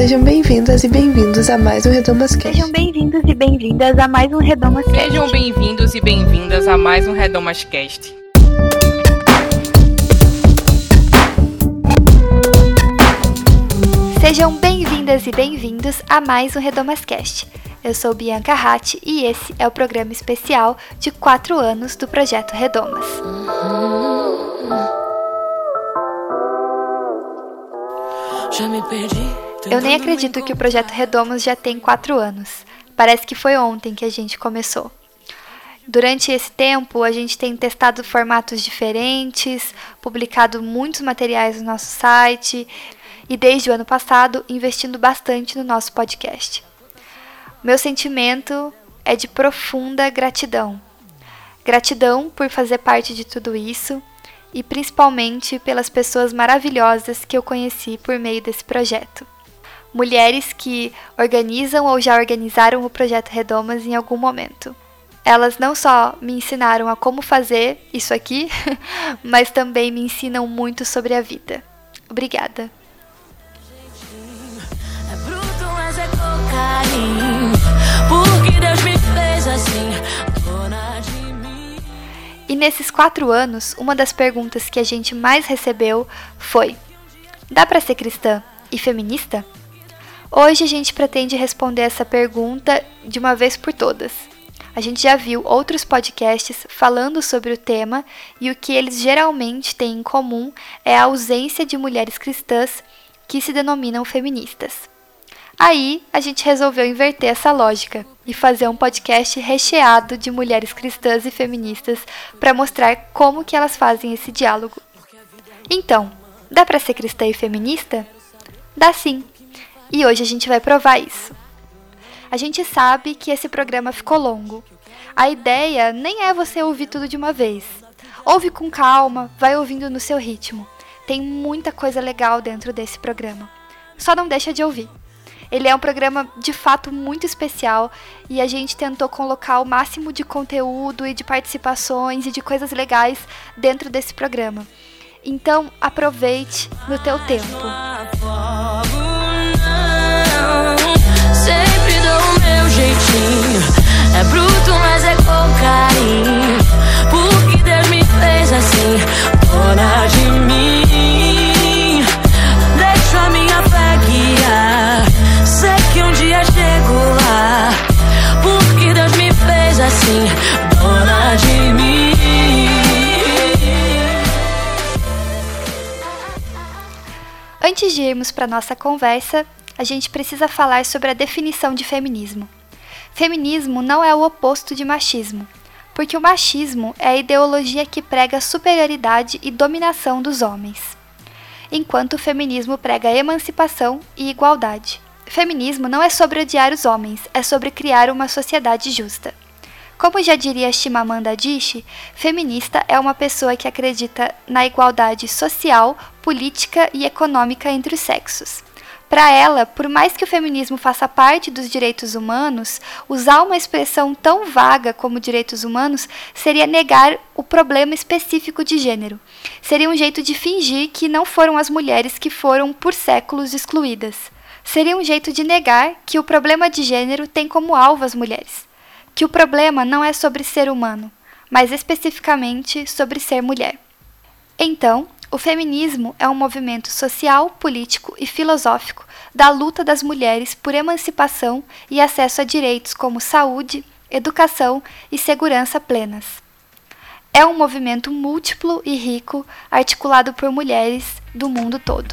Sejam bem-vindas e bem-vindos a mais um Redomas Cast. Sejam bem-vindos e bem-vindas a mais um Redomas Cast. Sejam bem-vindos e bem-vindas a mais um Redomas Cast. Sejam bem-vindas e bem-vindos a mais um Redomas Cast. Eu sou Bianca Ratti e esse é o programa especial de 4 anos do Projeto Redomas. Eu nem acredito que o Projeto Redomas já tem 4 anos. Parece que foi ontem que a gente começou. Durante esse tempo, a gente tem testado formatos diferentes, publicado muitos materiais no nosso site e, desde o ano passado, investindo bastante no nosso podcast. Meu sentimento é de profunda gratidão. Gratidão por fazer parte de tudo isso e principalmente pelas pessoas maravilhosas que eu conheci por meio desse projeto. Mulheres que organizam ou já organizaram o projeto Redomas em algum momento. Elas não só me ensinaram a como fazer isso aqui, mas também me ensinam muito sobre a vida. Obrigada. Porque Deus me fez assim, dona de mim. E nesses quatro anos, uma das perguntas que a gente mais recebeu foi: dá para ser cristã e feminista? Hoje a gente pretende responder essa pergunta de uma vez por todas. A gente já viu outros podcasts falando sobre o tema e o que eles geralmente têm em comum é a ausência de mulheres cristãs que se denominam feministas. Aí a gente resolveu inverter essa lógica e fazer um podcast recheado de mulheres cristãs e feministas para mostrar como que elas fazem esse diálogo. Então, dá para ser cristã e feminista? Dá sim. E hoje a gente vai provar isso. A gente sabe que esse programa ficou longo. A ideia nem é você ouvir tudo de uma vez. Ouve com calma, vai ouvindo no seu ritmo. Tem muita coisa legal dentro desse programa. Só não deixa de ouvir. Ele é um programa de fato muito especial e a gente tentou colocar o máximo de conteúdo e de participações e de coisas legais dentro desse programa. Então, aproveite no teu tempo. Sempre dou o meu jeitinho. É bruto, mas é com carinho. Porque Deus me fez assim, dona de mim. Deixo a minha fé guiar. Sei que um dia chego lá. Porque Deus me fez assim, dona de mim. Antes de irmos para nossa conversa, a gente precisa falar sobre a definição de feminismo. Feminismo não é o oposto de machismo, porque o machismo é a ideologia que prega superioridade e dominação dos homens, enquanto o feminismo prega emancipação e igualdade. Feminismo não é sobre odiar os homens, é sobre criar uma sociedade justa. Como já diria Chimamanda Adichie, feminista é uma pessoa que acredita na igualdade social, política e econômica entre os sexos. Para ela, por mais que o feminismo faça parte dos direitos humanos, usar uma expressão tão vaga como direitos humanos seria negar o problema específico de gênero. Seria um jeito de fingir que não foram as mulheres que foram por séculos excluídas seria um jeito de negar que o problema de gênero tem como alvo as mulheres, que o problema não é sobre ser humano, mas especificamente sobre ser mulher. Então, o feminismo é um movimento social, político e filosófico da luta das mulheres por emancipação e acesso a direitos como saúde, educação e segurança plenas. É um movimento múltiplo e rico articulado por mulheres do mundo todo.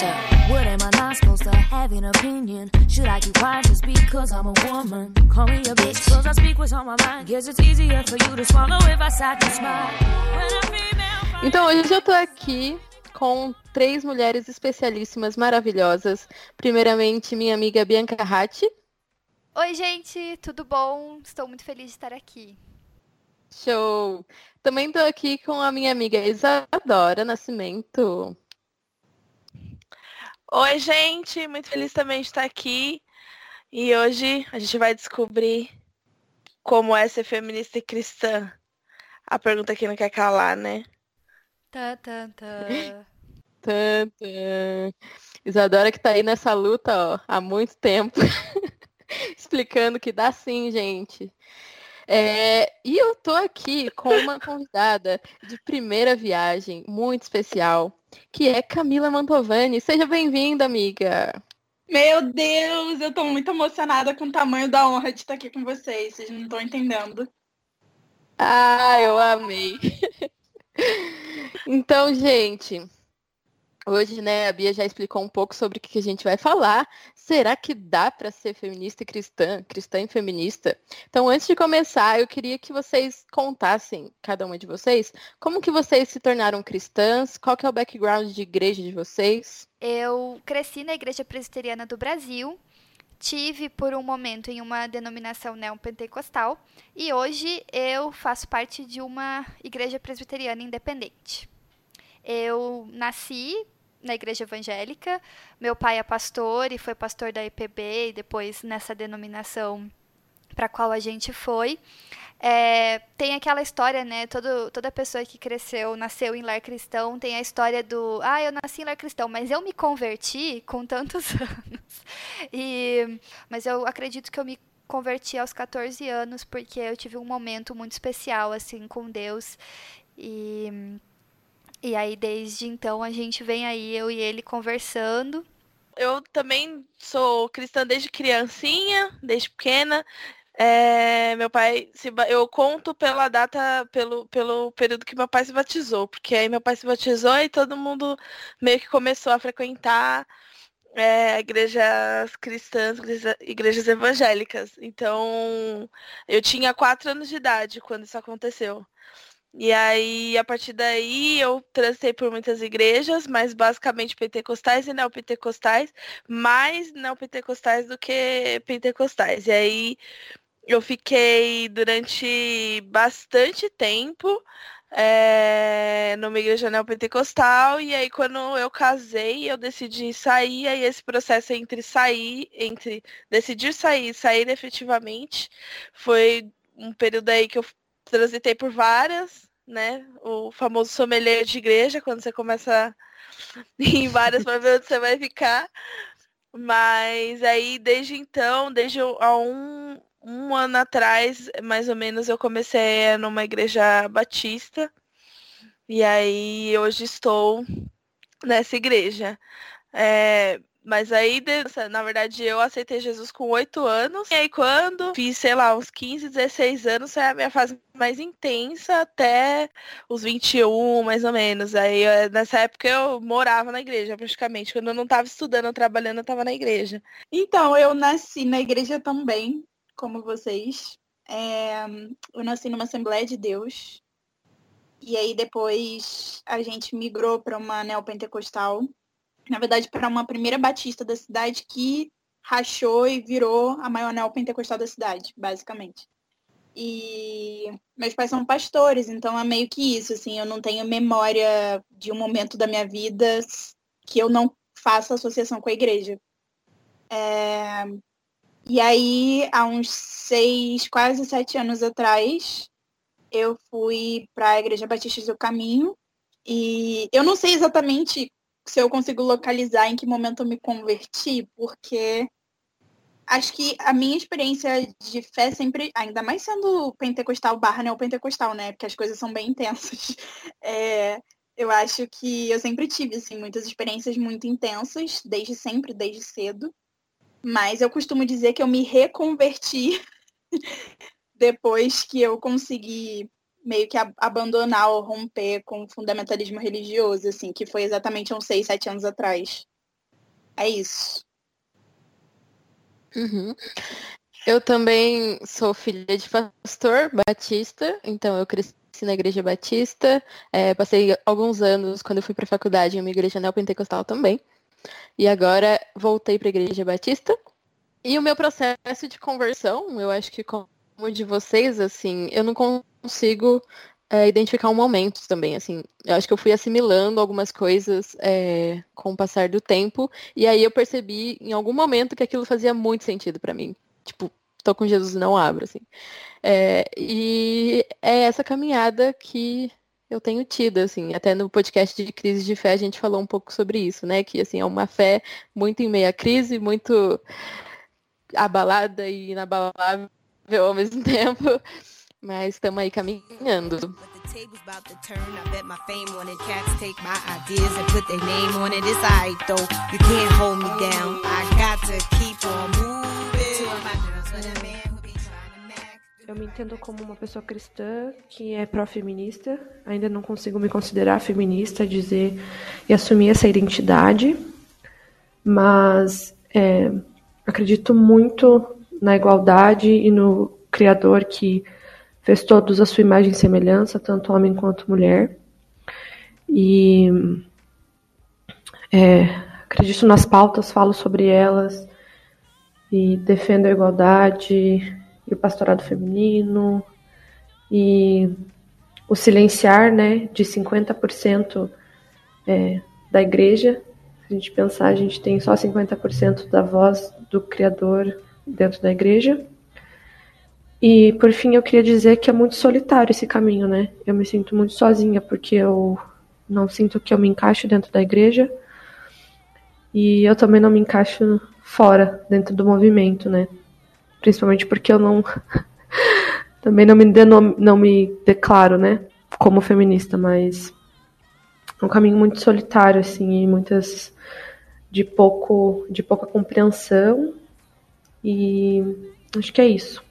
So, what am I not supposed to have an opinion? Should I keep quiet just because I'm a woman? Call me a bitch, cause I speak what's on my mind. Guess it's easier for you to swallow if I sat and smile. Então, hoje eu tô aqui com três mulheres especialíssimas, maravilhosas. Primeiramente, minha amiga Bianca Ratti. Oi, gente, tudo bom? Estou muito feliz de estar aqui. Show! Também tô aqui com a minha amiga Isadora Nascimento. Oi, gente, muito feliz também de estar aqui. E hoje a gente vai descobrir como é ser feminista e cristã. A pergunta que não quer calar, né? Tá, tá, tá. Isadora que tá aí nessa luta ó, há muito tempo, explicando que dá sim, gente. É, e eu tô aqui com uma convidada de primeira viagem, muito especial, que é Camila Mantovani. Seja bem-vinda, amiga. Meu Deus, eu tô muito emocionada com o tamanho da honra de estar aqui com vocês. Vocês não estão entendendo. Ah, eu amei. então, gente, Hoje, né, a Bia já explicou um pouco sobre o que a gente vai falar. Será que dá para ser feminista e cristã, cristã e feminista? Então, antes de começar, eu queria que vocês contassem, cada uma de vocês, como que vocês se tornaram cristãs, qual que é o background de igreja de vocês? Eu cresci na Igreja Presbiteriana do Brasil, tive por um momento em uma denominação neopentecostal e hoje eu faço parte de uma igreja presbiteriana independente. Eu nasci na igreja evangélica. Meu pai é pastor e foi pastor da IPB e depois nessa denominação para qual a gente foi. É, tem aquela história, né? Todo, toda pessoa que cresceu, nasceu em lar cristão, tem a história do ah, eu nasci em lar cristão, mas eu me converti com tantos anos. E, mas eu acredito que eu me converti aos 14 anos porque eu tive um momento muito especial assim com Deus. E e aí, desde então, a gente vem aí, eu e ele conversando. Eu também sou cristã desde criancinha, desde pequena. É, meu pai, se, eu conto pela data, pelo, pelo período que meu pai se batizou, porque aí meu pai se batizou e todo mundo meio que começou a frequentar é, igrejas cristãs, igrejas, igrejas evangélicas. Então, eu tinha quatro anos de idade quando isso aconteceu. E aí, a partir daí, eu transitei por muitas igrejas, mas basicamente pentecostais e neopentecostais, mais neopentecostais do que pentecostais. E aí, eu fiquei durante bastante tempo é, numa igreja neopentecostal, e aí quando eu casei, eu decidi sair, aí esse processo entre sair, entre decidir sair e sair efetivamente, foi um período aí que eu transitei por várias, né? O famoso sommelier de igreja, quando você começa em várias para ver onde você vai ficar. Mas aí, desde então, desde há um, um ano atrás, mais ou menos, eu comecei numa igreja batista. E aí, hoje estou nessa igreja. É, mas aí, na verdade, eu aceitei Jesus com oito anos. E aí, quando fiz, sei lá, uns 15, 16 anos, foi a minha fase mais intensa até os 21, mais ou menos. Aí, nessa época, eu morava na igreja, praticamente. Quando eu não estava estudando, trabalhando, eu estava na igreja. Então, eu nasci na igreja também, como vocês. É... Eu nasci numa Assembleia de Deus. E aí, depois, a gente migrou para uma neopentecostal na verdade, para uma primeira batista da cidade que rachou e virou a maior neopentecostal da cidade, basicamente. E meus pais são pastores, então é meio que isso, assim, eu não tenho memória de um momento da minha vida que eu não faça associação com a igreja. É... E aí, há uns seis, quase sete anos atrás, eu fui para a Igreja Batista do Caminho. E eu não sei exatamente se eu consigo localizar em que momento eu me converti, porque acho que a minha experiência de fé sempre, ainda mais sendo pentecostal barra neopentecostal, né? Porque as coisas são bem intensas. É, eu acho que eu sempre tive, assim, muitas experiências muito intensas, desde sempre, desde cedo. Mas eu costumo dizer que eu me reconverti depois que eu consegui meio que abandonar ou romper com o fundamentalismo religioso, assim, que foi exatamente uns seis, sete anos atrás. É isso. Uhum. Eu também sou filha de pastor batista, então eu cresci na igreja batista, é, passei alguns anos quando eu fui para a faculdade em uma igreja neopentecostal também, e agora voltei para a igreja batista. E o meu processo de conversão, eu acho que de vocês, assim, eu não consigo é, identificar um momento também, assim. Eu acho que eu fui assimilando algumas coisas é, com o passar do tempo, e aí eu percebi em algum momento que aquilo fazia muito sentido para mim. Tipo, tô com Jesus não abro, assim. É, e é essa caminhada que eu tenho tido, assim, até no podcast de crise de fé a gente falou um pouco sobre isso, né? Que assim, é uma fé muito em meio à crise, muito abalada e inabalável ao mesmo tempo. Mas estamos aí caminhando. Eu me entendo como uma pessoa cristã que é pró-feminista. Ainda não consigo me considerar feminista, dizer e assumir essa identidade, mas é, acredito muito na igualdade e no Criador que fez todos a sua imagem e semelhança, tanto homem quanto mulher. E é, acredito nas pautas, falo sobre elas e defendo a igualdade e o pastorado feminino e o silenciar né, de 50% é, da igreja. Se a gente pensar, a gente tem só 50% da voz do Criador dentro da igreja. E por fim, eu queria dizer que é muito solitário esse caminho, né? Eu me sinto muito sozinha porque eu não sinto que eu me encaixo dentro da igreja e eu também não me encaixo fora, dentro do movimento, né? Principalmente porque eu não. também não me, denom... não me declaro, né? Como feminista, mas. É um caminho muito solitário, assim, e muitas. de pouco. de pouca compreensão. E acho que é isso.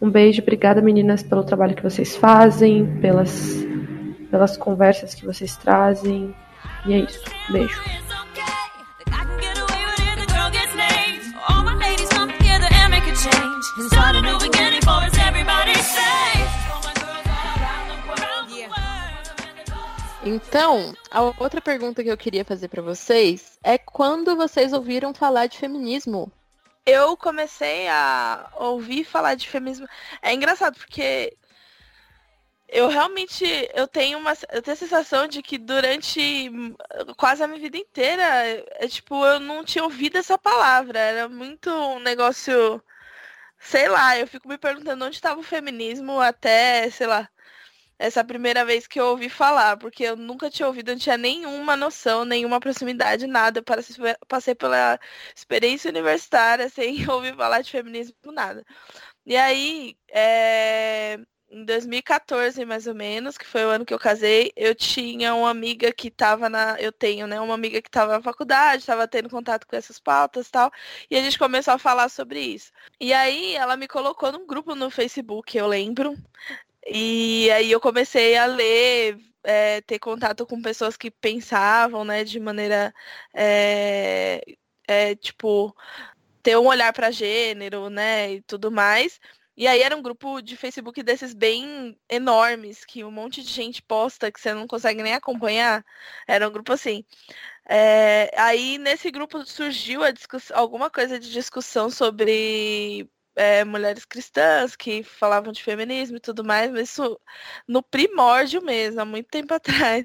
Um beijo, obrigada meninas pelo trabalho que vocês fazem, pelas, pelas conversas que vocês trazem. E é isso. Beijo. Então, a outra pergunta que eu queria fazer para vocês é quando vocês ouviram falar de feminismo? Eu comecei a ouvir falar de feminismo. É engraçado porque eu realmente eu tenho uma eu tenho a sensação de que durante quase a minha vida inteira é tipo eu não tinha ouvido essa palavra era muito um negócio sei lá eu fico me perguntando onde estava o feminismo até sei lá essa primeira vez que eu ouvi falar, porque eu nunca tinha ouvido, não tinha nenhuma noção, nenhuma proximidade, nada. Passei pela experiência universitária sem ouvir falar de feminismo, nada. E aí, é, em 2014, mais ou menos, que foi o ano que eu casei, eu tinha uma amiga que estava na. Eu tenho, né? Uma amiga que estava na faculdade, estava tendo contato com essas pautas e tal. E a gente começou a falar sobre isso. E aí ela me colocou num grupo no Facebook, eu lembro. E aí eu comecei a ler, é, ter contato com pessoas que pensavam, né, de maneira, é, é, tipo, ter um olhar para gênero, né, e tudo mais. E aí era um grupo de Facebook desses bem enormes, que um monte de gente posta que você não consegue nem acompanhar. Era um grupo assim. É, aí nesse grupo surgiu alguma coisa de discussão sobre é, mulheres cristãs que falavam de feminismo e tudo mais, mas isso no primórdio mesmo, há muito tempo atrás.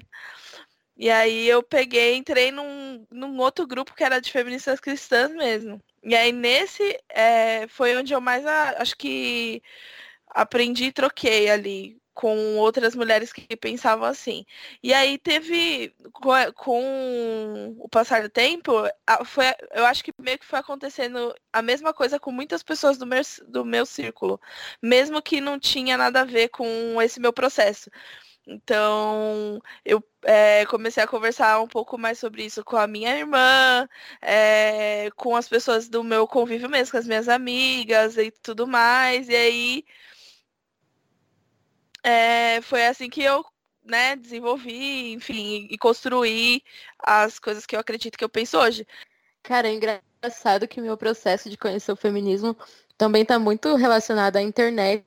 E aí eu peguei, entrei num, num outro grupo que era de feministas cristãs mesmo. E aí nesse é, foi onde eu mais acho que aprendi e troquei ali com outras mulheres que pensavam assim. E aí teve, com, o passar do tempo, foi, eu acho que meio que foi acontecendo a mesma coisa com muitas pessoas do meu, do meu círculo, mesmo que não tinha nada a ver com esse meu processo. Então, eu é, comecei a conversar um pouco mais sobre isso com a minha irmã, é, com as pessoas do meu convívio mesmo, com as minhas amigas e tudo mais. E aí é, foi assim que eu né, desenvolvi, enfim, e construí as coisas que eu acredito que eu penso hoje. Cara, é engraçado que o meu processo de conhecer o feminismo também está muito relacionado à internet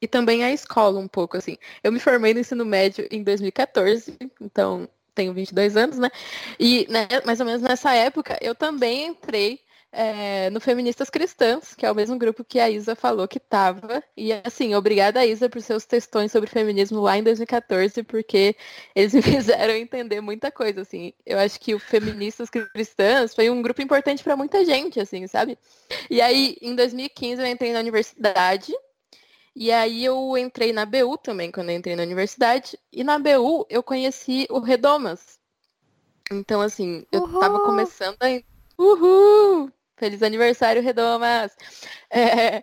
e também à escola um pouco, assim. Eu me formei no ensino médio em 2014, então tenho 22 anos, né? E né, mais ou menos nessa época eu também entrei é, no Feministas Cristãs, que é o mesmo grupo que a Isa falou que tava. E assim, obrigada Isa por seus textões sobre feminismo lá em 2014, porque eles me fizeram entender muita coisa, assim. Eu acho que o Feministas Cristãs foi um grupo importante para muita gente, assim, sabe? E aí, em 2015 eu entrei na universidade E aí eu entrei na BU também, quando eu entrei na universidade. E na BU eu conheci o Redomas. Então, assim, eu Uhul. tava começando a. Uhul! Feliz aniversário, Redomas! É,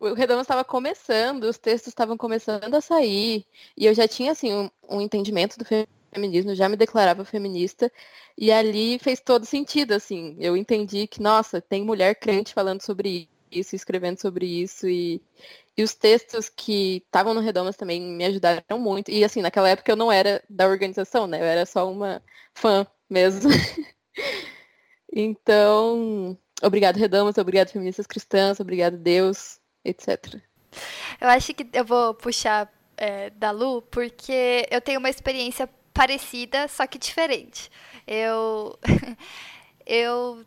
o Redomas estava começando, os textos estavam começando a sair. E eu já tinha, assim, um, um entendimento do feminismo, já me declarava feminista. E ali fez todo sentido, assim. Eu entendi que, nossa, tem mulher crente falando sobre isso, escrevendo sobre isso. E, e os textos que estavam no Redomas também me ajudaram muito. E assim, naquela época eu não era da organização, né? Eu era só uma fã mesmo. então, obrigado Redomas, obrigado feministas cristãs, obrigado Deus, etc. Eu acho que eu vou puxar é, da Lu, porque eu tenho uma experiência parecida, só que diferente. Eu eu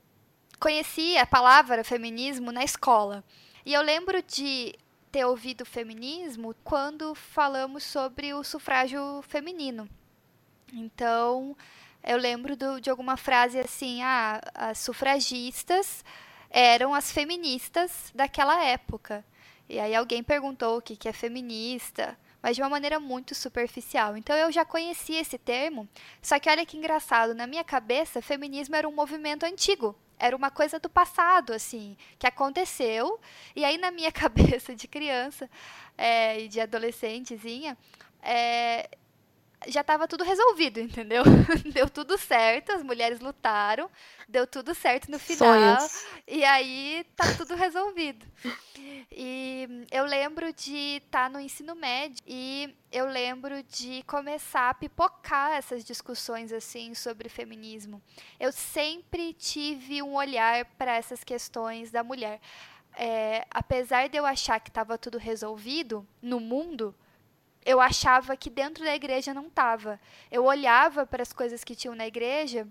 conheci a palavra feminismo na escola. E eu lembro de ter ouvido feminismo quando falamos sobre o sufrágio feminino. Então, eu lembro do, de alguma frase assim: ah, as sufragistas eram as feministas daquela época. E aí alguém perguntou o que, que é feminista, mas de uma maneira muito superficial. Então eu já conhecia esse termo, só que olha que engraçado, na minha cabeça, feminismo era um movimento antigo era uma coisa do passado, assim, que aconteceu. E aí, na minha cabeça de criança é, e de adolescentezinha, é, já estava tudo resolvido, entendeu? deu tudo certo, as mulheres lutaram, deu tudo certo no final. Sonhos. E aí tá tudo resolvido. E eu lembro de estar tá no ensino médio e eu lembro de começar a pipocar essas discussões assim sobre feminismo. Eu sempre tive um olhar para essas questões da mulher. É, apesar de eu achar que estava tudo resolvido no mundo, eu achava que dentro da igreja não estava. Eu olhava para as coisas que tinham na igreja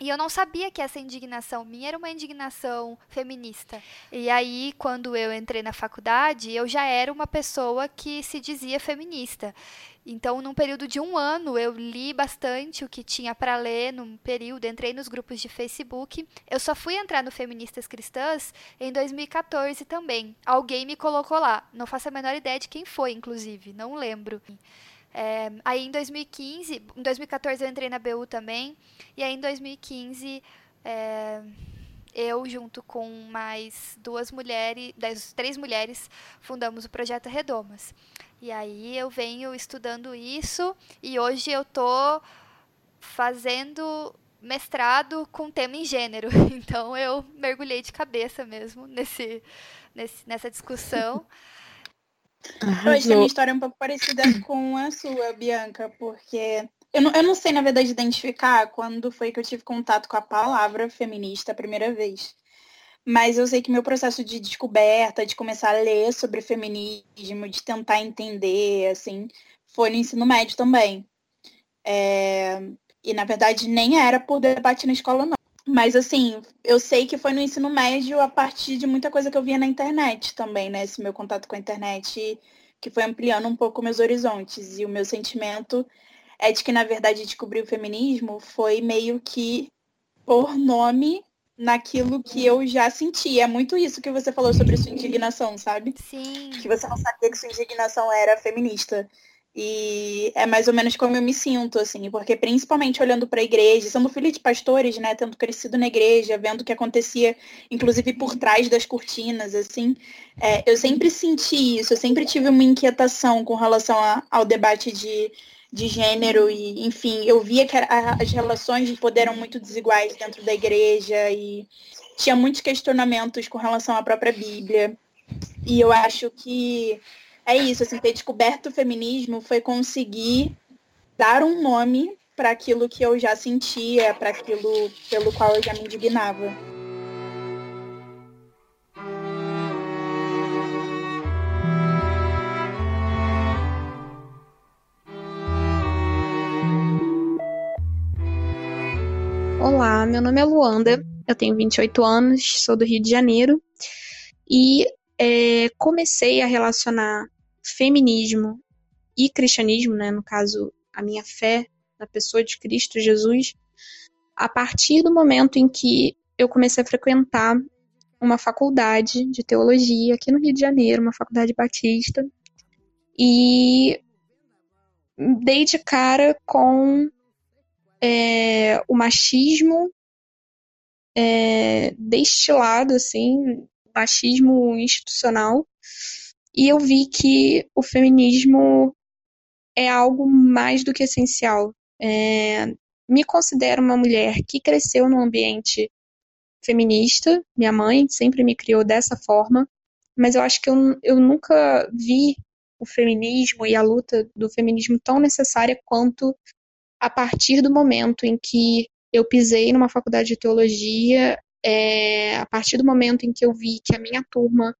e eu não sabia que essa indignação minha era uma indignação feminista. E aí, quando eu entrei na faculdade, eu já era uma pessoa que se dizia feminista. Então, num período de um ano, eu li bastante o que tinha para ler num período, entrei nos grupos de Facebook. Eu só fui entrar no Feministas Cristãs em 2014 também. Alguém me colocou lá. Não faço a menor ideia de quem foi, inclusive, não lembro. É, aí em 2015, em 2014 eu entrei na BU também, e aí em 2015 é, eu, junto com mais duas mulheres, três mulheres, fundamos o Projeto Redomas. E aí eu venho estudando isso e hoje eu tô fazendo mestrado com tema em gênero. Então eu mergulhei de cabeça mesmo nesse, nesse nessa discussão. Eu acho que a minha história é um pouco parecida com a sua, Bianca, porque eu não, eu não sei, na verdade, identificar quando foi que eu tive contato com a palavra feminista a primeira vez. Mas eu sei que meu processo de descoberta, de começar a ler sobre feminismo, de tentar entender, assim, foi no ensino médio também. É... E, na verdade, nem era por debate na escola, não. Mas, assim, eu sei que foi no ensino médio a partir de muita coisa que eu via na internet também, né? Esse meu contato com a internet, que foi ampliando um pouco meus horizontes. E o meu sentimento é de que, na verdade, descobrir o feminismo foi meio que por nome naquilo que eu já senti. É muito isso que você falou sobre sua indignação, sabe? Sim. Que você não sabia que sua indignação era feminista. E é mais ou menos como eu me sinto, assim, porque principalmente olhando para a igreja, sendo filha de pastores, né, tendo crescido na igreja, vendo o que acontecia, inclusive por trás das cortinas, assim, é, eu sempre senti isso, eu sempre tive uma inquietação com relação a, ao debate de de gênero e, enfim, eu via que as relações de poder eram muito desiguais dentro da igreja e tinha muitos questionamentos com relação à própria Bíblia. E eu acho que é isso, assim, ter descoberto o feminismo foi conseguir dar um nome para aquilo que eu já sentia, para aquilo pelo qual eu já me indignava. Olá, meu nome é Luanda, eu tenho 28 anos, sou do Rio de Janeiro. E é, comecei a relacionar feminismo e cristianismo, né, no caso, a minha fé na pessoa de Cristo Jesus, a partir do momento em que eu comecei a frequentar uma faculdade de teologia aqui no Rio de Janeiro, uma faculdade batista, e dei de cara com é, o machismo é, destilado, assim, machismo institucional, e eu vi que o feminismo é algo mais do que essencial. É, me considero uma mulher que cresceu num ambiente feminista, minha mãe sempre me criou dessa forma, mas eu acho que eu, eu nunca vi o feminismo e a luta do feminismo tão necessária quanto a partir do momento em que eu pisei numa faculdade de teologia, é, a partir do momento em que eu vi que a minha turma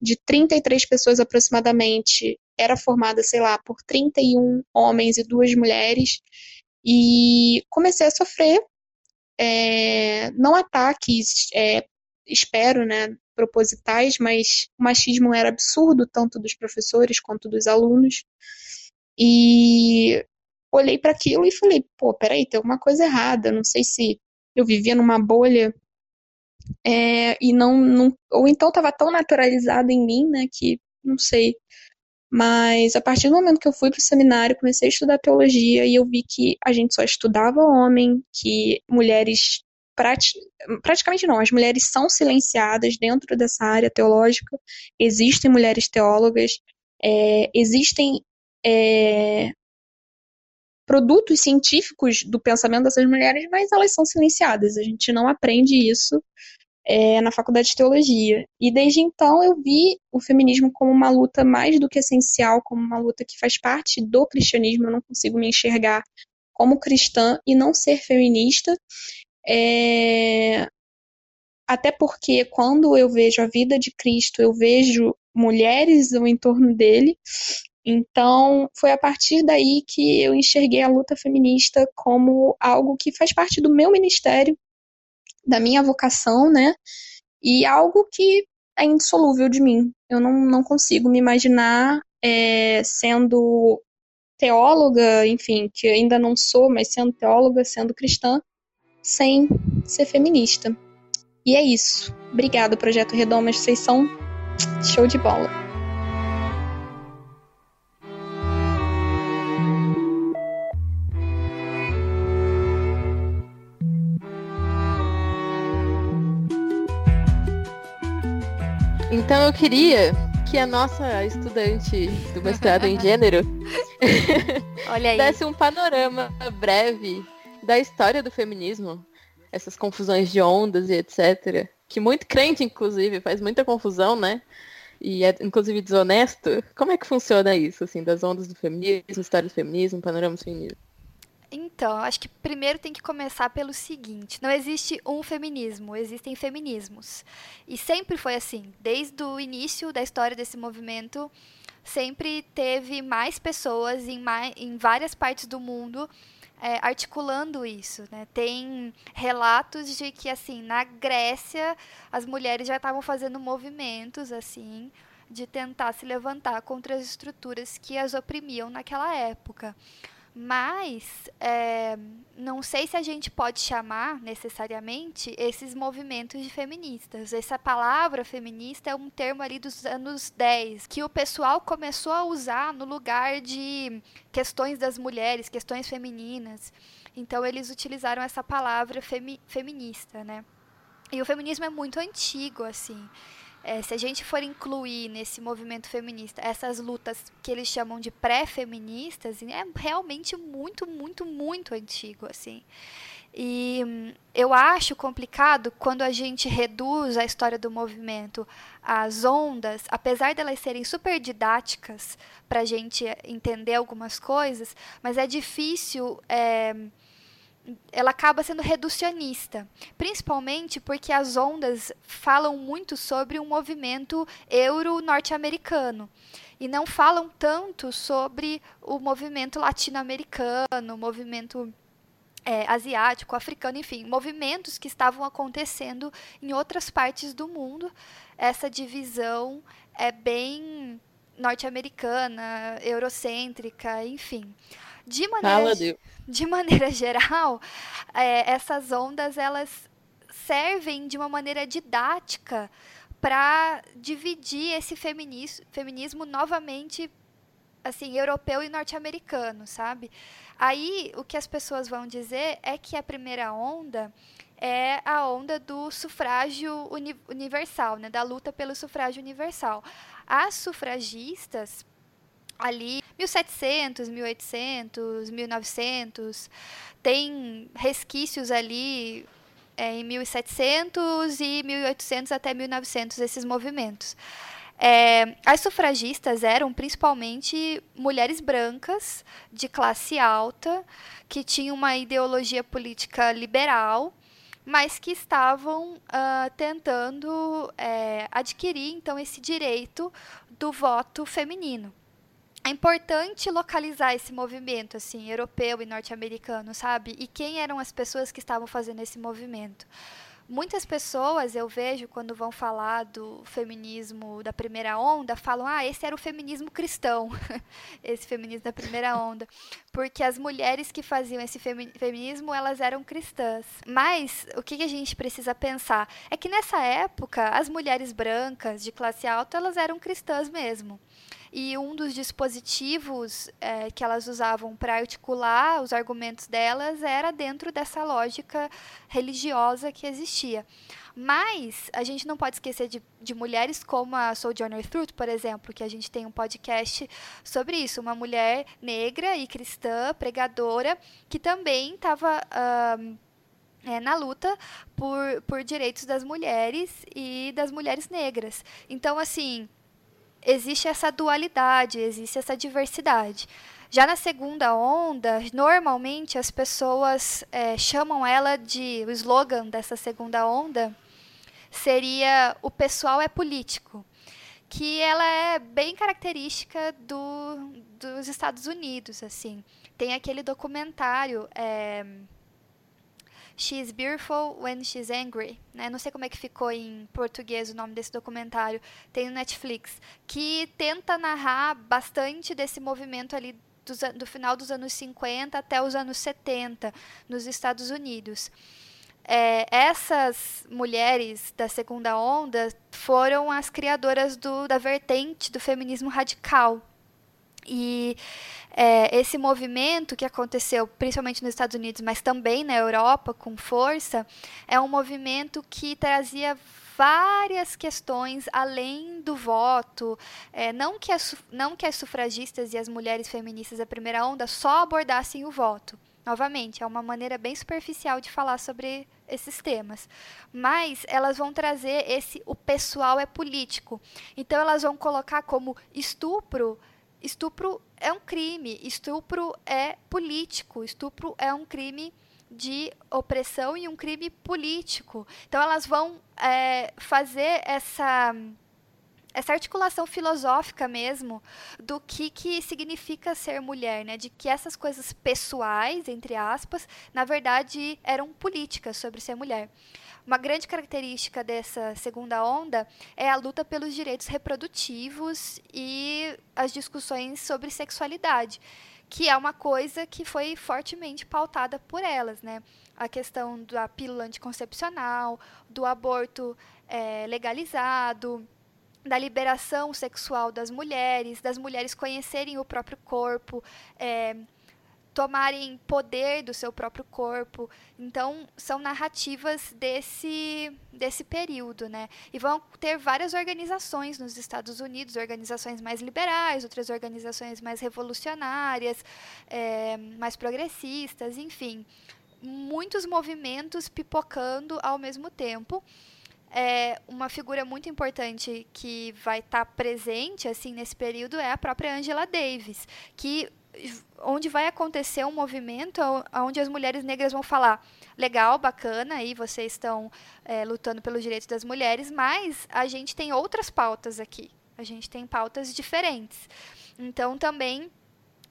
de 33 pessoas aproximadamente era formada, sei lá, por 31 homens e duas mulheres, e comecei a sofrer é, não ataques, é, espero, né, propositais, mas o machismo era absurdo, tanto dos professores quanto dos alunos. E olhei para aquilo e falei, pô, peraí, tem alguma coisa errada. Não sei se eu vivia numa bolha é, e não, não, ou então estava tão naturalizado em mim, né, que não sei. Mas a partir do momento que eu fui para o seminário, comecei a estudar teologia e eu vi que a gente só estudava homem, que mulheres prati praticamente não, as mulheres são silenciadas dentro dessa área teológica. Existem mulheres teólogas, é, existem é, produtos científicos do pensamento dessas mulheres, mas elas são silenciadas. A gente não aprende isso é, na faculdade de teologia. E desde então eu vi o feminismo como uma luta mais do que essencial, como uma luta que faz parte do cristianismo. Eu não consigo me enxergar como cristã e não ser feminista. É... Até porque quando eu vejo a vida de Cristo, eu vejo mulheres no entorno dele. Então, foi a partir daí que eu enxerguei a luta feminista como algo que faz parte do meu ministério da minha vocação, né? E algo que é indissolúvel de mim. Eu não, não consigo me imaginar é, sendo teóloga, enfim, que ainda não sou, mas sendo teóloga, sendo cristã, sem ser feminista. E é isso. Obrigada, Projeto Redomas. Vocês são show de bola. Então eu queria que a nossa estudante do mestrado em gênero desse um panorama breve da história do feminismo, essas confusões de ondas e etc. Que muito crente, inclusive, faz muita confusão, né? E é, inclusive, desonesto. Como é que funciona isso, assim, das ondas do feminismo, história do feminismo, panorama do feminismo? Então, acho que primeiro tem que começar pelo seguinte: não existe um feminismo, existem feminismos. E sempre foi assim, desde o início da história desse movimento, sempre teve mais pessoas em, mais, em várias partes do mundo é, articulando isso. Né? Tem relatos de que, assim, na Grécia, as mulheres já estavam fazendo movimentos, assim, de tentar se levantar contra as estruturas que as oprimiam naquela época. Mas é, não sei se a gente pode chamar necessariamente esses movimentos de feministas. Essa palavra feminista é um termo ali dos anos 10, que o pessoal começou a usar no lugar de questões das mulheres, questões femininas. Então eles utilizaram essa palavra femi feminista, né? E o feminismo é muito antigo, assim. É, se a gente for incluir nesse movimento feminista essas lutas que eles chamam de pré-feministas, é realmente muito, muito, muito antigo, assim. E hum, eu acho complicado quando a gente reduz a história do movimento às ondas, apesar delas serem super didáticas para a gente entender algumas coisas, mas é difícil é, ela acaba sendo reducionista, principalmente porque as ondas falam muito sobre um movimento euro-norte-americano e não falam tanto sobre o movimento latino-americano, movimento é, asiático, africano, enfim, movimentos que estavam acontecendo em outras partes do mundo. Essa divisão é bem norte-americana, eurocêntrica, enfim. De maneira, de maneira geral, é, essas ondas elas servem de uma maneira didática para dividir esse feminismo, feminismo novamente assim, europeu e norte-americano, sabe? Aí o que as pessoas vão dizer é que a primeira onda é a onda do sufrágio uni universal, né, da luta pelo sufrágio universal. As sufragistas ali 1700, 1800, 1900, tem resquícios ali é, em 1700 e 1800 até 1900 esses movimentos. É, as sufragistas eram principalmente mulheres brancas de classe alta que tinham uma ideologia política liberal mas que estavam uh, tentando é, adquirir então esse direito do voto feminino. É importante localizar esse movimento assim europeu e norte-americano, sabe? E quem eram as pessoas que estavam fazendo esse movimento? Muitas pessoas eu vejo quando vão falar do feminismo da primeira onda, falam: "Ah, esse era o feminismo cristão". esse feminismo da primeira onda, porque as mulheres que faziam esse feminismo, elas eram cristãs. Mas o que a gente precisa pensar é que nessa época as mulheres brancas de classe alta, elas eram cristãs mesmo e um dos dispositivos é, que elas usavam para articular os argumentos delas era dentro dessa lógica religiosa que existia. Mas a gente não pode esquecer de, de mulheres como a Sojourner Truth, por exemplo, que a gente tem um podcast sobre isso. Uma mulher negra e cristã, pregadora, que também estava. é, na luta por, por direitos das mulheres e das mulheres negras. Então, assim, existe essa dualidade, existe essa diversidade. Já na segunda onda, normalmente as pessoas é, chamam ela de. O slogan dessa segunda onda seria: O pessoal é político. Que ela é bem característica do, dos Estados Unidos. assim Tem aquele documentário. É, She's Beautiful When She's Angry. Né? Não sei como é que ficou em português o nome desse documentário. Tem no Netflix. Que tenta narrar bastante desse movimento ali do, do final dos anos 50 até os anos 70 nos Estados Unidos. É, essas mulheres da segunda onda foram as criadoras do, da vertente do feminismo radical, e é, esse movimento que aconteceu principalmente nos Estados Unidos, mas também na Europa com força, é um movimento que trazia várias questões além do voto. É, não, que as, não que as sufragistas e as mulheres feministas da primeira onda só abordassem o voto. Novamente, é uma maneira bem superficial de falar sobre esses temas. Mas elas vão trazer esse o pessoal é político. Então elas vão colocar como estupro estupro é um crime, estupro é político, estupro é um crime de opressão e um crime político. Então elas vão é, fazer essa essa articulação filosófica mesmo do que, que significa ser mulher, né? De que essas coisas pessoais, entre aspas, na verdade eram políticas sobre ser mulher. Uma grande característica dessa segunda onda é a luta pelos direitos reprodutivos e as discussões sobre sexualidade, que é uma coisa que foi fortemente pautada por elas, né? A questão da pílula anticoncepcional, do aborto é, legalizado, da liberação sexual das mulheres, das mulheres conhecerem o próprio corpo, é, tomarem poder do seu próprio corpo. Então, são narrativas desse, desse período, né? E vão ter várias organizações nos Estados Unidos, organizações mais liberais, outras organizações mais revolucionárias, é, mais progressistas, enfim. Muitos movimentos pipocando ao mesmo tempo. É, uma figura muito importante que vai estar tá presente assim nesse período é a própria Angela Davis, que onde vai acontecer um movimento onde as mulheres negras vão falar legal, bacana, aí vocês estão é, lutando pelos direitos das mulheres, mas a gente tem outras pautas aqui, a gente tem pautas diferentes. Então também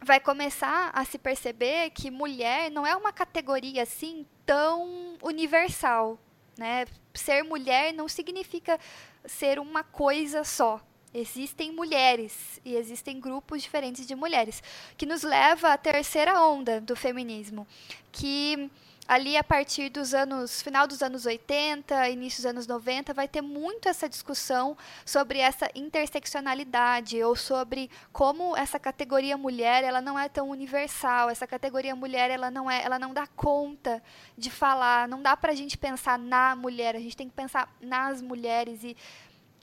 vai começar a se perceber que mulher não é uma categoria assim tão universal, né? Ser mulher não significa ser uma coisa só. Existem mulheres e existem grupos diferentes de mulheres, que nos leva à terceira onda do feminismo, que ali a partir dos anos, final dos anos 80, início dos anos 90, vai ter muito essa discussão sobre essa interseccionalidade ou sobre como essa categoria mulher, ela não é tão universal, essa categoria mulher, ela não é, ela não dá conta de falar, não dá pra gente pensar na mulher, a gente tem que pensar nas mulheres e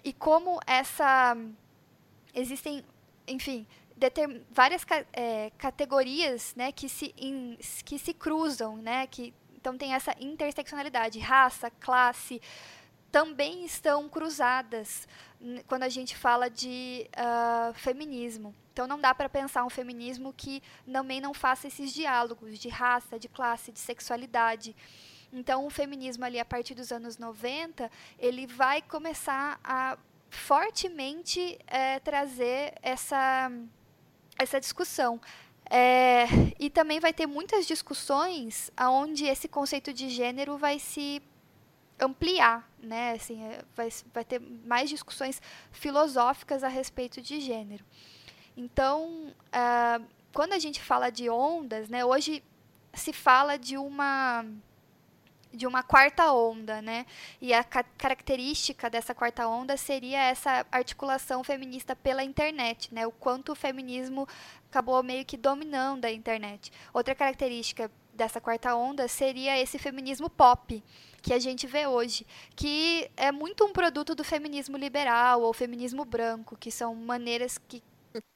e como essa existem, enfim, várias é, categorias né, que, se, in, que se cruzam, né, que, então tem essa interseccionalidade, raça, classe, também estão cruzadas quando a gente fala de uh, feminismo. Então não dá para pensar um feminismo que também não faça esses diálogos de raça, de classe, de sexualidade. Então o feminismo ali a partir dos anos 90, ele vai começar a fortemente é, trazer essa essa discussão. É, e também vai ter muitas discussões onde esse conceito de gênero vai se ampliar, né? Assim, é, vai, vai ter mais discussões filosóficas a respeito de gênero. Então, uh, quando a gente fala de ondas, né? Hoje se fala de uma de uma quarta onda, né? E a ca característica dessa quarta onda seria essa articulação feminista pela internet, né? O quanto o feminismo acabou meio que dominando a internet. Outra característica dessa quarta onda seria esse feminismo pop que a gente vê hoje, que é muito um produto do feminismo liberal ou feminismo branco, que são maneiras que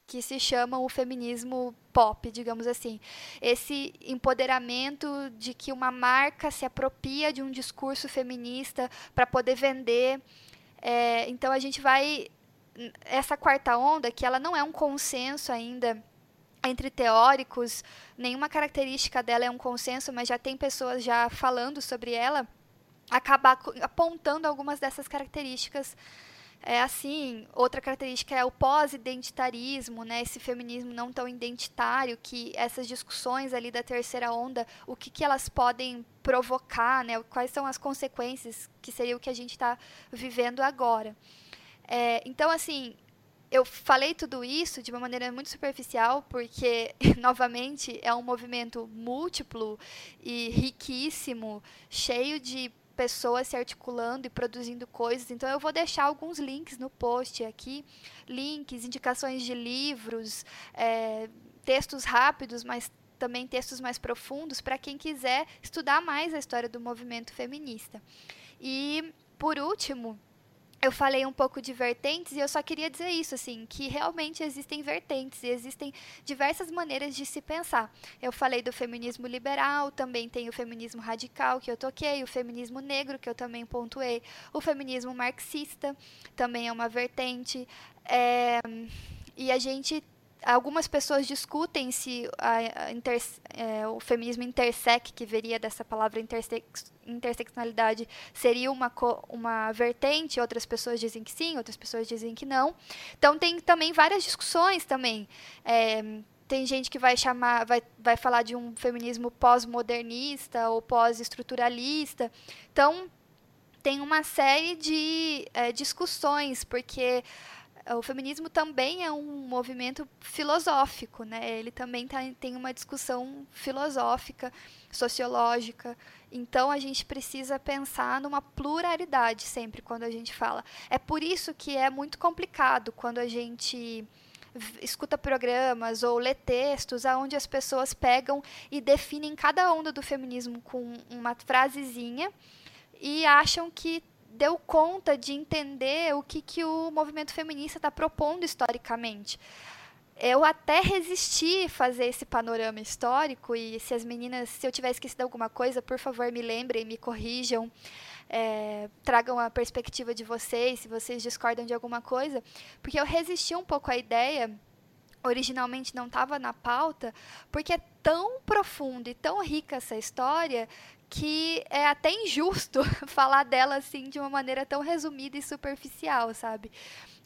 que se chamam o feminismo pop, digamos assim. Esse empoderamento de que uma marca se apropria de um discurso feminista para poder vender. É, então a gente vai. Essa quarta onda, que ela não é um consenso ainda entre teóricos, nenhuma característica dela é um consenso, mas já tem pessoas já falando sobre ela, acabar apontando algumas dessas características é assim, outra característica é o pós-identitarismo, né? Esse feminismo não tão identitário, que essas discussões ali da terceira onda, o que, que elas podem provocar, né? Quais são as consequências, que seria o que a gente está vivendo agora. É, então, assim, eu falei tudo isso de uma maneira muito superficial, porque, novamente, é um movimento múltiplo e riquíssimo, cheio de pessoas se articulando e produzindo coisas. Então eu vou deixar alguns links no post aqui, links, indicações de livros, é, textos rápidos, mas também textos mais profundos para quem quiser estudar mais a história do movimento feminista. E por último, eu falei um pouco de vertentes e eu só queria dizer isso, assim, que realmente existem vertentes e existem diversas maneiras de se pensar. Eu falei do feminismo liberal, também tem o feminismo radical que eu toquei, o feminismo negro que eu também pontuei, o feminismo marxista também é uma vertente. É, e a gente algumas pessoas discutem se a, a inter, é, o feminismo intersec, que viria dessa palavra intersex, interseccionalidade, seria uma, uma vertente, outras pessoas dizem que sim, outras pessoas dizem que não. Então tem também várias discussões também. É, tem gente que vai chamar, vai, vai falar de um feminismo pós-modernista ou pós-estruturalista. Então tem uma série de é, discussões, porque o feminismo também é um movimento filosófico, né? Ele também tá, tem uma discussão filosófica, sociológica. Então a gente precisa pensar numa pluralidade sempre quando a gente fala. É por isso que é muito complicado quando a gente escuta programas ou lê textos aonde as pessoas pegam e definem cada onda do feminismo com uma frasezinha e acham que deu conta de entender o que, que o movimento feminista está propondo historicamente. Eu até resisti fazer esse panorama histórico e se as meninas, se eu tiver esquecido alguma coisa, por favor me lembrem, me corrijam, é, tragam a perspectiva de vocês, se vocês discordam de alguma coisa, porque eu resisti um pouco à ideia originalmente não estava na pauta, porque é tão profunda e tão rica essa história que é até injusto falar dela assim de uma maneira tão resumida e superficial, sabe?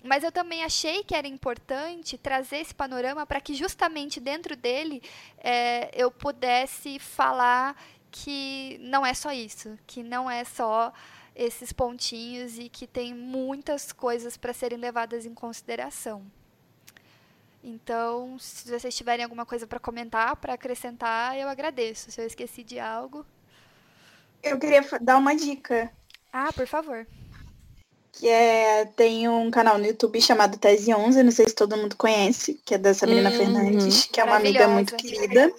Mas eu também achei que era importante trazer esse panorama para que justamente dentro dele é, eu pudesse falar que não é só isso, que não é só esses pontinhos e que tem muitas coisas para serem levadas em consideração. Então, se vocês tiverem alguma coisa para comentar, para acrescentar, eu agradeço. Se eu esqueci de algo. Eu queria dar uma dica. Ah, por favor. Que é. Tem um canal no YouTube chamado Tese 11, não sei se todo mundo conhece, que é da Sabrina Uhum. Fernandes, que é uma amiga muito querida.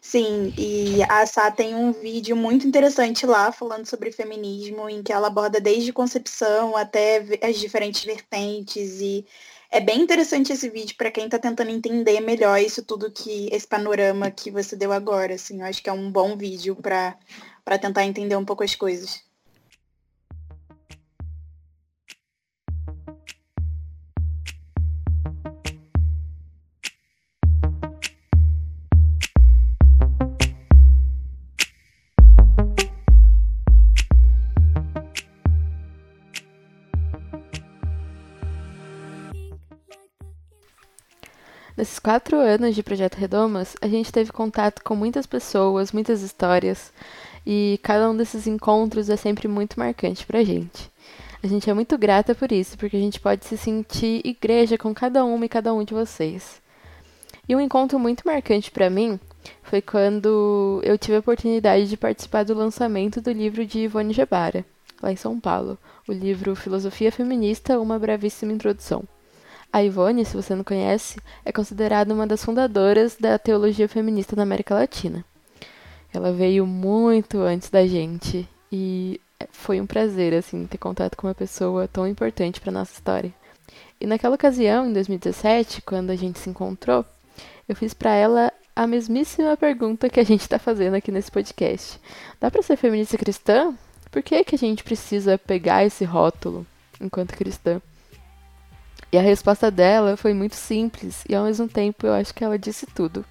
Sim, e a Sá tem um vídeo muito interessante lá falando sobre feminismo, em que ela aborda desde concepção até as diferentes vertentes e é bem interessante esse vídeo para quem está tentando entender melhor isso tudo que esse panorama que você deu agora, assim, eu acho que é um bom vídeo para para tentar entender um pouco as coisas. Nesses quatro anos de Projeto Redomas, a gente teve contato com muitas pessoas, muitas histórias, e cada um desses encontros é sempre muito marcante pra gente. A gente é muito grata por isso, porque a gente pode se sentir igreja com cada uma e cada um de vocês. E um encontro muito marcante pra mim foi quando eu tive a oportunidade de participar do lançamento do livro de Ivone Gebara, lá em São Paulo, o livro Filosofia Feminista, uma brevíssima introdução. A Ivone, se você não conhece, é considerada uma das fundadoras da teologia feminista na América Latina. Ela veio muito antes da gente e foi um prazer assim ter contato com uma pessoa tão importante para nossa história. E naquela ocasião, em 2017, quando a gente se encontrou, eu fiz para ela a mesmíssima pergunta que a gente está fazendo aqui nesse podcast. Dá para ser feminista cristã? Por que que a gente precisa pegar esse rótulo enquanto cristã? E a resposta dela foi muito simples e ao mesmo tempo eu acho que ela disse tudo.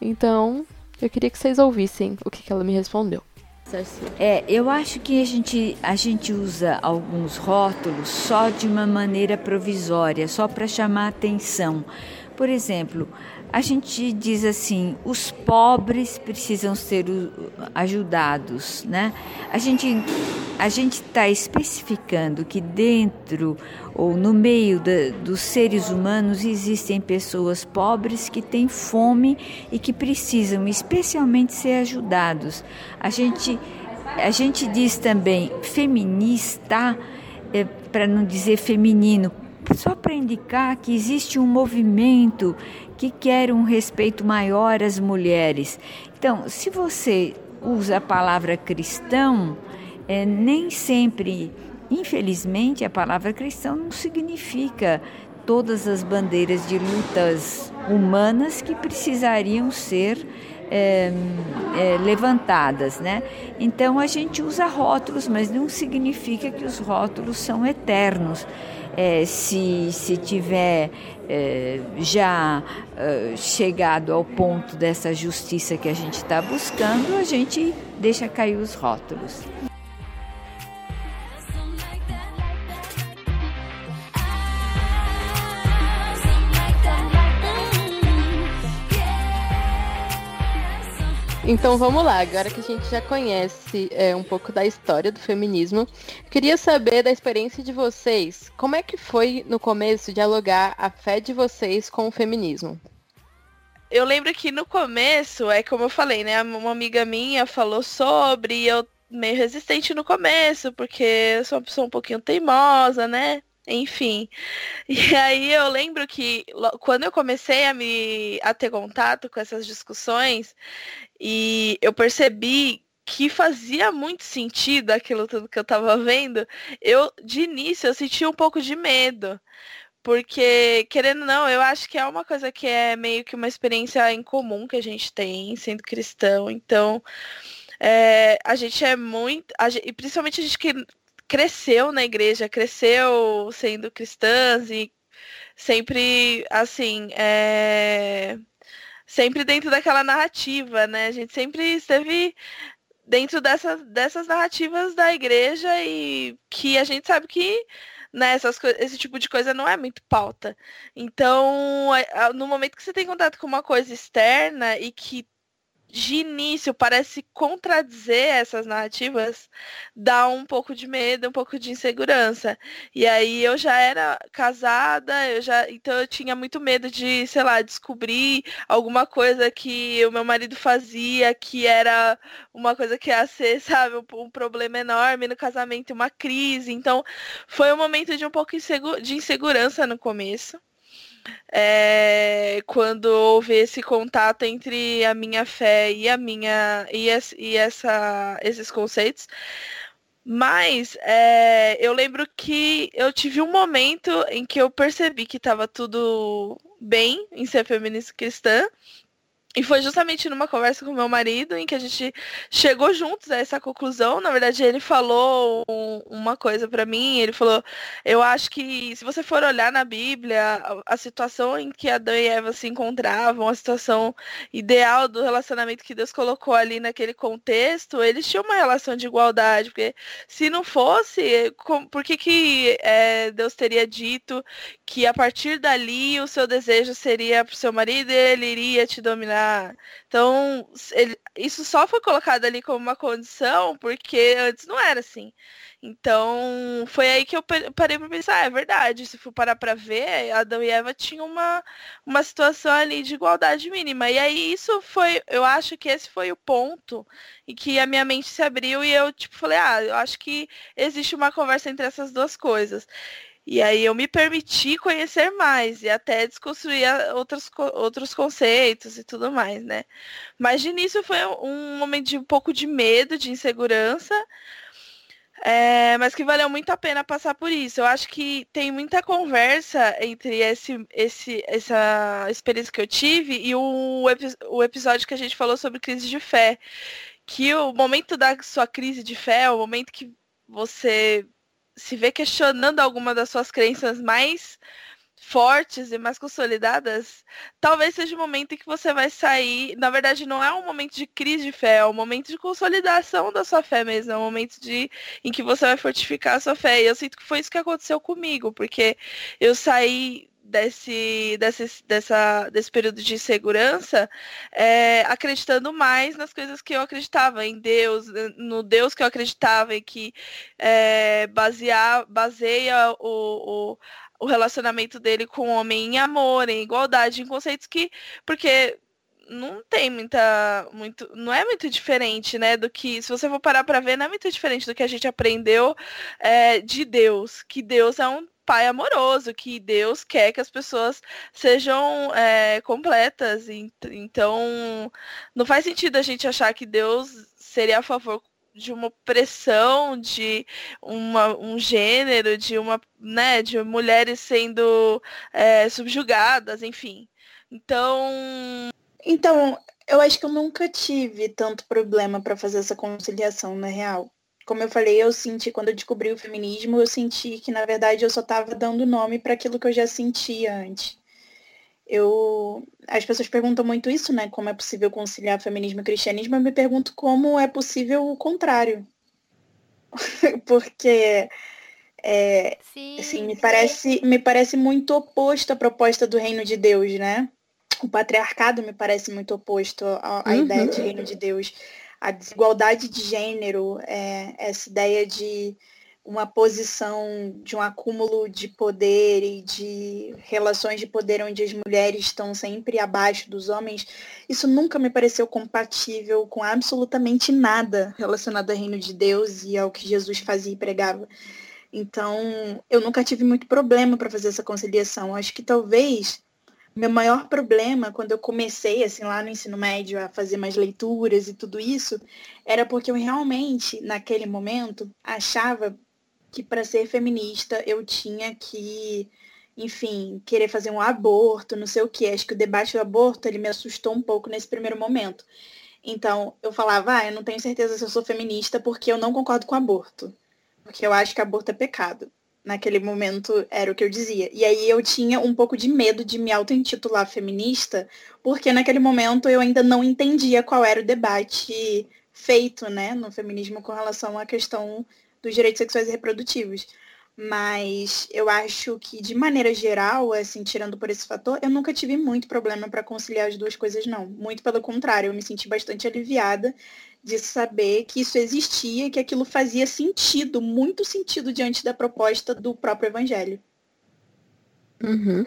Então, eu queria que vocês ouvissem o que, que ela me respondeu. É, eu acho que a gente, a gente usa alguns rótulos só de uma maneira provisória, só para chamar atenção. Por exemplo, a gente diz assim, os pobres precisam ser ajudados, né? A gente a gente está especificando que dentro ou no meio da- dos seres humanos existem pessoas pobres que têm fome e que precisam especialmente ser ajudados. A gente a gente diz também feminista, para não dizer feminino, só para indicar que existe um movimento que quer um respeito maior às mulheres. Então, se você usa a palavra cristão, é, nem sempre, infelizmente, a palavra cristão não significa todas as bandeiras de lutas humanas que precisariam ser é, é, levantadas, né? Então a gente usa rótulos, mas não significa que os rótulos são eternos. É, se, se tiver é, já é, chegado ao ponto dessa justiça que a gente está buscando, a gente deixa cair os rótulos. Então vamos lá, agora que a gente já conhece é, um pouco da história do feminismo, queria saber da experiência de vocês. Como é que foi no começo dialogar a fé de vocês com o feminismo? Eu lembro que no começo, é como eu falei, né? Uma amiga minha falou sobre e eu meio resistente no começo, porque eu sou uma pessoa um pouquinho teimosa, né? Enfim. E aí eu lembro que quando eu comecei a me a ter contato com essas discussões e eu percebi que fazia muito sentido aquilo tudo que eu tava vendo, eu de início eu senti um pouco de medo. Porque, querendo ou não, eu acho que é uma coisa que é meio que uma experiência em comum que a gente tem sendo cristão. Então, é, a gente é muito. a gen- e principalmente a gente que cresceu na igreja, cresceu sendo cristãs e sempre, assim, é, sempre dentro daquela narrativa, né? A gente sempre esteve dentro dessas, dessas narrativas da igreja e que a gente sabe que né, essas esse tipo de coisa não é muito pauta. Então, no momento que você tem contato com uma coisa externa e que de início parece contradizer essas narrativas, dá um pouco de medo, um pouco de insegurança. E aí eu já era casada, eu já, então eu tinha muito medo de, sei lá, descobrir alguma coisa que o meu marido fazia que era uma coisa que ia ser, sabe, um, problema enorme no casamento, uma crise. Então foi um momento de um pouco de insegurança no começo é, quando houve esse contato entre a minha fé e a minha e, e essa, esses conceitos. Mas é, eu lembro que eu tive um momento em que eu percebi que estava tudo bem em ser feminista cristã e foi justamente numa conversa com meu marido em que a gente chegou juntos a essa conclusão. Na verdade, ele falou um, uma coisa para mim. Ele falou: Eu acho que se você for olhar na Bíblia, a, situação em que Adão e Eva se encontravam, a situação ideal do relacionamento que Deus colocou ali naquele contexto, eles tinham uma relação de igualdade. Porque se não fosse, por que, que é, Deus teria dito que a partir dali o seu desejo seria para o seu marido e ele iria te dominar? Então, ele, isso só foi colocado ali como uma condição porque antes não era assim. Então, foi aí que eu parei para pensar, ah, é verdade, se for parar para ver, Adão e Eva tinham uma, uma situação ali de igualdade mínima. E aí isso foi, eu acho que esse foi o ponto em que a minha mente se abriu e eu, tipo, falei, ah, eu acho que existe uma conversa entre essas duas coisas. E aí eu me permiti conhecer mais e até desconstruir outros, outros conceitos e tudo mais, né? Mas de início foi um momento de um pouco de medo, de insegurança, é, mas que valeu muito a pena passar por isso. Eu acho que tem muita conversa entre esse, esse, essa experiência que eu tive e o, o episódio que a gente falou sobre crise de fé. Que o momento da sua crise de fé o momento que você se vê questionando alguma das suas crenças mais fortes e mais consolidadas, talvez seja o momento em que você vai sair. Na verdade, não é um momento de crise de fé, é um momento de consolidação da sua fé mesmo, é um momento de em que você vai fortificar a sua fé. E eu sinto que foi isso que aconteceu comigo, porque eu saí desse, desse, dessa, desse período de insegurança, é, acreditando mais nas coisas que eu acreditava, em Deus, no Deus que eu acreditava e que é, baseia, baseia o, o, o relacionamento dele com o homem em amor, em igualdade, em conceitos que. Porque não tem muita muito não é muito diferente né do que se você for parar para ver não é muito diferente do que a gente aprendeu é, de Deus que Deus é um pai amoroso, que Deus quer que as pessoas sejam é, completas. Então, não faz sentido a gente achar que Deus seria a favor de uma opressão de uma, um gênero, de uma, né, de mulheres sendo é, subjugadas, enfim. Então. Então, eu acho que eu nunca tive tanto problema para fazer essa conciliação na real como eu falei, eu senti, quando eu descobri o feminismo, eu senti que, na verdade, eu só estava dando nome para aquilo que eu já sentia antes. Eu, as pessoas perguntam muito isso, né? Como é possível conciliar feminismo e cristianismo? Eu me pergunto como é possível o contrário. Porque é, sim, assim, me, sim. Parece, me parece muito oposto à proposta do reino de Deus, né? O patriarcado me parece muito oposto à, à uhum. ideia de reino de Deus a desigualdade de gênero, é, essa ideia de uma posição de um acúmulo de poder e de relações de poder onde as mulheres estão sempre abaixo dos homens, isso nunca me pareceu compatível com absolutamente nada relacionado ao reino de Deus e ao que Jesus fazia e pregava. Então, eu nunca tive muito problema para fazer essa conciliação. Acho que talvez meu maior problema quando eu comecei, assim, lá no ensino médio a fazer mais leituras e tudo isso, era porque eu realmente, naquele momento, achava que para ser feminista eu tinha que, enfim, querer fazer um aborto, não sei o que. Acho que o debate do aborto, ele me assustou um pouco nesse primeiro momento. Então, eu falava, ah, eu não tenho certeza se eu sou feminista porque eu não concordo com aborto. Porque eu acho que aborto é pecado naquele momento era o que eu dizia. E aí eu tinha um pouco de medo de me auto-intitular feminista, porque naquele momento eu ainda não entendia qual era o debate feito, né, no feminismo com relação à questão dos direitos sexuais e reprodutivos. Mas eu acho que, de maneira geral, assim, tirando por esse fator, eu nunca tive muito problema para conciliar as duas coisas, não. Muito pelo contrário, eu me senti bastante aliviada de saber que isso existia, que aquilo fazia sentido, muito sentido diante da proposta do próprio evangelho. Uhum.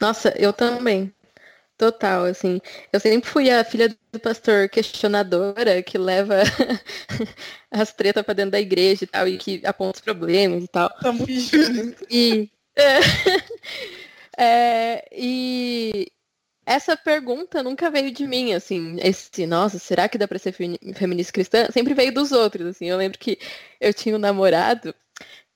Nossa, eu também. Total, assim. Eu sempre fui a filha do pastor questionadora que leva as tretas pra dentro da igreja e tal, e que aponta os problemas e tal. E, é, é, e essa pergunta nunca veio de mim, assim, esse, nossa, será que dá pra ser feminista cristã? Sempre veio dos outros, assim. Eu lembro que eu tinha um namorado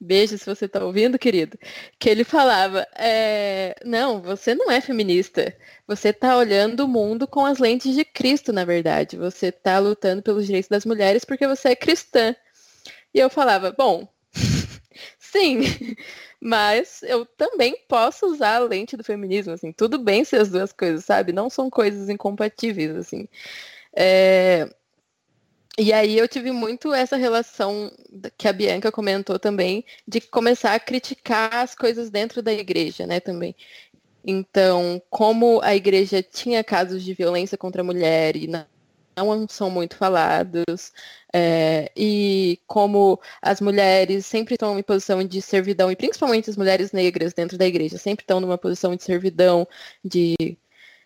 Beijo se você tá ouvindo, querido. Que ele falava, é, não, você não é feminista. Você tá olhando o mundo com as lentes de Cristo, na verdade. Você tá lutando pelos direitos das mulheres porque você é cristã. E eu falava, bom, sim, mas eu também posso usar a lente do feminismo, assim. Tudo bem ser as duas coisas, sabe? Não são coisas incompatíveis, assim. É, e aí eu tive muito essa relação que a Bianca comentou também, de começar a criticar as coisas dentro da igreja, né, também. Então, como a igreja tinha casos de violência contra a mulher e não, não são muito falados, é, e como as mulheres sempre estão em posição de servidão, e principalmente as mulheres negras dentro da igreja, sempre estão numa posição de servidão, de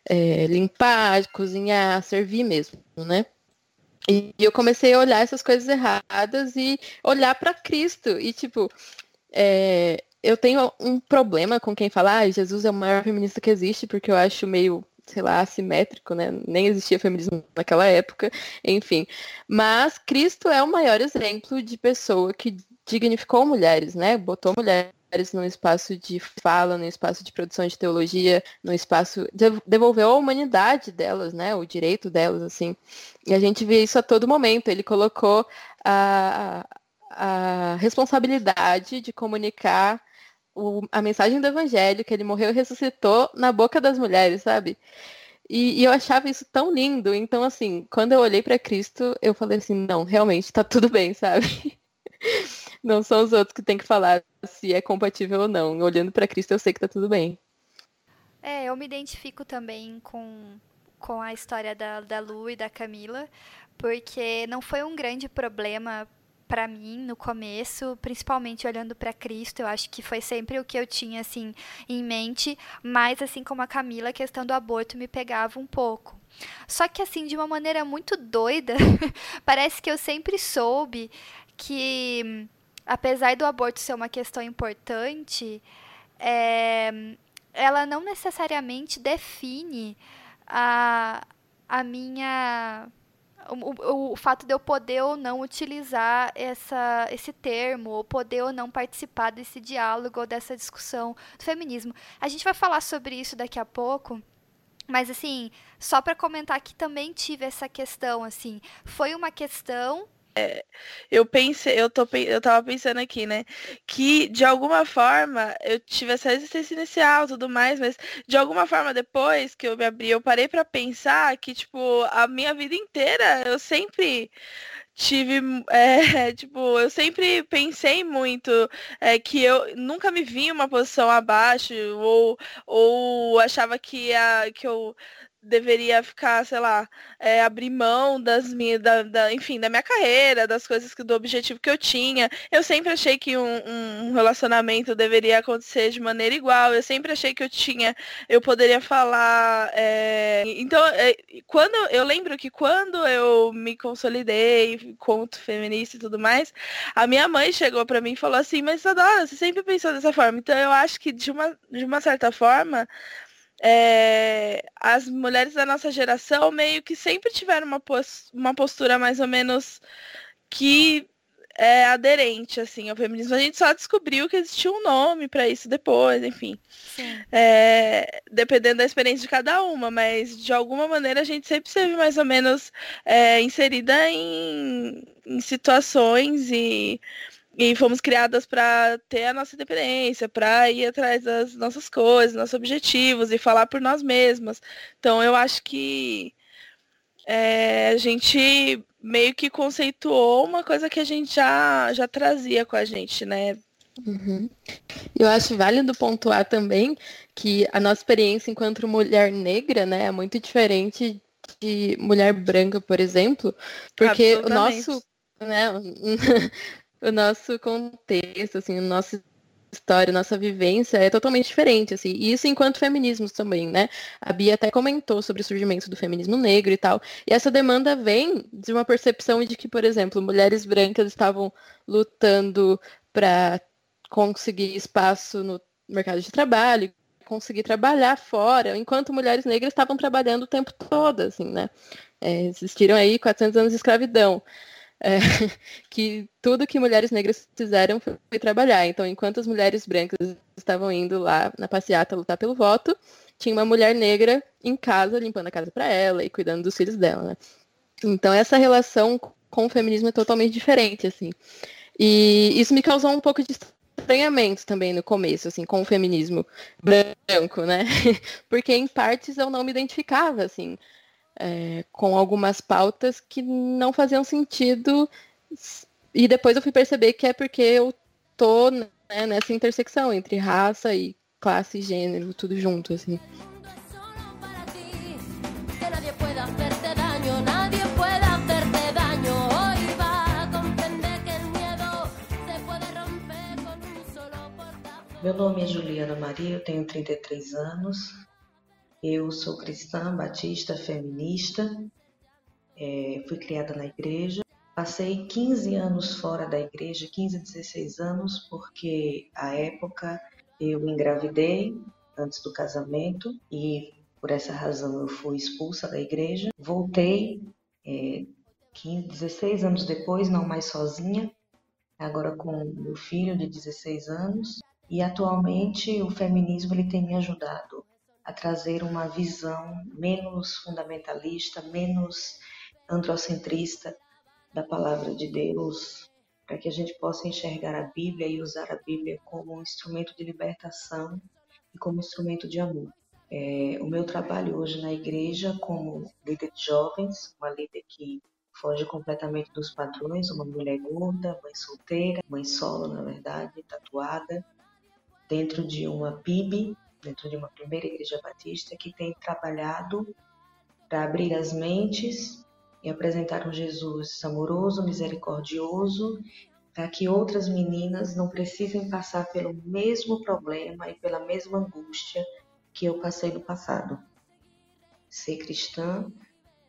é, limpar, de cozinhar, servir mesmo, né? E eu comecei a olhar essas coisas erradas e olhar para Cristo. E, tipo, é, eu tenho um problema com quem fala, ah, Jesus é o maior feminista que existe, porque eu acho meio, sei lá, assimétrico, né? Nem existia feminismo naquela época, enfim. Mas Cristo é o maior exemplo de pessoa que dignificou mulheres, né? Botou mulheres no espaço de fala, no espaço de produção de teologia, no espaço devolveu a humanidade delas, né, o direito delas, assim. E a gente vê isso a todo momento. Ele colocou a, a responsabilidade de comunicar o, a mensagem do evangelho, que ele morreu e ressuscitou na boca das mulheres, sabe? E, e, eu achava isso tão lindo. Então, assim, quando eu olhei para Cristo, eu falei assim, não, realmente, tá tudo bem, sabe? Não são os outros que tem que falar se é compatível ou não. Olhando para Cristo, eu sei que tá tudo bem. É, eu me identifico também com, com a história da, da Lu e da Camila, porque não foi um grande problema para mim no começo, principalmente olhando para Cristo, eu acho que foi sempre o que eu tinha assim em mente, mas assim como a Camila, a questão do aborto me pegava um pouco. Só que assim, de uma maneira muito doida, parece que eu sempre soube que apesar do aborto ser uma questão importante, é, ela não necessariamente define a, a minha. O, o, o, fato de eu poder ou não utilizar essa, esse termo, ou poder ou não participar desse diálogo ou dessa discussão do feminismo. A gente vai falar sobre isso daqui a pouco. Mas assim, só para comentar que também tive essa questão, assim, foi uma questão é, eu pensei, eu, tô, eu tava pensando aqui, né? Que de alguma forma eu tive essa resistência inicial tudo mais, mas de alguma forma depois que eu me abri, eu parei para pensar que, tipo, a minha vida inteira eu sempre tive, é, tipo, eu sempre pensei muito é, que eu nunca me vi em uma posição abaixo ou, ou achava que, a, que eu deveria ficar, sei lá, é, abrir mão das minhas, da, da, enfim, da minha carreira, das coisas que, do objetivo que eu tinha. Eu sempre achei que um, um, relacionamento deveria acontecer de maneira igual. Eu sempre achei que eu tinha, eu poderia falar. É... Então, é, quando eu lembro que quando eu me consolidei, conto feminista e tudo mais, a minha mãe chegou para mim e falou assim, mas Adora, você sempre pensou dessa forma. Então eu acho que de uma, de uma certa forma é, as mulheres da nossa geração meio que sempre tiveram uma, pos uma postura mais ou menos que é aderente assim ao feminismo. A gente só descobriu que existia um nome para isso depois, enfim. É, dependendo da experiência de cada uma, mas de alguma maneira a gente sempre esteve mais ou menos é, inserida em, em situações e e fomos criadas para ter a nossa independência, para ir atrás das nossas coisas, nossos objetivos e falar por nós mesmas. Então eu acho que é, a gente meio que conceituou uma coisa que a gente já, já trazia com a gente, né? Uhum. Eu acho válido pontuar também que a nossa experiência enquanto mulher negra, né, é muito diferente de mulher branca, por exemplo, porque o nosso, né, o nosso contexto, assim, o nosso história, nossa vivência é totalmente diferente, assim. E isso enquanto feminismos também, né? A Bia até comentou sobre o surgimento do feminismo negro e tal. E essa demanda vem de uma percepção de que, por exemplo, mulheres brancas estavam lutando para conseguir espaço no mercado de trabalho, conseguir trabalhar fora, enquanto mulheres negras estavam trabalhando o tempo todo, assim, né? É, existiram aí 400 anos de escravidão é, que tudo que mulheres negras fizeram foi, trabalhar. Então, enquanto as mulheres brancas estavam indo lá na passeata lutar pelo voto, tinha uma mulher negra em casa, limpando a casa para ela e cuidando dos filhos dela, né? Então, essa relação com o feminismo é totalmente diferente, assim. E isso me causou um pouco de estranhamento também no começo, assim, com o feminismo branco, né? Porque em partes eu não me identificava, assim é, com algumas pautas que não faziam sentido. E depois eu fui perceber que é porque eu tô né, nessa intersecção entre raça e classe e gênero, tudo junto, assim. Meu nome é Juliana Maria, eu tenho 33 anos, eu sou cristã, batista, feminista, é, fui criada na igreja. Passei 15 anos fora da igreja, 15, 16 anos, porque a época eu engravidei antes do casamento e por essa razão eu fui expulsa da igreja. Voltei é, 15, 16 anos depois, não mais sozinha, agora com meu filho de 16 anos. E atualmente o feminismo ele tem me ajudado a trazer uma visão menos fundamentalista, menos androcentrista da palavra de Deus, para que a gente possa enxergar a Bíblia e usar a Bíblia como um instrumento de libertação e como instrumento de amor. É, o meu trabalho hoje na igreja como líder de jovens, uma líder que foge completamente dos padrões, uma mulher gorda, mãe solteira, mãe solo, na verdade, tatuada, dentro de uma PIB, dentro de uma primeira igreja batista que tem trabalhado para abrir as mentes e apresentar um Jesus amoroso, misericordioso, para que outras meninas não precisem passar pelo mesmo problema e pela mesma angústia que eu passei no passado. Ser cristã,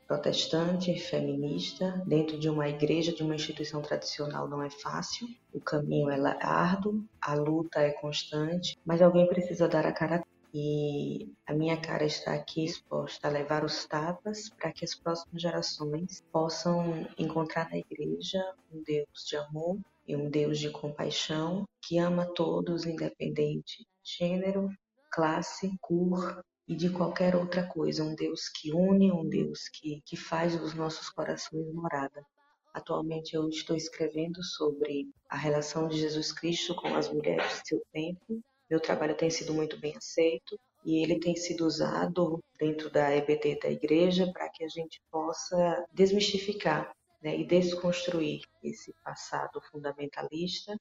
protestante, feminista, dentro de uma igreja, de uma instituição tradicional não é fácil. O caminho é árduo, a luta é constante, mas alguém precisa dar a cara e a minha cara está aqui exposta a levar os tapas para que as próximas gerações possam encontrar na igreja um Deus de amor e um Deus de compaixão que ama todos, independente de gênero, classe, cor e de qualquer outra coisa. Um Deus que une, um Deus que, que faz os nossos corações morada. Atualmente eu estou escrevendo sobre a relação de Jesus Cristo com as mulheres de seu tempo meu trabalho tem sido muito bem aceito e ele tem sido usado dentro da EBD da igreja para que a gente possa desmistificar né, e desconstruir esse passado fundamentalista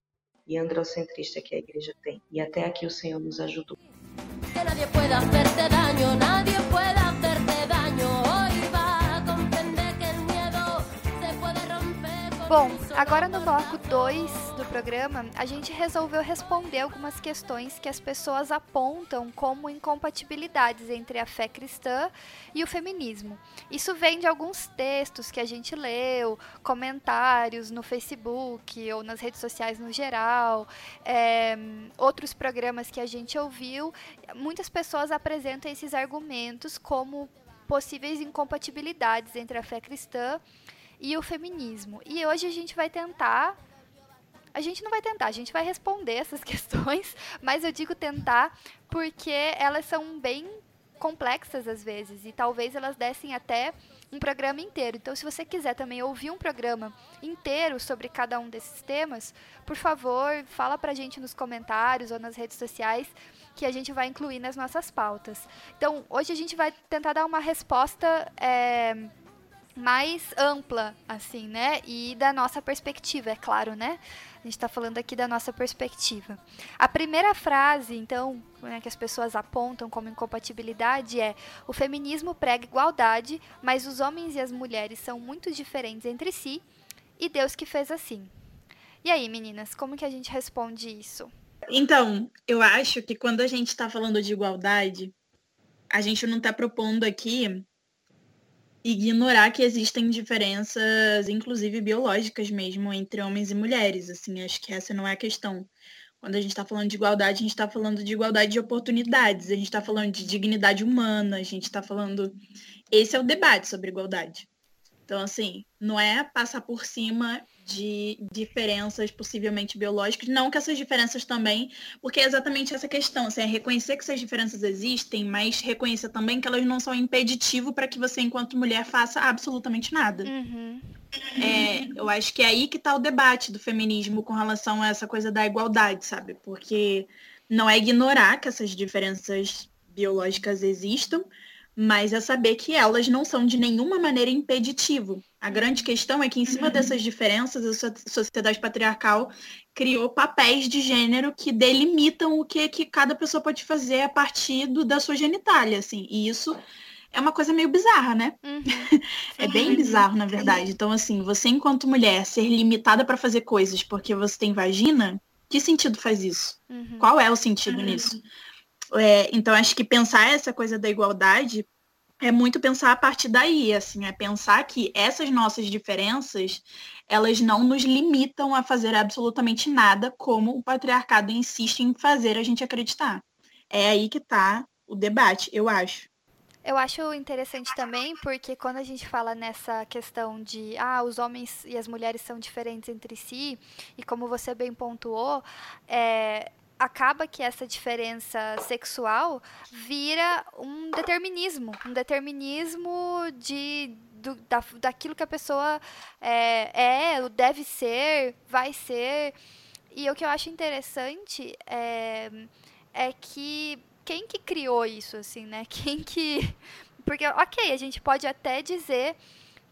e androcentrista que a igreja tem. E até aqui o Senhor nos ajudou. Que nadie pueda hacerte daño, nadie pueda hacerte Bom, agora no bloco 2 do programa, a gente resolveu responder algumas questões que as pessoas apontam como incompatibilidades entre a fé cristã e o feminismo. Isso vem de alguns textos que a gente leu, comentários no Facebook ou nas redes sociais no geral, é, outros programas que a gente ouviu. Muitas pessoas apresentam esses argumentos como possíveis incompatibilidades entre a fé cristã e o feminismo. E hoje a gente vai tentar. A gente não vai tentar, a gente vai responder essas questões, mas eu digo tentar porque elas são bem complexas às vezes e talvez elas dessem até um programa inteiro. Então, se você quiser também ouvir um programa inteiro sobre cada um desses temas, por favor, fala pra gente nos comentários ou nas redes sociais que a gente vai incluir nas nossas pautas. Então, hoje a gente vai tentar dar uma resposta é, mais ampla, assim, né? E da nossa perspectiva, é claro, né? A gente está falando aqui da nossa perspectiva. A primeira frase, então, né, que as pessoas apontam como incompatibilidade é: o feminismo prega igualdade, mas os homens e as mulheres são muito diferentes entre si, e Deus que fez assim. E aí, meninas, como que a gente responde isso? Então, eu acho que quando a gente está falando de igualdade, a gente não está propondo aqui ignorar que existem diferenças, inclusive biológicas mesmo, entre homens e mulheres. Assim, acho que essa não é a questão. Quando a gente está falando de igualdade, a gente está falando de igualdade de oportunidades, a gente está falando de dignidade humana, a gente está falando. Esse é o debate sobre igualdade. Então, assim, não é passar por cima de diferenças possivelmente biológicas, não que essas diferenças também, porque é exatamente essa questão, assim, é reconhecer que essas diferenças existem, mas reconhecer também que elas não são impeditivo para que você, enquanto mulher, faça absolutamente nada. Uhum. É, eu acho que é aí que está o debate do feminismo com relação a essa coisa da igualdade, sabe? Porque não é ignorar que essas diferenças biológicas existam, mas é saber que elas não são de nenhuma maneira impeditivo. A grande questão é que, em cima dessas diferenças, a sociedade patriarcal criou papéis de gênero que delimitam o que, que cada pessoa pode fazer a partir do, da sua genitália, assim. E isso é uma coisa meio bizarra, né? Uhum. é bem bizarro, na verdade. Então, assim, você, enquanto mulher, ser limitada para fazer coisas porque você tem vagina, que sentido faz isso? Uhum. Qual é o sentido nisso? É, então, acho que pensar essa coisa da igualdade é muito pensar a partir daí, assim, é pensar que essas nossas diferenças, elas não nos limitam a fazer absolutamente nada como o patriarcado insiste em fazer a gente acreditar. É aí que está o debate, eu acho. Eu acho interessante também porque quando a gente fala nessa questão de ah, os homens e as mulheres são diferentes entre si, e como você bem pontuou, é, acaba que essa diferença sexual vira um determinismo, um determinismo de do, da, daquilo que a pessoa é, é, deve ser, vai ser. E o que eu acho interessante é, é que quem que criou isso, assim, né? Quem que. Porque, ok, a gente pode até dizer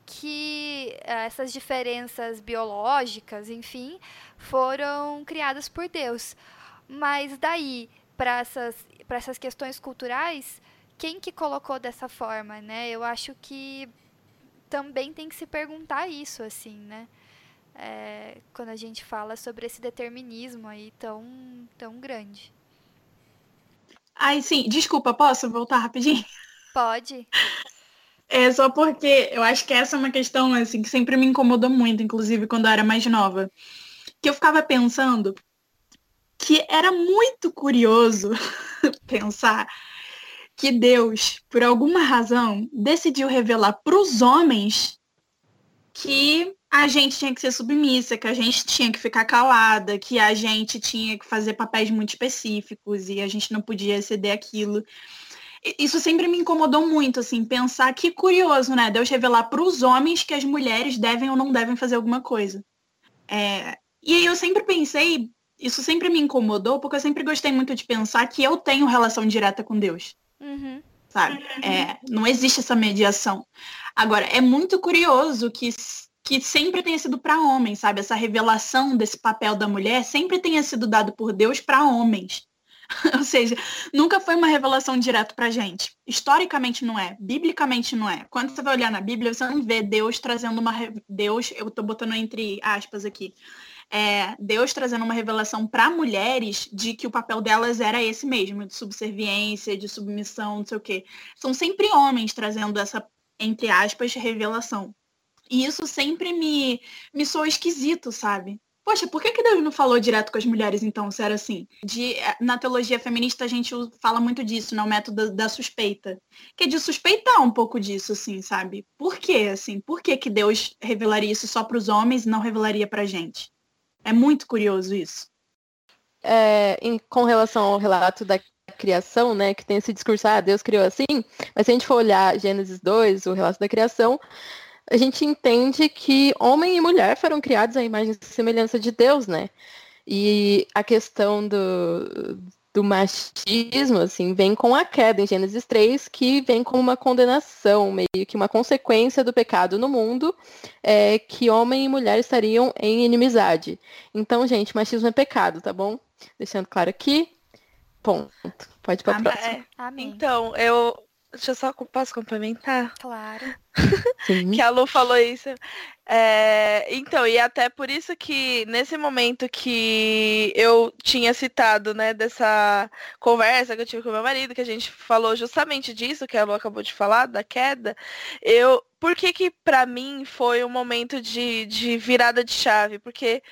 que essas diferenças biológicas, enfim, foram criadas por Deus. Mas daí, para essas, essas questões culturais, quem que colocou dessa forma, né? Eu acho que também tem que se perguntar isso, assim, né? É, quando a gente fala sobre esse determinismo aí tão, tão grande. Ai, sim, desculpa, posso voltar rapidinho? Pode. É só porque eu acho que essa é uma questão assim que sempre me incomodou muito, inclusive quando eu era mais nova. Que eu ficava pensando que era muito curioso pensar que Deus, por alguma razão, decidiu revelar para os homens que a gente tinha que ser submissa, que a gente tinha que ficar calada, que a gente tinha que fazer papéis muito específicos e a gente não podia exceder aquilo. Isso sempre me incomodou muito, assim, pensar que curioso, né? Deus revelar para os homens que as mulheres devem ou não devem fazer alguma coisa. É... E aí eu sempre pensei, isso sempre me incomodou, porque eu sempre gostei muito de pensar que eu tenho relação direta com Deus. Uhum. Sabe? É, não existe essa mediação. Agora, é muito curioso que, que sempre tenha sido para homens, sabe? Essa revelação desse papel da mulher sempre tenha sido dado por Deus para homens. Ou seja, nunca foi uma revelação direta pra gente. Historicamente não é, biblicamente não é. Quando você vai olhar na Bíblia, você não vê Deus trazendo uma Deus, eu tô botando entre aspas aqui, é, Deus trazendo uma revelação para mulheres de que o papel delas era esse mesmo, de subserviência, de submissão, não sei o quê. São sempre homens trazendo essa, entre aspas, revelação. E isso sempre me, me soa esquisito, sabe? Poxa, por que, que Deus não falou direto com as mulheres, então, se era assim? De, na teologia feminista, a gente fala muito disso, né? método da, suspeita. Que é de suspeitar um pouco disso, assim, sabe? Por quê, assim? Por que, que Deus revelaria isso só para os homens e não revelaria para gente? É muito curioso isso. É, em, com relação ao relato da criação, né, que tem esse discurso, ah, Deus criou assim, mas se a gente for olhar Gênesis 2, o relato da criação, a gente entende que homem e mulher foram criados à imagem e semelhança de Deus, né? E a questão do, do machismo, assim, vem com a queda em Gênesis 3, que vem como uma condenação, meio que uma consequência do pecado no mundo, é, que homem e mulher estariam em inimizade. Então, gente, machismo é pecado, tá bom? Deixando claro aqui. Ponto. Pode ir pra próxima. É, então, eu, Deixa eu só posso complementar? Claro. que a Lu falou isso. É, então, e até por isso que nesse momento que eu tinha citado, né, dessa conversa que eu tive com meu marido, que a gente falou justamente disso, que a Lu acabou de falar, da queda, eu. Por que que pra mim foi um momento de, de virada de chave? Porque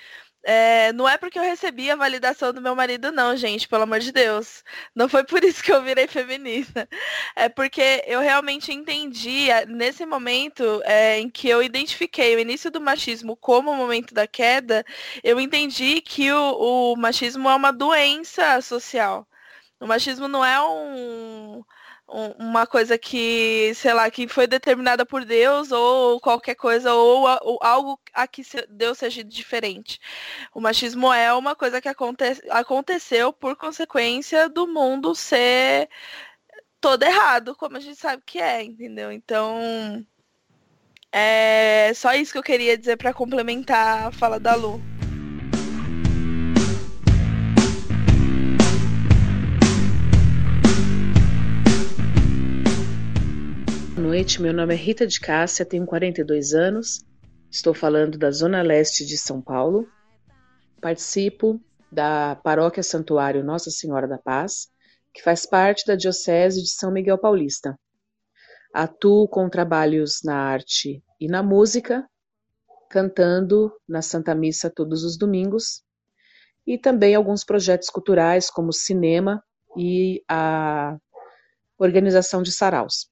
é, não é porque eu recebi a validação do meu marido, não, gente, pelo amor de Deus. Não foi por isso que eu virei feminista. É porque eu realmente entendi, nesse momento é, em que eu identifiquei o início do machismo como o momento da queda, eu entendi que o, o machismo é uma doença social. O machismo não é um uma coisa que, sei lá, que foi determinada por Deus ou qualquer coisa, ou, ou, algo a que Deus seja diferente. O machismo é uma coisa que aconte, aconteceu por consequência do mundo ser todo errado, como a gente sabe que é, entendeu? Então, é só isso que eu queria dizer para complementar a fala da Lu. Noite, meu nome é Rita de Cássia, tenho 42 anos, estou falando da Zona Leste de São Paulo, participo da Paróquia Santuário Nossa Senhora da Paz, que faz parte da Diocese de São Miguel Paulista. Atuo com trabalhos na arte e na música, cantando na Santa Missa todos os domingos, e também alguns projetos culturais como cinema e a organização de saraus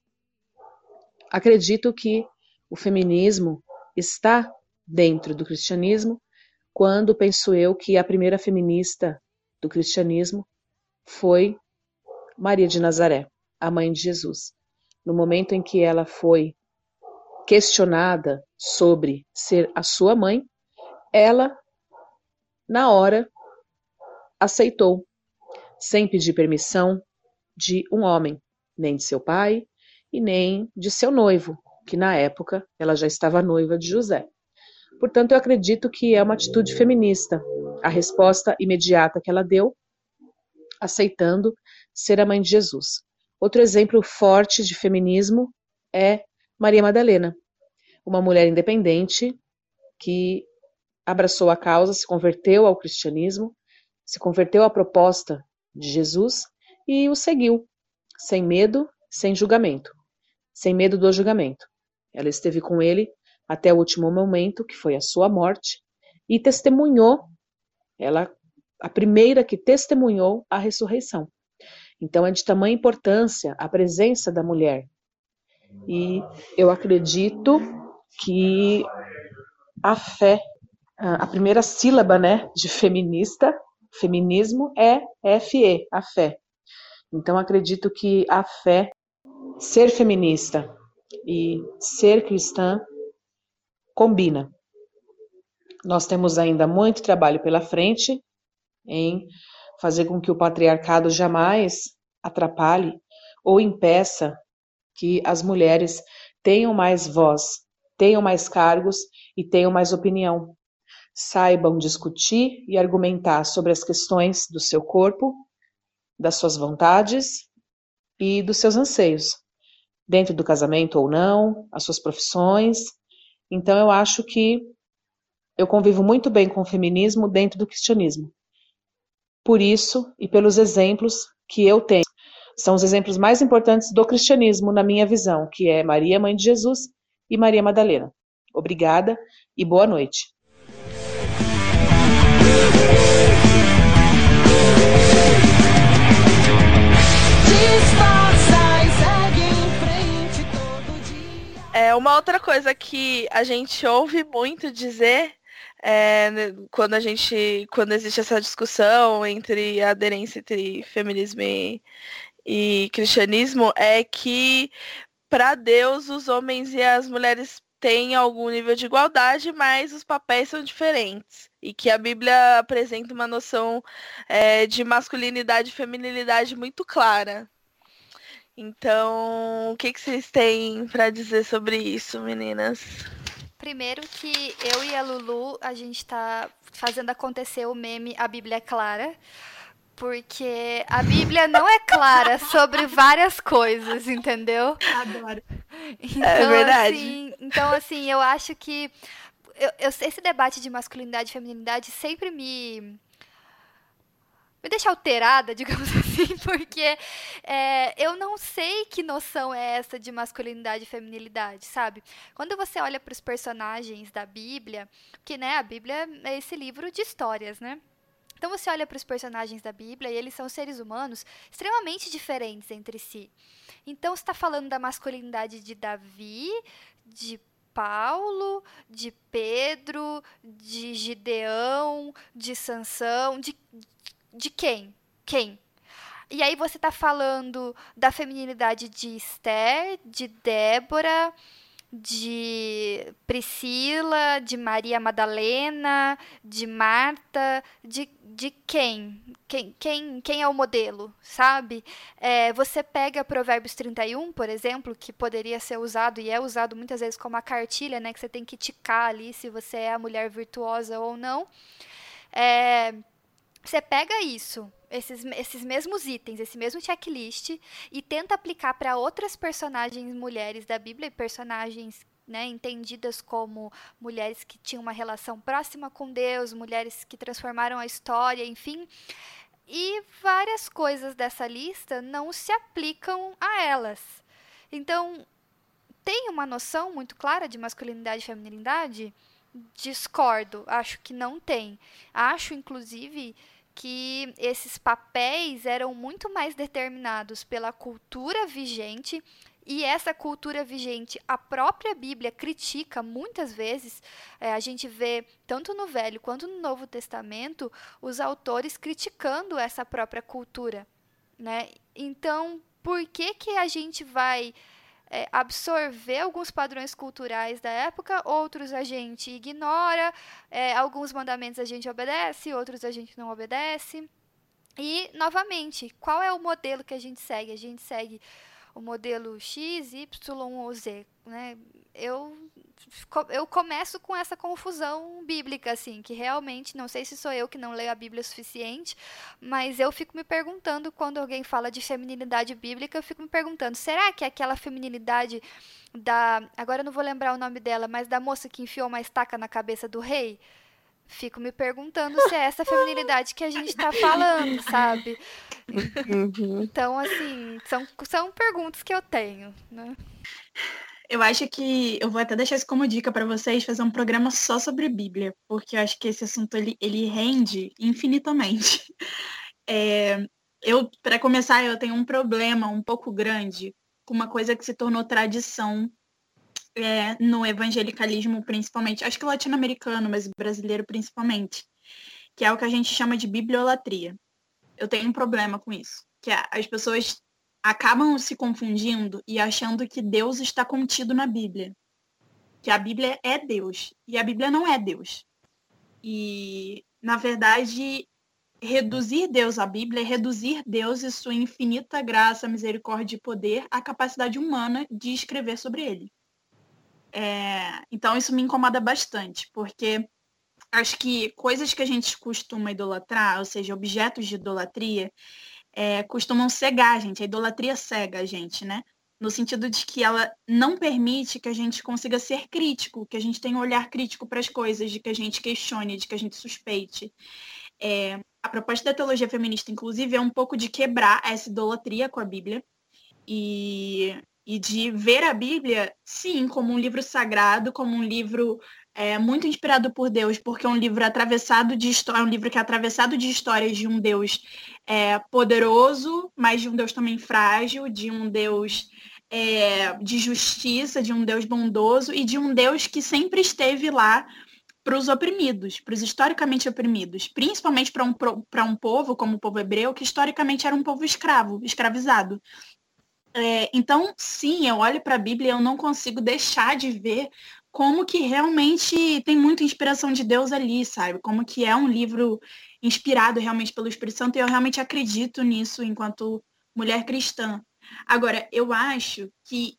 acredito que o feminismo está dentro do cristianismo quando penso eu que a primeira feminista do cristianismo foi Maria de Nazaré, a mãe de Jesus. No momento em que ela foi questionada sobre ser a sua mãe, ela, na hora, aceitou, sem pedir permissão de um homem, nem de seu pai, e nem de seu noivo, que na época ela já estava noiva de José. Portanto, eu acredito que é uma atitude feminista, a resposta imediata que ela deu, aceitando ser a mãe de Jesus. Outro exemplo forte de feminismo é Maria Madalena, uma mulher independente que abraçou a causa, se converteu ao cristianismo, se converteu à proposta de Jesus e o seguiu, sem medo, sem julgamento sem medo do julgamento. Ela esteve com ele até o último momento, que foi a sua morte, e testemunhou, ela a primeira que testemunhou a ressurreição. Então é de tamanha importância a presença da mulher. E eu acredito que a fé, a primeira sílaba, né, de feminista, feminismo é FE, a fé. Então acredito que a fé ser feminista e ser cristã combina. Nós temos ainda muito trabalho pela frente em fazer com que o patriarcado jamais atrapalhe ou impeça que as mulheres tenham mais voz, tenham mais cargos e tenham mais opinião. Saibam discutir e argumentar sobre as questões do seu corpo, das suas vontades e dos seus anseios dentro do casamento ou não, as suas profissões. Então eu acho que eu convivo muito bem com o feminismo dentro do cristianismo. Por isso e pelos exemplos que eu tenho. São os exemplos mais importantes do cristianismo na minha visão, que é Maria, mãe de Jesus, e Maria Madalena. Obrigada e boa noite. É, uma outra coisa que a gente ouve muito dizer é, né, quando a gente. quando existe essa discussão entre a aderência entre feminismo e, e cristianismo é que para Deus os homens e as mulheres têm algum nível de igualdade, mas os papéis são diferentes. E que a Bíblia apresenta uma noção é, de masculinidade e feminilidade muito clara. Então, o que, que vocês têm para dizer sobre isso, meninas? Primeiro que eu e a Lulu, a gente está fazendo acontecer o meme A Bíblia é Clara porque a Bíblia não é clara sobre várias coisas, entendeu? Adoro. Então, é verdade. Assim, então, assim, eu acho que eu, eu, esse debate de masculinidade e feminilidade sempre me me deixa alterada, digamos assim, porque é, eu não sei que noção é essa de masculinidade e feminilidade, sabe? Quando você olha para os personagens da Bíblia, que né, a Bíblia é esse livro de histórias, né? Então você olha para os personagens da Bíblia e eles são seres humanos extremamente diferentes entre si. Então está falando da masculinidade de Davi, de Paulo, de Pedro, de Gideão, de Sansão, de, de quem? Quem? E aí você está falando da feminilidade de Esther, de Débora, de Priscila, de Maria Madalena, de Marta, de, de quem? quem? Quem quem é o modelo, sabe? É, você pega Provérbios 31, por exemplo, que poderia ser usado e é usado muitas vezes como a cartilha, né? Que você tem que ticar ali se você é a mulher virtuosa ou não. É, você pega isso, esses, esses mesmos itens, esse mesmo checklist, e tenta aplicar para outras personagens mulheres da Bíblia, personagens né, entendidas como mulheres que tinham uma relação próxima com Deus, mulheres que transformaram a história, enfim. E várias coisas dessa lista não se aplicam a elas. Então, tem uma noção muito clara de masculinidade e feminilidade? Discordo, acho que não tem. Acho, inclusive, que esses papéis eram muito mais determinados pela cultura vigente e essa cultura vigente, a própria Bíblia critica muitas vezes. É, a gente vê, tanto no Velho quanto no Novo Testamento, os autores criticando essa própria cultura. Né? Então, por que, que a gente vai é, absorver alguns padrões culturais da época, outros a gente ignora, é, alguns mandamentos a gente obedece, outros a gente não obedece. E, novamente, qual é o modelo que a gente segue? A gente segue o modelo X, Y ou Z, né? Eu eu começo com essa confusão bíblica, assim, que realmente, não sei se sou eu que não leio a Bíblia o suficiente, mas eu fico me perguntando, quando alguém fala de feminilidade bíblica, eu fico me perguntando, será que é aquela feminilidade da. Agora eu não vou lembrar o nome dela, mas da moça que enfiou uma estaca na cabeça do rei? Fico me perguntando se é essa feminilidade que a gente está falando, sabe? Uhum. Então, assim, são, são perguntas que eu tenho, né? Eu acho que eu vou até deixar isso como dica para vocês fazer um programa só sobre Bíblia, porque eu acho que esse assunto ele, ele rende infinitamente. É, eu, para começar, eu tenho um problema um pouco grande com uma coisa que se tornou tradição é, no evangelicalismo, principalmente, acho que latino-americano, mas brasileiro principalmente, que é o que a gente chama de bibliolatria. Eu tenho um problema com isso, que é, as pessoas acabam se confundindo e achando que Deus está contido na Bíblia. Que a Bíblia é Deus. E a Bíblia não é Deus. E, na verdade, reduzir Deus à Bíblia é reduzir Deus e sua infinita graça, misericórdia e poder à capacidade humana de escrever sobre ele. É, então, isso me incomoda bastante, porque acho que coisas que a gente costuma idolatrar, ou seja, objetos de idolatria, é, costumam cegar a gente, a idolatria cega a gente, né? No sentido de que ela não permite que a gente consiga ser crítico, que a gente tenha um olhar crítico para as coisas, de que a gente questione, de que a gente suspeite. É, a proposta da teologia feminista, inclusive, é um pouco de quebrar essa idolatria com a Bíblia e, e de ver a Bíblia, sim, como um livro sagrado, como um livro é muito inspirado por Deus, porque é um livro atravessado de história, é um livro que é atravessado de histórias de um Deus é, poderoso, mas de um Deus também frágil, de um Deus é, de justiça, de um Deus bondoso e de um Deus que sempre esteve lá para os oprimidos, para os historicamente oprimidos, principalmente para um, um povo como o povo hebreu, que historicamente era um povo escravo, escravizado. É, então, sim, eu olho para a Bíblia e eu não consigo deixar de ver como que realmente tem muita inspiração de Deus ali, sabe? Como que é um livro inspirado realmente pelo Espírito Santo e eu realmente acredito nisso enquanto mulher cristã. Agora, eu acho que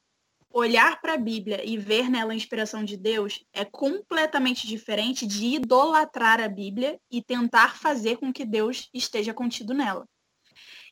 olhar para a Bíblia e ver nela a inspiração de Deus é completamente diferente de idolatrar a Bíblia e tentar fazer com que Deus esteja contido nela.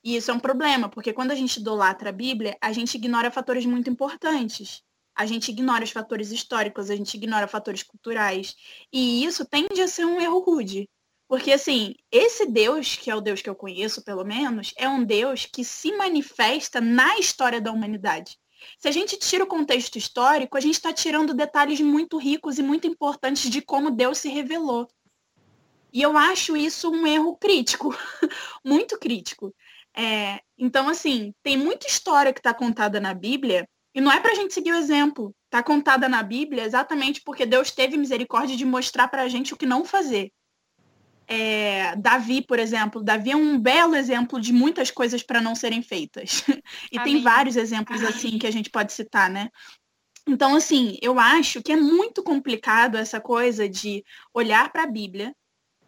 E isso é um problema, porque quando a gente idolatra a Bíblia, a gente ignora fatores muito importantes. A gente ignora os fatores históricos, a gente ignora fatores culturais. E isso tende a ser um erro rude. Porque, assim, esse Deus, que é o Deus que eu conheço, pelo menos, é um Deus que se manifesta na história da humanidade. Se a gente tira o contexto histórico, a gente está tirando detalhes muito ricos e muito importantes de como Deus se revelou. E eu acho isso um erro crítico, muito crítico. É, então, assim, tem muita história que está contada na Bíblia, e não é para a gente seguir o exemplo. Está contada na Bíblia exatamente porque Deus teve misericórdia de mostrar para a gente o que não fazer é, Davi, por exemplo. Davi é um belo exemplo de muitas coisas para não serem feitas. e Amém. tem vários exemplos Amém. assim que a gente pode citar, né? Então, assim, eu acho que é muito complicado essa coisa de olhar para a Bíblia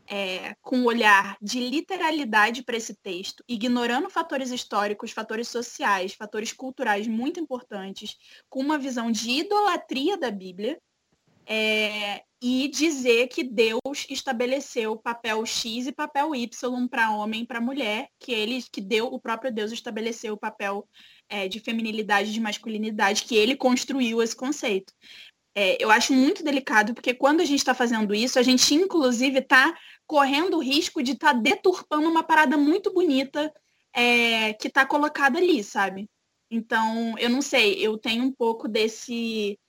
é, com um olhar de literalidade para esse texto, ignorando fatores históricos, fatores sociais, fatores culturais muito importantes, com uma visão de idolatria da Bíblia, é, e dizer que Deus estabeleceu papel X e papel Y para homem e para mulher, que ele que deu, o próprio Deus estabeleceu o papel é, de feminilidade e de masculinidade, que ele construiu esse conceito. É, eu acho muito delicado, porque quando a gente está fazendo isso, a gente inclusive está correndo o risco de estar tá deturpando uma parada muito bonita é, que está colocada ali, sabe? Então, eu não sei, eu tenho um pouco desse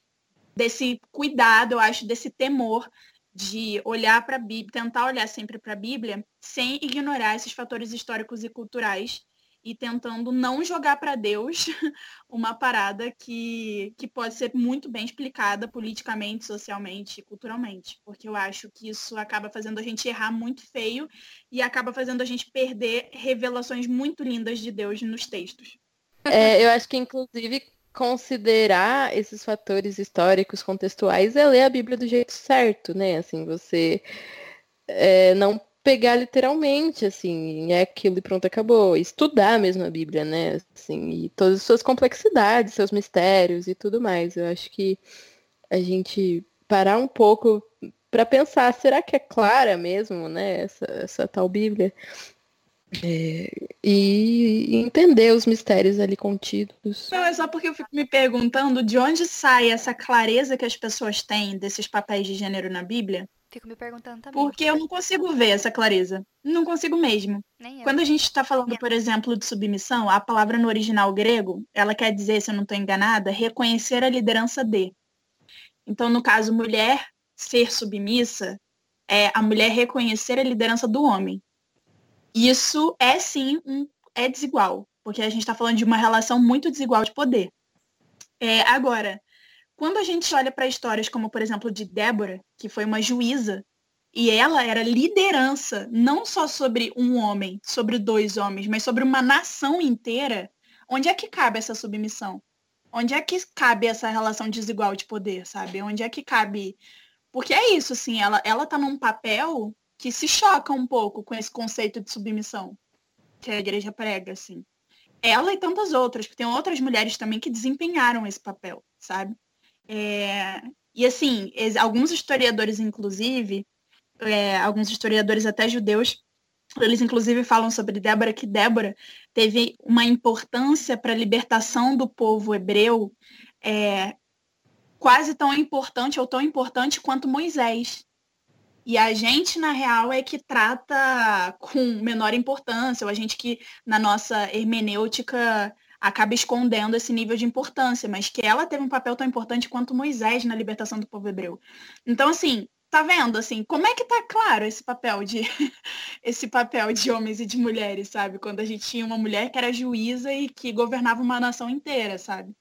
desse cuidado, eu acho, desse temor de olhar para a Bíblia, tentar olhar sempre para a Bíblia, sem ignorar esses fatores históricos e culturais e tentando não jogar para Deus uma parada que, que pode ser muito bem explicada politicamente, socialmente e culturalmente. Porque eu acho que isso acaba fazendo a gente errar muito feio e acaba fazendo a gente perder revelações muito lindas de Deus nos textos. É, eu acho que, inclusive, considerar esses fatores históricos, contextuais, é ler a Bíblia do jeito certo, né? Assim, você é, não pegar literalmente, assim, é aquilo e pronto, acabou. Estudar mesmo a Bíblia, né? Assim, e todas as suas complexidades, seus mistérios e tudo mais. Eu acho que a gente parar um pouco para pensar, será que é clara mesmo, né, essa, essa tal Bíblia? É, e entender os mistérios ali contidos. Não, é só porque eu fico me perguntando de onde sai essa clareza que as pessoas têm desses papéis de gênero na Bíblia. Fico me perguntando também. Porque eu não consigo ver essa clareza. Não consigo mesmo. Quando a gente está falando, por exemplo, de submissão, a palavra no original grego, ela quer dizer, se eu não estou enganada, reconhecer a liderança de. Então, no caso, mulher ser submissa é a mulher reconhecer a liderança do homem. Isso é sim um, é desigual, porque a gente está falando de uma relação muito desigual de poder. É, agora, quando a gente olha para histórias como, por exemplo, de Débora, que foi uma juíza, e ela era liderança, não só sobre um homem, sobre dois homens, mas sobre uma nação inteira, onde é que cabe essa submissão? Onde é que cabe essa relação desigual de poder, sabe? Onde é que cabe. Porque é isso, assim, ela, ela tá num papel que se choca um pouco com esse conceito de submissão que a igreja prega, assim. Ela e tantas outras, porque tem outras mulheres também que desempenharam esse papel, sabe? É... E assim, alguns historiadores, inclusive, é, alguns historiadores até judeus, eles inclusive falam sobre Débora que Débora teve uma importância para a libertação do povo hebreu é, quase tão importante ou tão importante quanto Moisés. E a gente, na real, é que trata com menor importância, ou a gente que, na nossa hermenêutica, acaba escondendo esse nível de importância, mas que ela teve um papel tão importante quanto Moisés na libertação do povo hebreu. Então, assim, tá vendo, assim, como é que tá claro esse papel de esse papel de homens e de mulheres, sabe? Quando a gente tinha uma mulher que era juíza e que governava uma nação inteira, sabe?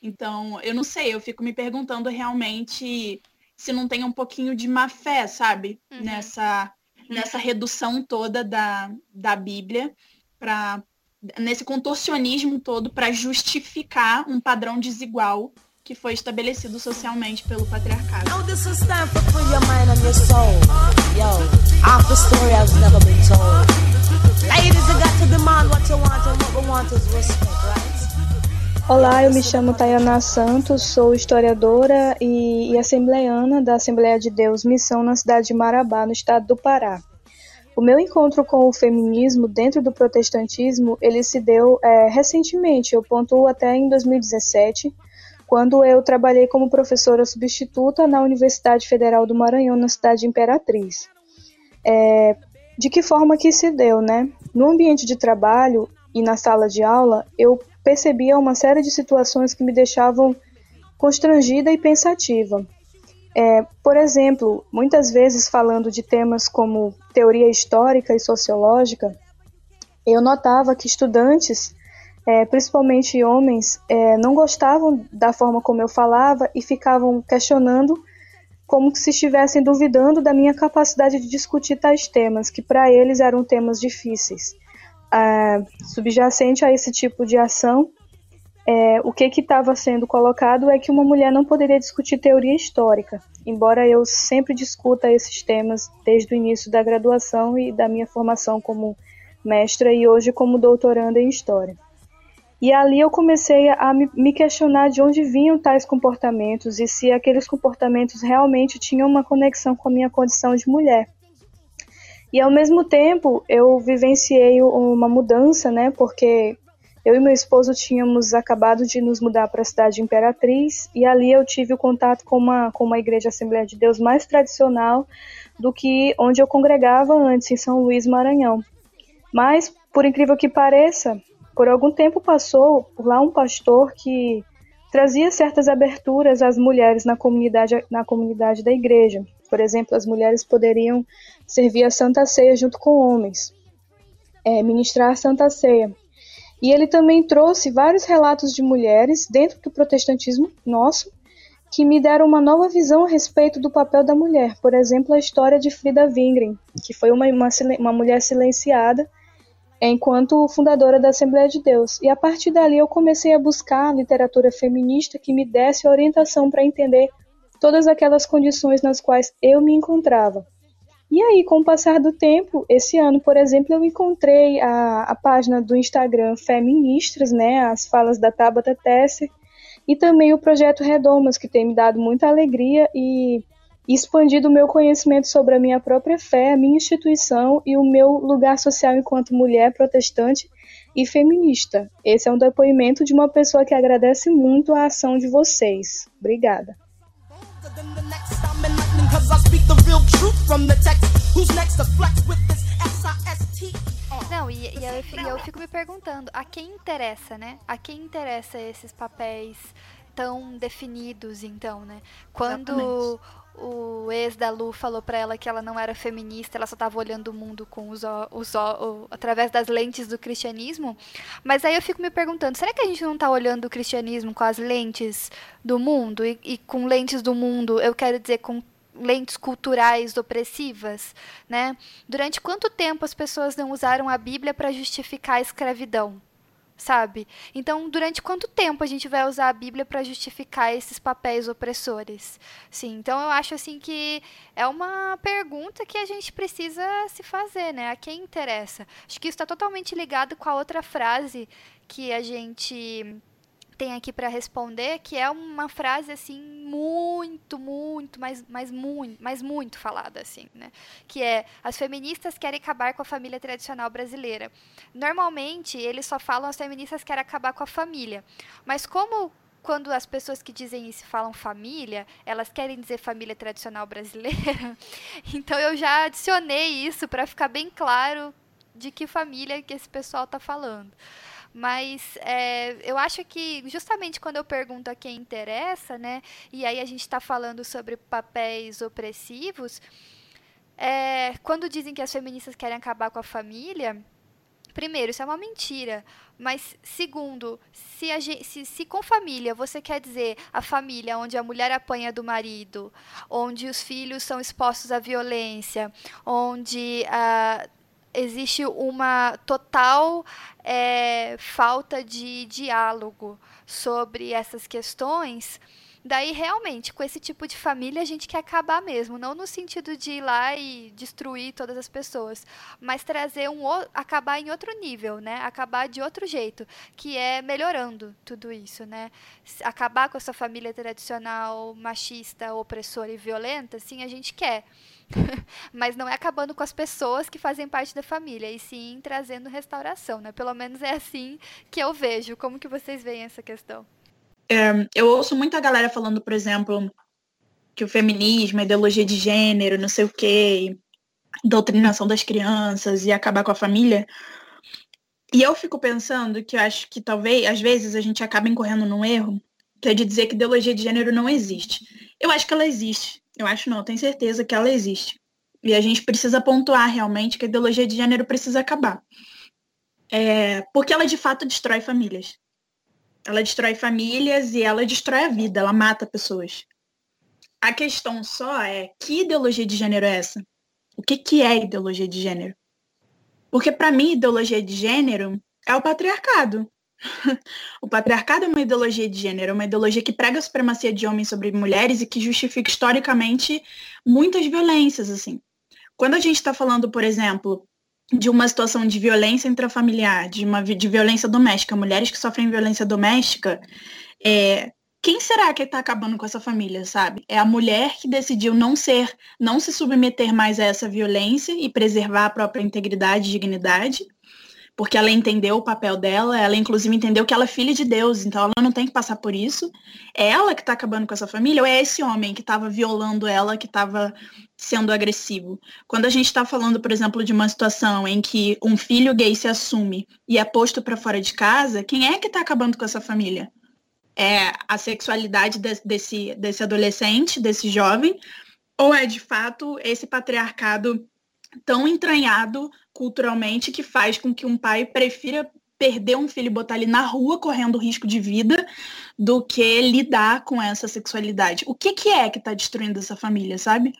Então, eu não sei, eu fico me perguntando realmente se não tem um pouquinho de má fé, sabe? Uhum. Nessa, nessa redução toda da, da Bíblia para nesse contorcionismo todo para justificar um padrão desigual que foi estabelecido socialmente pelo patriarcado. Olá, eu me chamo Tayana Santos, sou historiadora e, e assembleiana da Assembleia de Deus Missão na cidade de Marabá, no estado do Pará. O meu encontro com o feminismo dentro do protestantismo, ele se deu é, recentemente, eu pontuo até em 2017, quando eu trabalhei como professora substituta na Universidade Federal do Maranhão, na cidade de Imperatriz. É, de que forma que se deu, né? No ambiente de trabalho e na sala de aula, eu percebia uma série de situações que me deixavam constrangida e pensativa. É, por exemplo, muitas vezes falando de temas como teoria histórica e sociológica, eu notava que estudantes é, principalmente homens, é, não gostavam da forma como eu falava e ficavam questionando como se estivessem duvidando da minha capacidade de discutir tais temas, que para eles eram temas difíceis. Ah, subjacente a esse tipo de ação, é, o que estava sendo colocado é que uma mulher não poderia discutir teoria histórica, embora eu sempre discuta esses temas desde o início da graduação e da minha formação como mestra e hoje como doutoranda em História. E ali eu comecei a me questionar de onde vinham tais comportamentos e se aqueles comportamentos realmente tinham uma conexão com a minha condição de mulher. E ao mesmo tempo eu vivenciei uma mudança, né? Porque eu e meu esposo tínhamos acabado de nos mudar para a cidade de Imperatriz e ali eu tive o contato com uma, com uma igreja Assembleia de Deus mais tradicional do que onde eu congregava antes, em São Luís, Maranhão. Mas, por incrível que pareça, por algum tempo passou por lá um pastor que trazia certas aberturas às mulheres na comunidade, na comunidade da igreja. Por exemplo, as mulheres poderiam servir a Santa Ceia junto com homens, é, ministrar a Santa Ceia. E ele também trouxe vários relatos de mulheres dentro do protestantismo nosso que me deram uma nova visão a respeito do papel da mulher. Por exemplo, a história de Frida Wingren, que foi uma, uma, uma mulher silenciada enquanto fundadora da Assembleia de Deus. E a partir dali eu comecei a buscar literatura feminista que me desse orientação para entender todas aquelas condições nas quais eu me encontrava. E aí, com o passar do tempo, esse ano, por exemplo, eu encontrei a, a página do Instagram Feministas, né, as falas da Tabata Tesser, e também o projeto Redomas, que tem me dado muita alegria e expandido o meu conhecimento sobre a minha própria fé, a minha instituição e o meu lugar social enquanto mulher protestante e feminista. Esse é um depoimento de uma pessoa que agradece muito a ação de vocês. Obrigada. Não, e, e, eu, e eu fico me perguntando, a quem interessa, né? A quem interessa esses papéis tão definidos, então, né? Quando Exatamente o ex da Lu falou para ela que ela não era feminista, ela só estava olhando o mundo com os, os o, através das lentes do cristianismo. Mas aí eu fico me perguntando, será que a gente não está olhando o cristianismo com as lentes do mundo e, e com lentes do mundo, eu quero dizer com lentes culturais opressivas, né? Durante quanto tempo as pessoas não usaram a Bíblia para justificar a escravidão? sabe? Então, durante quanto tempo a gente vai usar a Bíblia para justificar esses papéis opressores? Sim, então eu acho assim que é uma pergunta que a gente precisa se fazer, né? A quem interessa? Acho que isso está totalmente ligado com a outra frase que a gente tem aqui para responder, que é uma frase assim muito, muito, mas, mas muito, mas muito falada assim, né? Que é as feministas querem acabar com a família tradicional brasileira. Normalmente eles só falam as feministas querem acabar com a família, mas como quando as pessoas que dizem isso falam família, elas querem dizer família tradicional brasileira. então eu já adicionei isso para ficar bem claro de que família que esse pessoal está falando. Mas é, eu acho que justamente quando eu pergunto a quem interessa, né? E aí a gente está falando sobre papéis opressivos, é, quando dizem que as feministas querem acabar com a família, primeiro, isso é uma mentira. Mas, segundo, se, gente, se, se, com família você quer dizer a família onde a mulher apanha do marido, onde os filhos são expostos à violência, onde uh, existe uma total é, falta de diálogo sobre essas questões. Daí, realmente, com esse tipo de família, a gente quer acabar mesmo. Não no sentido de ir lá e destruir todas as pessoas, mas trazer um acabar em outro nível, né? Acabar de outro jeito, que é melhorando tudo isso, né? Acabar com essa família tradicional, machista, opressora e violenta, sim, a gente quer. mas não é acabando com as pessoas que fazem parte da família, e sim trazendo restauração, né? Pelo menos é assim que eu vejo. Como que vocês veem essa questão? É, eu ouço muita galera falando, por exemplo, que o feminismo, a ideologia de gênero, não sei o quê, doutrinação das crianças e acabar com a família. E eu fico pensando que eu acho que talvez, às vezes, a gente acaba incorrendo num erro, que é de dizer que ideologia de gênero não existe. Eu acho que ela existe. Eu acho não, eu tenho certeza que ela existe. E a gente precisa pontuar realmente que a ideologia de gênero precisa acabar. É, porque ela de fato destrói famílias. Ela destrói famílias e ela destrói a vida, ela mata pessoas. A questão só é que ideologia de gênero é essa? O que, que é ideologia de gênero? Porque para mim, ideologia de gênero é o patriarcado. o patriarcado é uma ideologia de gênero, é uma ideologia que prega a supremacia de homens sobre mulheres e que justifica historicamente muitas violências, assim. Quando a gente está falando, por exemplo, de uma situação de violência intrafamiliar, de uma de violência doméstica, mulheres que sofrem violência doméstica, é, quem será que está acabando com essa família, sabe? É a mulher que decidiu não ser, não se submeter mais a essa violência e preservar a própria integridade e dignidade, porque ela entendeu o papel dela, ela inclusive entendeu que ela é filha de Deus, então ela não tem que passar por isso. É ela que está acabando com essa família ou é esse homem que estava violando ela, que estava sendo agressivo? Quando a gente está falando, por exemplo, de uma situação em que um filho gay se assume e é posto para fora de casa, quem é que está acabando com essa família? É a sexualidade de, desse, desse adolescente, desse jovem, ou é de fato esse patriarcado tão entranhado culturalmente que faz com que um pai prefira perder um filho e botar ele na rua correndo risco de vida do que lidar com essa sexualidade. O que, que é que está destruindo essa família, sabe?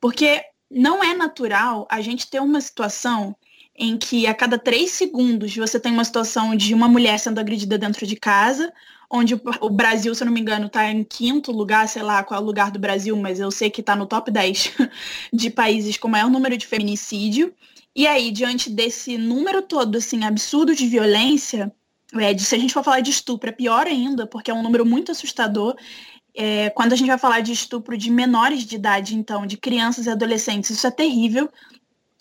Porque não é natural a gente ter uma situação em que a cada três segundos você tem uma situação de uma mulher sendo agredida dentro de casa, onde o Brasil, se eu não me engano, está em quinto lugar, sei lá qual é o lugar do Brasil, mas eu sei que está no top 10 de países com maior número de feminicídio. E aí, diante desse número todo, assim, absurdo de violência, é, de, se a gente for falar de estupro, é pior ainda, porque é um número muito assustador. É, quando a gente vai falar de estupro de menores de idade, então, de crianças e adolescentes, isso é terrível.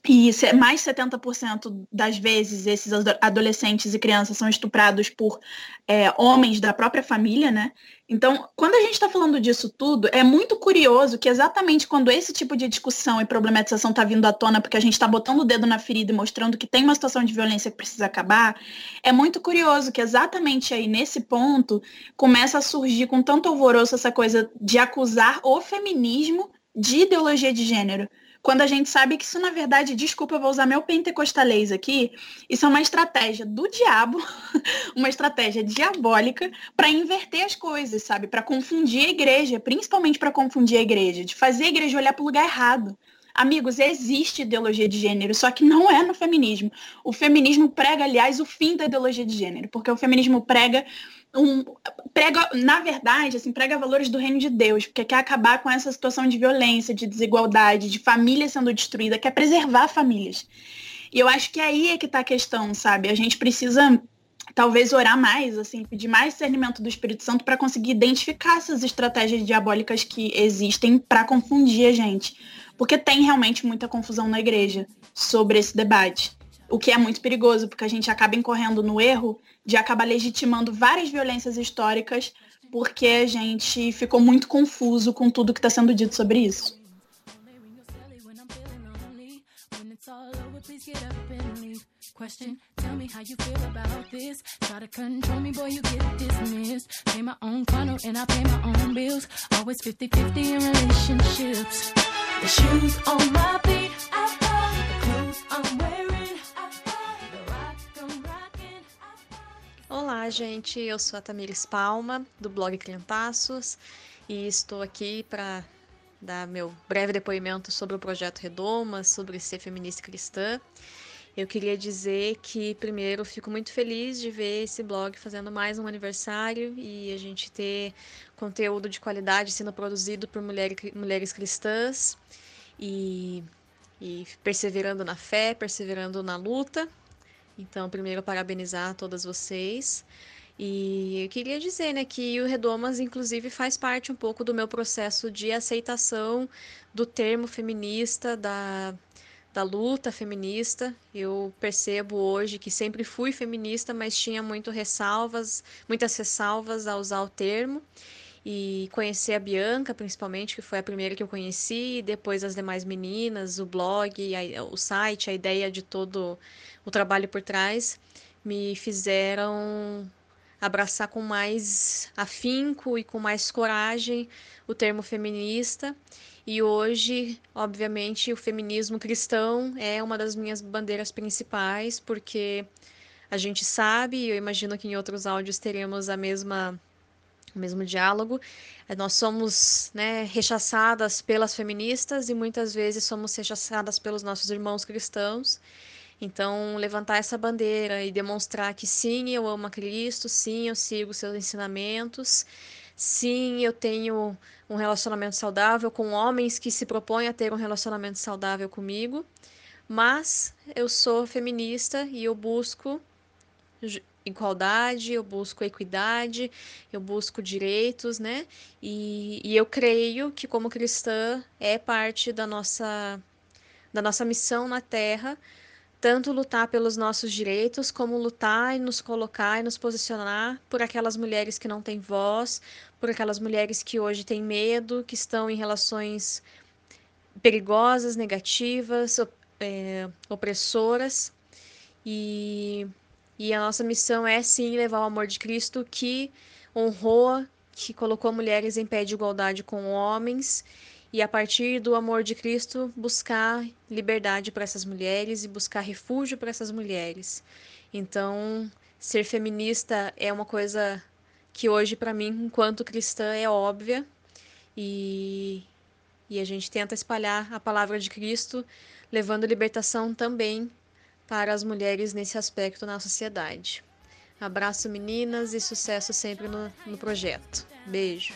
E mais 70% das vezes esses adolescentes e crianças são estuprados por é, homens da própria família, né? Então, quando a gente está falando disso tudo, é muito curioso que exatamente quando esse tipo de discussão e problematização está vindo à tona, porque a gente está botando o dedo na ferida e mostrando que tem uma situação de violência que precisa acabar, é muito curioso que exatamente aí nesse ponto começa a surgir com tanto alvoroço essa coisa de acusar o feminismo de ideologia de gênero quando a gente sabe que isso, na verdade, desculpa, eu vou usar meu pentecostalês aqui, isso é uma estratégia do diabo, uma estratégia diabólica para inverter as coisas, sabe? Para confundir a igreja, principalmente para confundir a igreja, de fazer a igreja olhar para o lugar errado. Amigos, existe ideologia de gênero, só que não é no feminismo. O feminismo prega, aliás, o fim da ideologia de gênero, porque o feminismo prega um, prega, na verdade, assim, prega valores do reino de Deus, porque quer acabar com essa situação de violência, de desigualdade, de família sendo destruída, quer preservar famílias. E eu acho que aí é que está a questão, sabe? A gente precisa talvez orar mais, assim, pedir mais discernimento do Espírito Santo para conseguir identificar essas estratégias diabólicas que existem para confundir a gente. Porque tem realmente muita confusão na igreja sobre esse debate. O que é muito perigoso, porque a gente acaba incorrendo no erro de acabar legitimando várias violências históricas, porque a gente ficou muito confuso com tudo que está sendo dito sobre isso. Question, tell me how you feel about this. Try to control me, boy, you get dismissed. Pay my own funnel and I pay my own bills. Always 50 50 in relationships. The Olá, gente. Eu sou a Tamires Palma, do blog Clientaços, e estou aqui para dar meu breve depoimento sobre o projeto Redoma, sobre ser feminista cristã. Eu queria dizer que, primeiro, fico muito feliz de ver esse blog fazendo mais um aniversário e a gente ter conteúdo de qualidade sendo produzido por mulher, mulheres cristãs e, e perseverando na fé, perseverando na luta. Então, primeiro, parabenizar todas vocês. E eu queria dizer, né, que o Redomas, inclusive, faz parte um pouco do meu processo de aceitação do termo feminista, da, da luta feminista. Eu percebo hoje que sempre fui feminista, mas tinha muito ressalvas, muitas ressalvas a usar o termo. E conhecer a Bianca, principalmente, que foi a primeira que eu conheci, depois as demais meninas, o blog, a, o site, a ideia de todo o trabalho por trás, me fizeram abraçar com mais afinco e com mais coragem o termo feminista. E hoje, obviamente, o feminismo cristão é uma das minhas bandeiras principais, porque a gente sabe, e eu imagino que em outros áudios teremos a mesma o mesmo diálogo. Eh, nós somos né, rechaçadas pelas feministas e muitas vezes somos rechaçadas pelos nossos irmãos cristãos. Então, levantar essa bandeira e demonstrar que sim, eu amo a Cristo, sim, eu sigo seus ensinamentos, sim, eu tenho um relacionamento saudável com homens que se propõem a ter um relacionamento saudável comigo, mas eu sou feminista e eu busco igualdade, eu busco equidade, eu busco direitos, né? E, e eu creio que como cristã é parte da nossa da nossa missão na Terra tanto lutar pelos nossos direitos, como lutar e nos colocar e nos posicionar por aquelas mulheres que não têm voz, por aquelas mulheres que hoje têm medo, que estão em relações perigosas, negativas, é, opressoras. E, e a nossa missão é sim levar o amor de Cristo que honrou, que colocou mulheres em pé de igualdade com homens e a partir do amor de Cristo buscar liberdade para essas mulheres e buscar refúgio para essas mulheres. Então, ser feminista é uma coisa que hoje para mim, enquanto cristã, é óbvia e e a gente tenta espalhar a palavra de Cristo, levando libertação também para as mulheres nesse aspecto na sociedade. Abraço, meninas, e sucesso sempre no, no projeto. Beijo.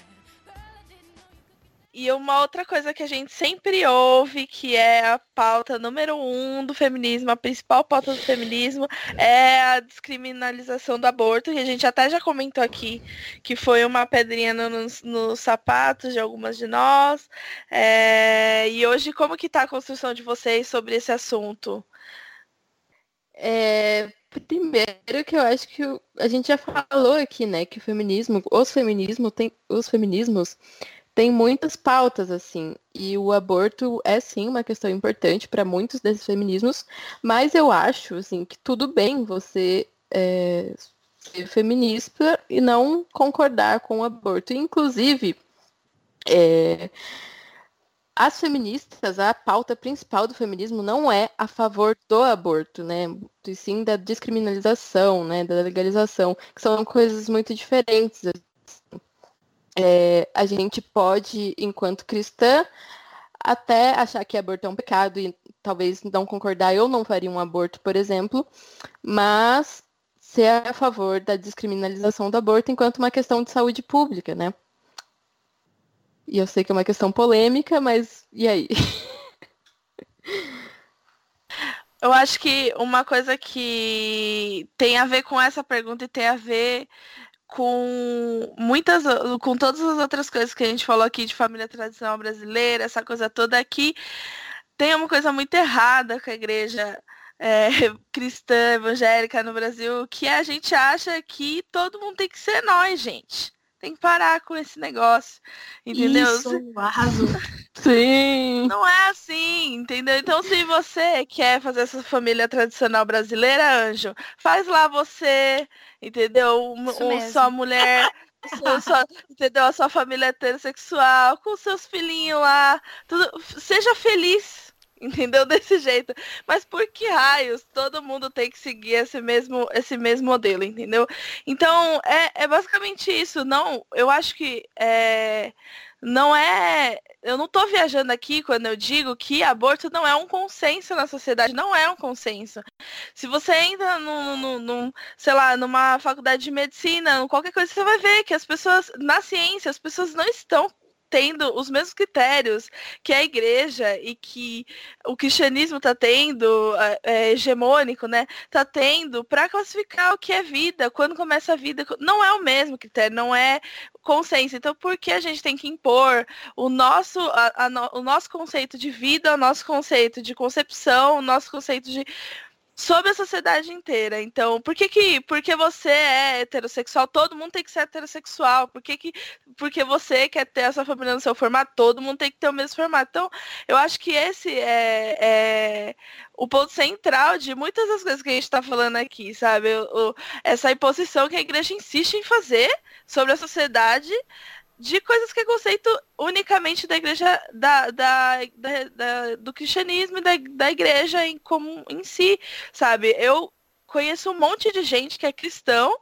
E uma outra coisa que a gente sempre ouve, que é a pauta número um do feminismo, a principal pauta do feminismo, é a descriminalização do aborto. E a gente até já comentou aqui que foi uma pedrinha nos, nos sapatos de algumas de nós. É... E hoje, como que está a construção de vocês sobre esse assunto? É, primeiro que eu acho que a gente já falou aqui, né, que o feminismo, os feminismos, tem, os feminismos tem muitas pautas, assim, e o aborto é sim uma questão importante para muitos desses feminismos, mas eu acho, assim, que tudo bem você é, ser feminista e não concordar com o aborto. Inclusive, é, as feministas, a pauta principal do feminismo não é a favor do aborto, né? E sim da descriminalização, né? Da legalização, que são coisas muito diferentes é, a gente pode, enquanto cristã, até achar que aborto é um pecado e talvez não concordar, eu não faria um aborto, por exemplo, mas ser a favor da descriminalização do aborto enquanto uma questão de saúde pública, né? E eu sei que é uma questão polêmica, mas e aí? Eu acho que uma coisa que tem a ver com essa pergunta e tem a ver com muitas, com todas as outras coisas que a gente falou aqui de família tradicional brasileira, essa coisa toda aqui, tem uma coisa muito errada com a igreja é, cristã evangélica no Brasil, que a gente acha que todo mundo tem que ser nós, gente. Tem que parar com esse negócio. Entendeu? Isso, arrasou. Sim. Não é assim, entendeu? Então, se você quer fazer essa família tradicional brasileira, anjo, faz lá você, entendeu? Um, sua mulher. Sua, sua, entendeu? A sua família heterossexual, com seus filhinhos lá. Tudo, seja feliz entendeu? Desse jeito. Mas por que raios todo mundo tem que seguir esse mesmo, esse mesmo modelo, entendeu? Então, é, é basicamente isso. Não, eu acho que é, não é. Eu não tô viajando aqui quando eu digo que aborto não é um consenso na sociedade, não é um consenso. Se você entra num, num, num, sei lá, numa faculdade de medicina, qualquer coisa, você vai ver que as pessoas, na ciência, as pessoas não estão tendo os mesmos critérios que a igreja e que o cristianismo está tendo, é, hegemônico, né? Está tendo para classificar o que é vida, quando começa a vida. Não é o mesmo critério, não é consenso. Então, por que a gente tem que impor o nosso, a, a, o nosso conceito de vida, o nosso conceito de concepção, o nosso conceito de sobre a sociedade inteira. Então, por que que porque você é heterossexual, todo mundo tem que ser heterossexual? Por que que porque você quer ter essa família no seu formato, todo mundo tem que ter o mesmo formato? Então, eu acho que esse é, é o ponto central de muitas das coisas que a gente está falando aqui, sabe? O, o, essa imposição que a igreja insiste em fazer sobre a sociedade de coisas que é conceito unicamente da igreja, da, da, da, da do cristianismo e da, da igreja em, como, em si, sabe? Eu conheço um monte de gente que é cristão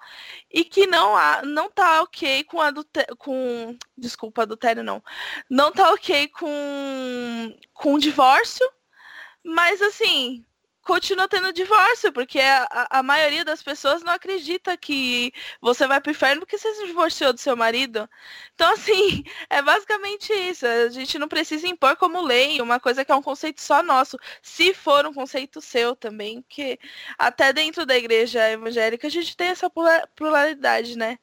e que não há, não tá ok com adultério, com desculpa, adultério não, não tá ok com com divórcio, mas assim, continua tendo divórcio, porque a, a, maioria das pessoas não acredita que você vai pro inferno porque você se divorciou do seu marido. Então, assim, é basicamente isso. A gente não precisa impor como lei uma coisa que é um conceito só nosso, se for um conceito seu também, porque até dentro da igreja evangélica a gente tem essa pluralidade, né?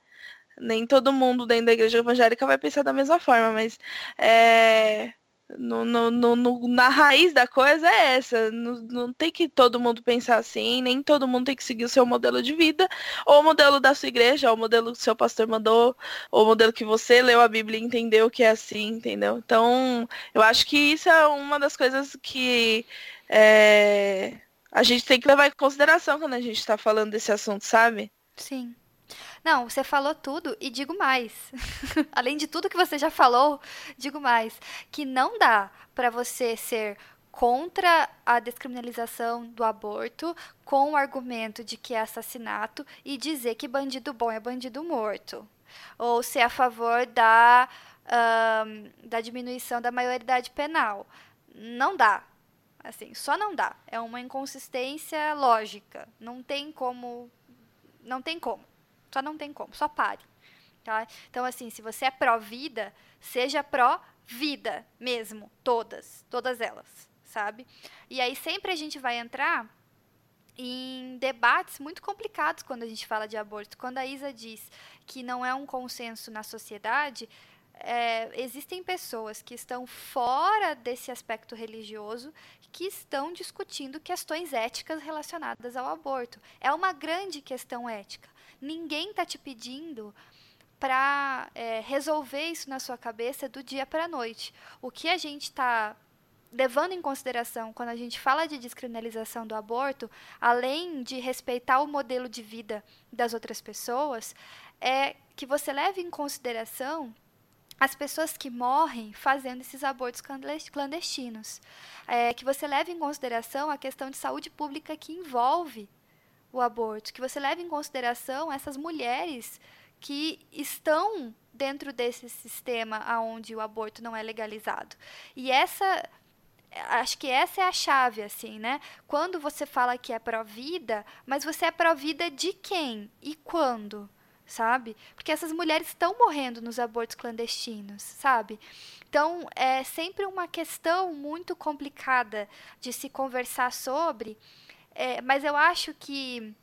Nem todo mundo dentro da igreja evangélica vai pensar da mesma forma, mas é, no, no, no, na raiz da coisa é essa. Não, não, tem que todo mundo pensar assim, nem todo mundo tem que seguir o seu modelo de vida, ou o modelo da sua igreja, ou o modelo que seu pastor mandou, ou o modelo que você leu a Bíblia e entendeu que é assim, entendeu? Então, eu acho que isso é uma das coisas que é, a gente tem que levar em consideração quando a gente está falando desse assunto, sabe? Sim. Não, você falou tudo e digo mais. Além de tudo que você já falou, digo mais que não dá para você ser contra a descriminalização do aborto com o argumento de que é assassinato e dizer que bandido bom é bandido morto. Ou ser a favor da, um, da diminuição da maioridade penal. Não dá. Assim, só não dá. É uma inconsistência lógica. Não tem como. Não tem como. Só não tem como, só pare. Tá? Então, assim, se você é pró-vida, seja pró-vida mesmo, todas, todas elas, sabe? E aí sempre a gente vai entrar em debates muito complicados quando a gente fala de aborto. Quando a Isa diz que não é um consenso na sociedade, é, existem pessoas que estão fora desse aspecto religioso que estão discutindo questões éticas relacionadas ao aborto. É uma grande questão ética. Ninguém está te pedindo para é, resolver isso na sua cabeça do dia para a noite. O que a gente está levando em consideração quando a gente fala de descriminalização do aborto, além de respeitar o modelo de vida das outras pessoas, é que você leve em consideração as pessoas que morrem fazendo esses abortos clandestinos. É, que você leve em consideração a questão de saúde pública que envolve o aborto, que você leve em consideração essas mulheres que estão dentro desse sistema onde o aborto não é legalizado. E essa acho que essa é a chave assim, né? Quando você fala que é pró-vida, mas você é pró-vida de quem e quando? Sabe? Porque essas mulheres estão morrendo nos abortos clandestinos, sabe? Então, é sempre uma questão muito complicada de se conversar sobre, é, mas eu acho que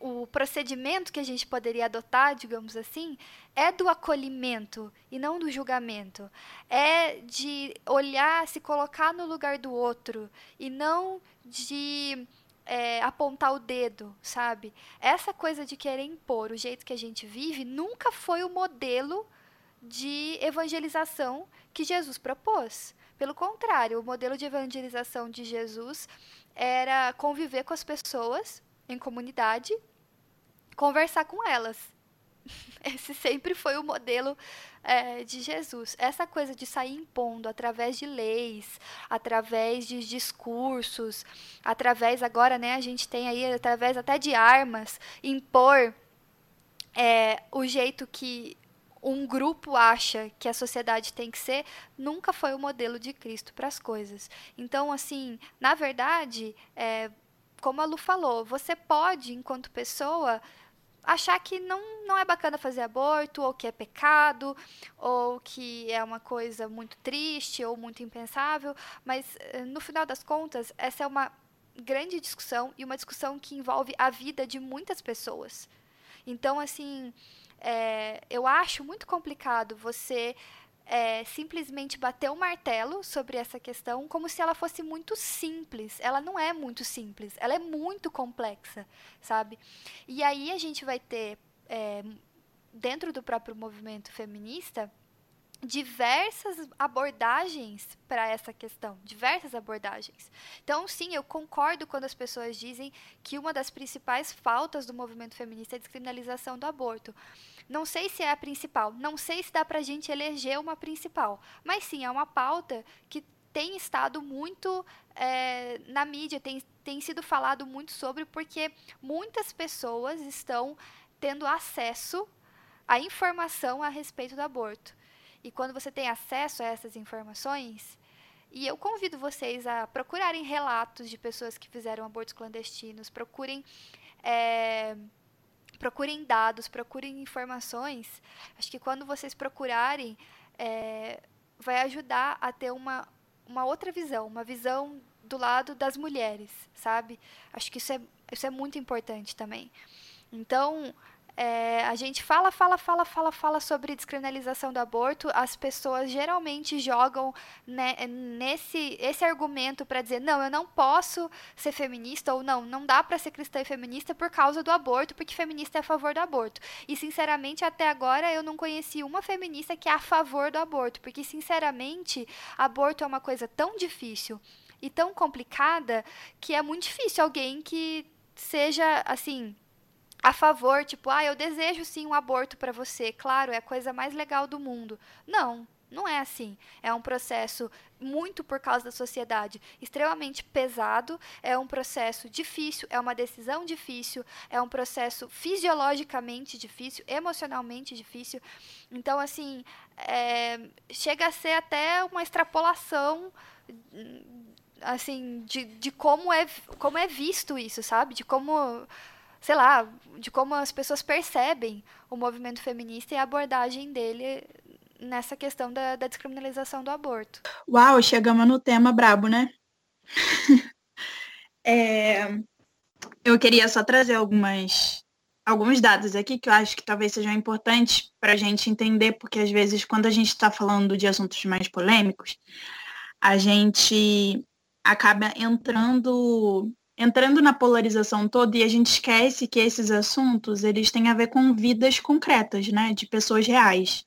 o procedimento que a gente poderia adotar, digamos assim, é do acolhimento e não do julgamento. É de olhar, se colocar no lugar do outro e não de é, apontar o dedo, sabe? Essa coisa de querer impor o jeito que a gente vive nunca foi o modelo de evangelização que Jesus propôs. Pelo contrário, o modelo de evangelização de Jesus era conviver com as pessoas em comunidade, conversar com elas. Esse sempre foi o modelo é, de Jesus. Essa coisa de sair impondo através de leis, através de discursos, através agora, né, a gente tem aí através até de armas, impor é, o jeito que um grupo acha que a sociedade tem que ser, nunca foi o modelo de Cristo para as coisas. Então, assim, na verdade, é, como a Lu falou, você pode, enquanto pessoa, achar que não, não é bacana fazer aborto, ou que é pecado, ou que é uma coisa muito triste ou muito impensável, mas eh, no final das contas, essa é uma grande discussão e uma discussão que envolve a vida de muitas pessoas. Então, assim, é, eu acho muito complicado você é, simplesmente bater o martelo sobre essa questão como se ela fosse muito simples. Ela não é muito simples, ela é muito complexa, sabe? E aí a gente vai ter, é, dentro do próprio movimento feminista, diversas abordagens para essa questão, diversas abordagens. Então, sim, eu concordo quando as pessoas dizem que uma das principais faltas do movimento feminista é a descriminalização do aborto. Não sei se é a principal, não sei se dá para a gente eleger uma principal, mas sim, é uma pauta que tem estado muito é, na mídia, tem, tem sido falado muito sobre, porque muitas pessoas estão tendo acesso à informação a respeito do aborto. E quando você tem acesso a essas informações, e eu convido vocês a procurarem relatos de pessoas que fizeram abortos clandestinos, procurem. É, procurem dados, procurem informações. Acho que quando vocês procurarem, é, vai ajudar a ter uma, uma outra visão, uma visão do lado das mulheres, sabe? Acho que isso é, isso é muito importante também. Então, é, a gente fala, fala, fala, fala, fala sobre descriminalização do aborto. As pessoas geralmente jogam né, nesse esse argumento para dizer não, eu não posso ser feminista ou não, não dá para ser cristã e feminista por causa do aborto, porque feminista é a favor do aborto. E sinceramente, até agora eu não conheci uma feminista que é a favor do aborto, porque sinceramente, aborto é uma coisa tão difícil e tão complicada que é muito difícil alguém que seja assim a favor, tipo, ah, eu desejo sim um aborto para você, claro, é a coisa mais legal do mundo. Não, não é assim. É um processo muito por causa da sociedade extremamente pesado, é um processo difícil, é uma decisão difícil, é um processo fisiologicamente difícil, emocionalmente difícil. Então, assim, é, chega a ser até uma extrapolação assim de, de como é como é visto isso, sabe? De como sei lá, de como as pessoas percebem o movimento feminista e a abordagem dele nessa questão da, da descriminalização do aborto. Uau, chegamos no tema brabo, né? é, eu queria só trazer algumas alguns dados aqui que eu acho que talvez sejam importantes para a gente entender, porque às vezes quando a gente está falando de assuntos mais polêmicos, a gente acaba entrando entrando na polarização toda e a gente esquece que esses assuntos eles têm a ver com vidas concretas, né, de pessoas reais.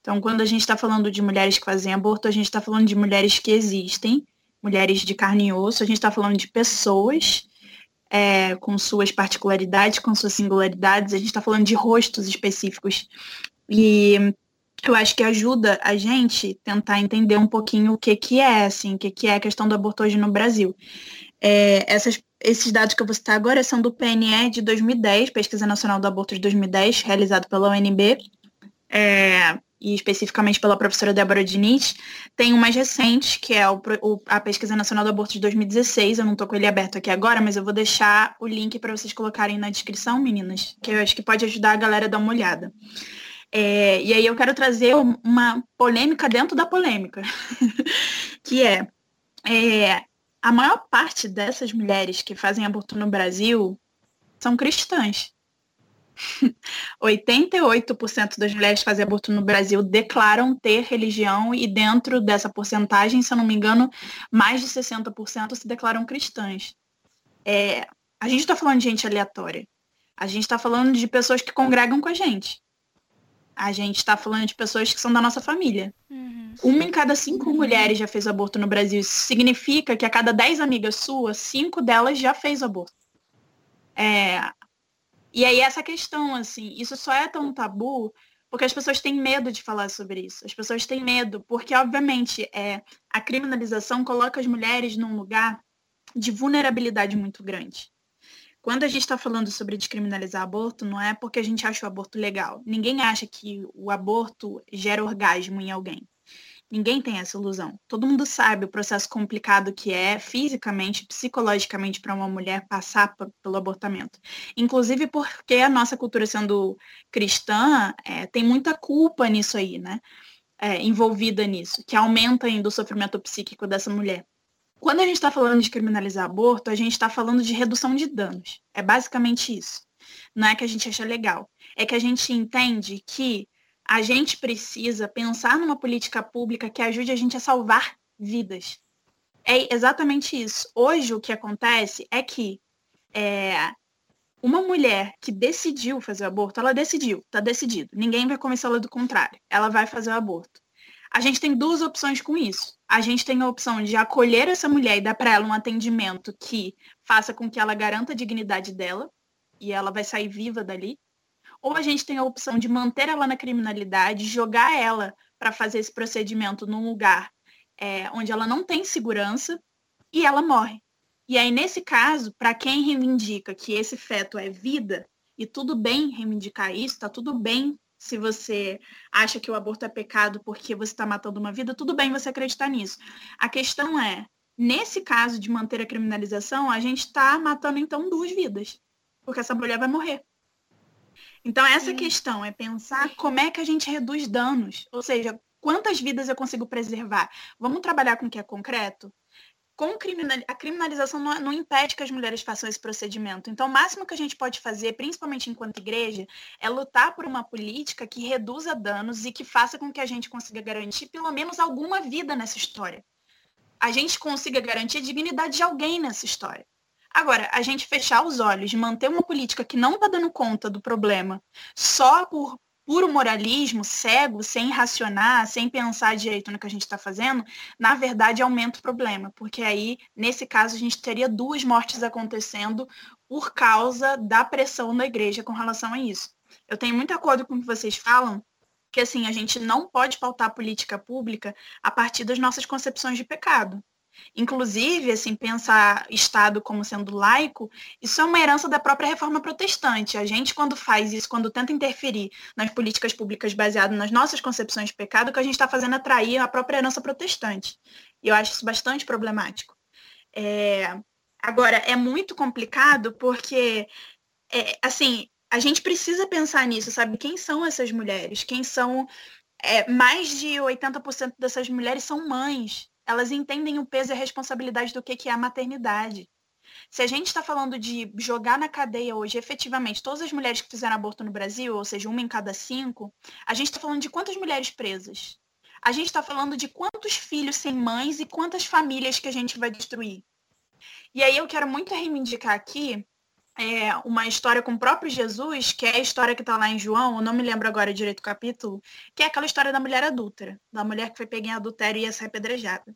Então, quando a gente está falando de mulheres que fazem aborto, a gente está falando de mulheres que existem, mulheres de carne e osso, a gente está falando de pessoas é, com suas particularidades, com suas singularidades, a gente está falando de rostos específicos. E eu acho que ajuda a gente tentar entender um pouquinho o que, que é, assim, o que, que é a questão do aborto hoje no Brasil. É, essas, esses dados que eu vou citar agora são do PNE de 2010, Pesquisa Nacional do Aborto de 2010, realizado pela UNB, é, e especificamente pela professora Débora Diniz. Tem um mais recente, que é o, o, a Pesquisa Nacional do Aborto de 2016. Eu não estou com ele aberto aqui agora, mas eu vou deixar o link para vocês colocarem na descrição, meninas, que eu acho que pode ajudar a galera a dar uma olhada. É, e aí eu quero trazer uma polêmica dentro da polêmica, que é, é a maior parte dessas mulheres que fazem aborto no Brasil são cristãs. 88% das mulheres que fazem aborto no Brasil declaram ter religião e dentro dessa porcentagem, se eu não me engano, mais de 60% se declaram cristãs. É, a gente está falando de gente aleatória. A gente está falando de pessoas que congregam com a gente. A gente está falando de pessoas que são da nossa família. Uhum. Uma em cada cinco uhum. mulheres já fez aborto no Brasil. Isso significa que a cada dez amigas suas, cinco delas já fez aborto. É... E aí essa questão, assim, isso só é tão tabu porque as pessoas têm medo de falar sobre isso. As pessoas têm medo, porque, obviamente, é, a criminalização coloca as mulheres num lugar de vulnerabilidade muito grande. Quando a gente está falando sobre descriminalizar aborto, não é porque a gente acha o aborto legal. Ninguém acha que o aborto gera orgasmo em alguém. Ninguém tem essa ilusão. Todo mundo sabe o processo complicado que é fisicamente, psicologicamente para uma mulher passar pelo abortamento. Inclusive porque a nossa cultura sendo cristã é, tem muita culpa nisso aí, né? É, envolvida nisso, que aumenta ainda o sofrimento psíquico dessa mulher. Quando a gente está falando de criminalizar aborto, a gente está falando de redução de danos. É basicamente isso. Não é que a gente acha legal. É que a gente entende que a gente precisa pensar numa política pública que ajude a gente a salvar vidas. É exatamente isso. Hoje o que acontece é que é, uma mulher que decidiu fazer o aborto, ela decidiu, está decidido. Ninguém vai convencê-la do contrário. Ela vai fazer o aborto. A gente tem duas opções com isso. A gente tem a opção de acolher essa mulher e dar para ela um atendimento que faça com que ela garanta a dignidade dela e ela vai sair viva dali ou a gente tem a opção de manter ela na criminalidade, jogar ela para fazer esse procedimento num lugar é, onde ela não tem segurança e ela morre. E aí, nesse caso, para quem reivindica que esse feto é vida, e tudo bem reivindicar isso, está tudo bem se você acha que o aborto é pecado porque você está matando uma vida, tudo bem você acreditar nisso. A questão é, nesse caso de manter a criminalização, a gente está matando então duas vidas, porque essa mulher vai morrer. Então, essa Sim. questão é pensar como é que a gente reduz danos, ou seja, quantas vidas eu consigo preservar. Vamos trabalhar com o que é concreto? Com criminal... a criminalização não, não, impede que as mulheres façam esse procedimento. Então, o máximo que a gente pode fazer, principalmente enquanto igreja, é lutar por uma política que reduza danos e que faça com que a gente consiga garantir pelo menos alguma vida nessa história. A gente consiga garantir a dignidade de alguém nessa história. Agora, a gente fechar os olhos, manter uma política que não está dando conta do problema só por puro moralismo, cego, sem racionar, sem pensar direito no que a gente está fazendo, na verdade aumenta o problema, porque aí, nesse caso, a gente teria duas mortes acontecendo por causa da pressão da igreja com relação a isso. Eu tenho muito acordo com o que vocês falam, que assim, a gente não pode pautar política pública a partir das nossas concepções de pecado. Inclusive, assim, pensar Estado como sendo laico, isso é uma herança da própria reforma protestante. A gente, quando faz isso, quando tenta interferir nas políticas públicas baseadas nas nossas concepções de pecado, o que a gente está fazendo é atrair a própria herança protestante. E eu acho isso bastante problemático. É... Agora, é muito complicado porque, é, assim, a gente precisa pensar nisso, sabe? Quem são essas mulheres? Quem são. É, mais de 80% dessas mulheres são mães elas entendem o peso e a responsabilidade do que, é a maternidade. Se a gente está falando de jogar na cadeia hoje, efetivamente, todas as mulheres que fizeram aborto no Brasil, ou seja, uma em cada cinco, a gente está falando de quantas mulheres presas? A gente está falando de quantos filhos sem mães e quantas famílias que a gente vai destruir. E aí eu quero muito reivindicar aqui é, uma história com o próprio Jesus, que é a história que está lá em João, eu não me lembro agora direito o capítulo, que é aquela história da mulher adúltera, da mulher que foi pega em adultério e ia ser apedrejada.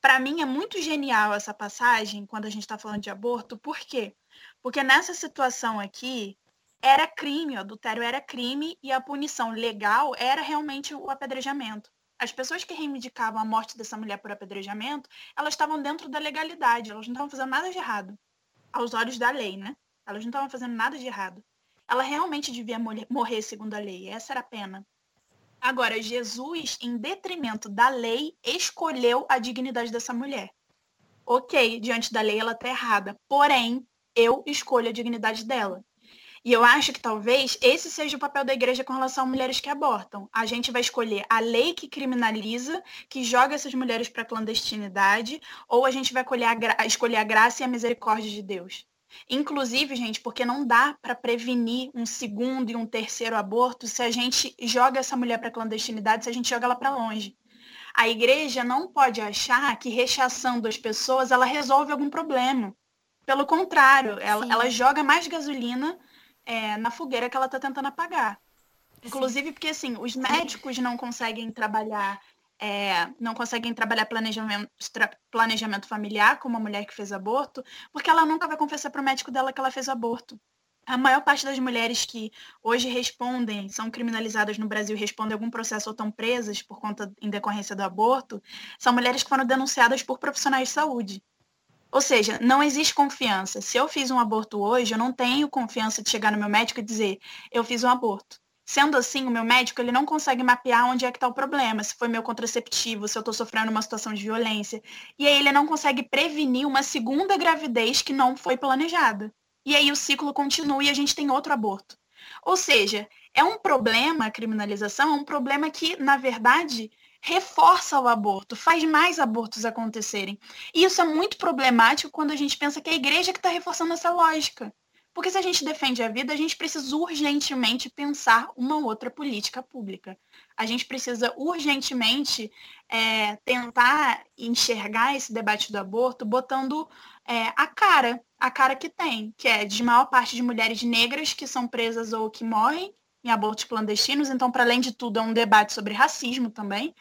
Para mim é muito genial essa passagem quando a gente está falando de aborto, por quê? Porque nessa situação aqui, era crime, o adultério era crime e a punição legal era realmente o apedrejamento. As pessoas que reivindicavam a morte dessa mulher por apedrejamento, elas estavam dentro da legalidade, elas não estavam fazendo nada de errado, aos olhos da lei, né? Elas não estavam fazendo nada de errado. Ela realmente devia morrer segundo a lei. Essa era a pena. Agora, Jesus, em detrimento da lei, escolheu a dignidade dessa mulher. Ok, diante da lei ela está errada. Porém, eu escolho a dignidade dela. E eu acho que talvez esse seja o papel da igreja com relação a mulheres que abortam. A gente vai escolher a lei que criminaliza, que joga essas mulheres para a clandestinidade, ou a gente vai a escolher a graça e a misericórdia de Deus. Inclusive, gente, porque não dá para prevenir um segundo e um terceiro aborto se a gente joga essa mulher para clandestinidade, se a gente joga ela para longe. A igreja não pode achar que rechaçando as pessoas ela resolve algum problema. Pelo contrário, ela, ela joga mais gasolina é, na fogueira que ela está tentando apagar. Inclusive porque assim, os médicos não conseguem trabalhar é, não conseguem trabalhar planejamento, planejamento familiar com uma mulher que fez aborto, porque ela nunca vai confessar para o médico dela que ela fez aborto. A maior parte das mulheres que hoje respondem, são criminalizadas no Brasil, respondem algum processo ou estão presas por conta em decorrência do aborto, são mulheres que foram denunciadas por profissionais de saúde. Ou seja, não existe confiança. Se eu fiz um aborto hoje, eu não tenho confiança de chegar no meu médico e dizer, eu fiz um aborto. Sendo assim, o meu médico ele não consegue mapear onde é que está o problema, se foi meu contraceptivo, se eu estou sofrendo uma situação de violência. E aí ele não consegue prevenir uma segunda gravidez que não foi planejada. E aí o ciclo continua e a gente tem outro aborto. Ou seja, é um problema, a criminalização é um problema que, na verdade, reforça o aborto, faz mais abortos acontecerem. E isso é muito problemático quando a gente pensa que é a igreja que está reforçando essa lógica. Porque se a gente defende a vida, a gente precisa urgentemente pensar uma outra política pública. A gente precisa urgentemente é, tentar enxergar esse debate do aborto botando é, a cara, a cara que tem, que é de maior parte de mulheres negras que são presas ou que morrem em abortos clandestinos. Então, para além de tudo, é um debate sobre racismo também.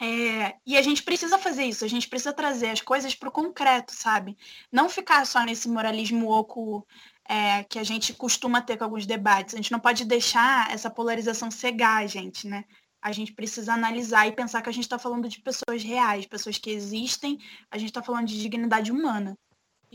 É, e a gente precisa fazer isso, a gente precisa trazer as coisas para o concreto, sabe? Não ficar só nesse moralismo oco é, que a gente costuma ter com alguns debates. A gente não pode deixar essa polarização cegar a gente, né? A gente precisa analisar e pensar que a gente está falando de pessoas reais, pessoas que existem, a gente está falando de dignidade humana.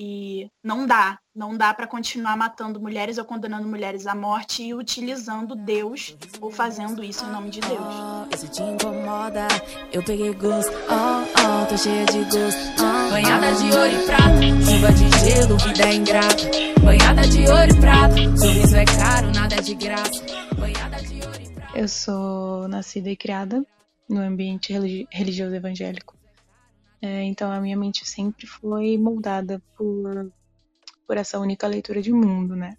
E não dá, não dá para continuar matando mulheres ou condenando mulheres à morte e utilizando Deus ou fazendo isso em nome de Deus. Isso te incomoda, eu peguei gosto, oh, oh, tô cheia de gosto, oh, banhada de ouro e prata, chuva de gelo, vida é ingrata, banhada de ouro e prata, sorriso é caro, nada é de graça, banhada de ouro e prata. Eu sou nascida e criada no ambiente religioso evangélico. É, então a minha mente sempre foi moldada por, por essa única leitura de mundo, né?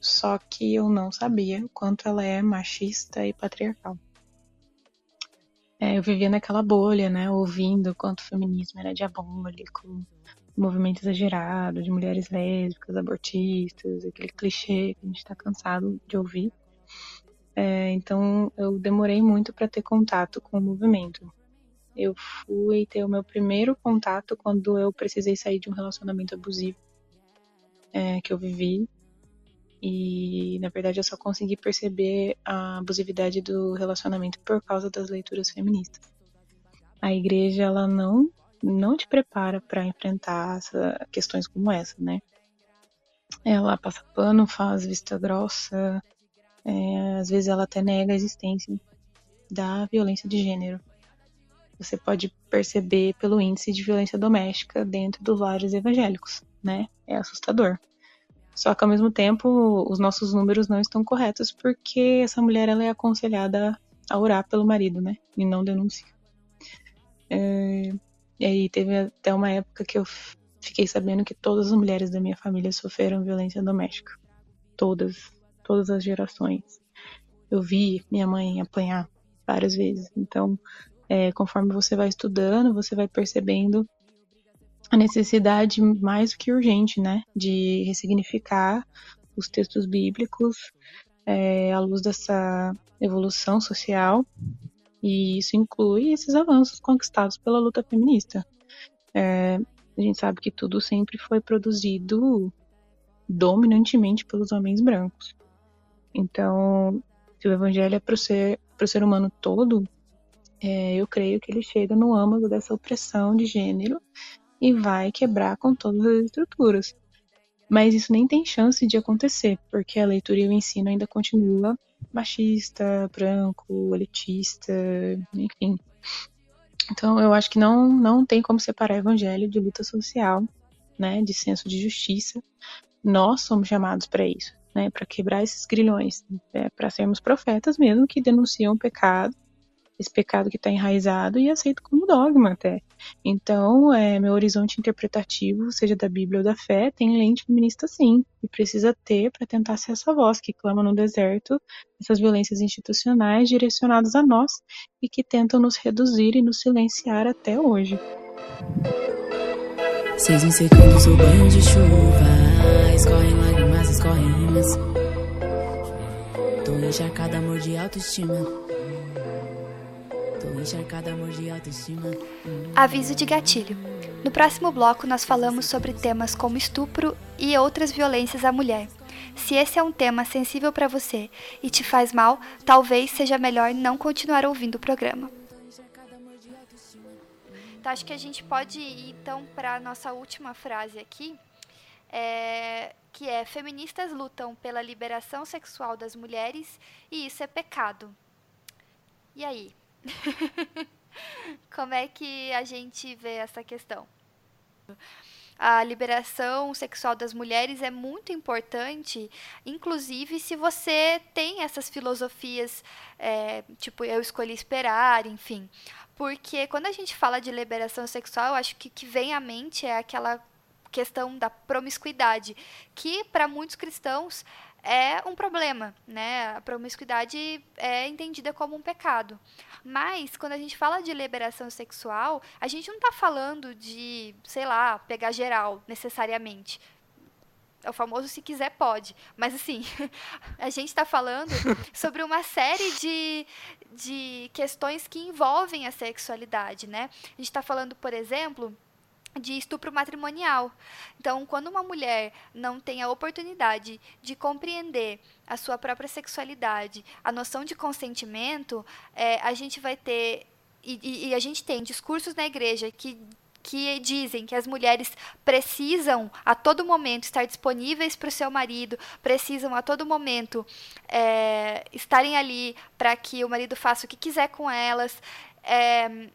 Só que eu não sabia o quanto ela é machista e patriarcal. É, eu vivia naquela bolha, né? Ouvindo o quanto o feminismo era diabólico, movimento exagerado de mulheres lésbicas, abortistas, aquele clichê que a gente está cansado de ouvir. É, então eu demorei muito para ter contato com o movimento. Eu fui ter o meu primeiro contato quando eu precisei sair de um relacionamento abusivo é, que eu vivi. E, na verdade, eu só consegui perceber a abusividade do relacionamento por causa das leituras feministas. A igreja, ela não, não te prepara para enfrentar essa, questões como essa, né? Ela passa pano, faz vista grossa, é, às vezes ela até nega a existência da violência de gênero você pode perceber pelo índice de violência doméstica dentro dos lares evangélicos, né? É assustador. Só que ao mesmo tempo, os nossos números não estão corretos porque essa mulher ela é aconselhada a orar pelo marido, né? E não denuncia. É... E aí teve até uma época que eu fiquei sabendo que todas as mulheres da minha família sofreram violência doméstica. Todas, todas as gerações. Eu vi minha mãe apanhar várias vezes. Então, é, conforme você vai estudando, você vai percebendo a necessidade mais do que urgente, né, de ressignificar os textos bíblicos é, à luz dessa evolução social, e isso inclui esses avanços conquistados pela luta feminista. É, a gente sabe que tudo sempre foi produzido dominantemente pelos homens brancos. Então, se o evangelho é para o ser, ser humano todo, é, eu creio que ele chega no âmago dessa opressão de gênero e vai quebrar com todas as estruturas. Mas isso nem tem chance de acontecer, porque a leitura e o ensino ainda continua machista, branco, elitista, enfim. Então eu acho que não, não tem como separar evangelho de luta social, né, de senso de justiça. Nós somos chamados para isso, né, para quebrar esses grilhões, é, para sermos profetas mesmo que denunciam o pecado esse pecado que está enraizado e aceito como dogma até. Então, é, meu horizonte interpretativo, seja da Bíblia ou da fé, tem lente feminista sim, e precisa ter para tentar ser essa voz que clama no deserto essas violências institucionais direcionadas a nós e que tentam nos reduzir e nos silenciar até hoje. Seis secando seu banho de chuva, escorrem lágrimas, escorrem rimas. Tô encharcada amor de autoestima. Aviso de gatilho. No próximo bloco nós falamos sobre temas como estupro e outras violências à mulher. Se esse é um tema sensível para você e te faz mal, talvez seja melhor não continuar ouvindo o programa. Então acho que a gente pode ir então para a nossa última frase aqui, é, que é feministas lutam pela liberação sexual das mulheres e isso é pecado. E aí? Como é que a gente vê essa questão? a liberação sexual das mulheres é muito importante, inclusive se você tem essas filosofias, é, tipo, eu escolhi esperar, enfim. Porque quando a gente fala de liberação sexual, eu acho que que vem à mente é aquela questão da promiscuidade, que para muitos cristãos é um problema, né? A promiscuidade é entendida como um pecado. Mas quando a gente fala de liberação sexual, a gente não está falando de, sei lá, pegar geral necessariamente. É o famoso se quiser pode. Mas assim, a gente está falando sobre uma série de, de questões que envolvem a sexualidade, né? A gente está falando, por exemplo, de estupro matrimonial. Então, quando uma mulher não tem a oportunidade de compreender a sua própria sexualidade, a noção de consentimento, é, a gente vai ter e, e, a gente tem discursos na igreja que que dizem que as mulheres precisam a todo momento estar disponíveis para o seu marido, precisam a todo momento é, estarem ali para que o marido faça o que quiser com elas. É,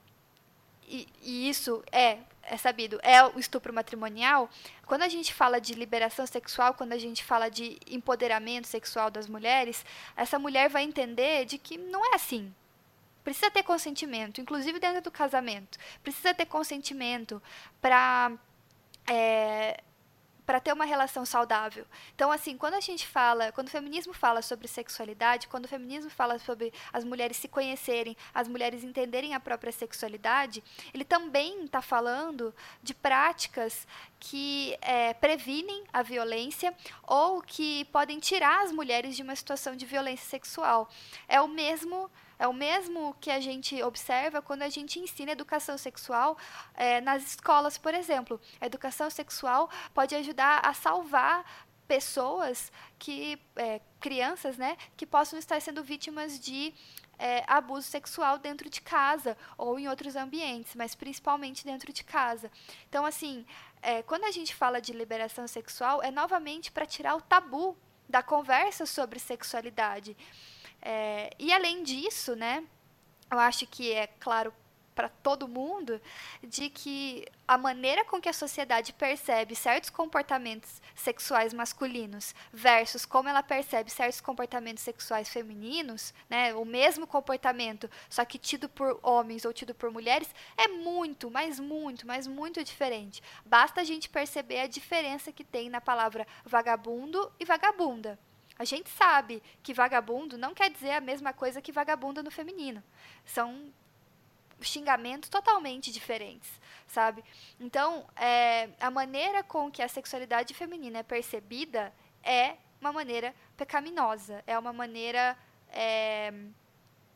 e, e isso é é sabido, é o estupro matrimonial, quando a gente fala de liberação sexual, quando a gente fala de empoderamento sexual das mulheres, essa mulher vai entender de que não é assim. Precisa ter consentimento, inclusive dentro do casamento. Precisa ter consentimento para é, para ter uma relação saudável. Então, assim, quando a gente fala, quando o feminismo fala sobre sexualidade, quando o feminismo fala sobre as mulheres se conhecerem, as mulheres entenderem a própria sexualidade, ele também está falando de práticas que é, previnem a violência ou que podem tirar as mulheres de uma situação de violência sexual. É o mesmo é o mesmo que a gente observa quando a gente ensina educação sexual é, nas escolas, por exemplo. A educação sexual pode ajudar a salvar pessoas que é, crianças né que possam estar sendo vítimas de é, abuso sexual dentro de casa ou em outros ambientes, mas principalmente dentro de casa. Então, assim, é, quando a gente fala de liberação sexual, é novamente para tirar o tabu da conversa sobre sexualidade. É, e além disso, né, eu acho que é claro para todo mundo de que a maneira com que a sociedade percebe certos comportamentos sexuais masculinos versus como ela percebe certos comportamentos sexuais femininos, né, o mesmo comportamento, só que tido por homens ou tido por mulheres, é muito, mas muito, mas muito diferente. Basta a gente perceber a diferença que tem na palavra vagabundo e vagabunda. A gente sabe que vagabundo não quer dizer a mesma coisa que vagabunda no feminino. São xingamentos totalmente diferentes, sabe? Então, é, a maneira com que a sexualidade feminina é percebida é uma maneira pecaminosa, é uma maneira é,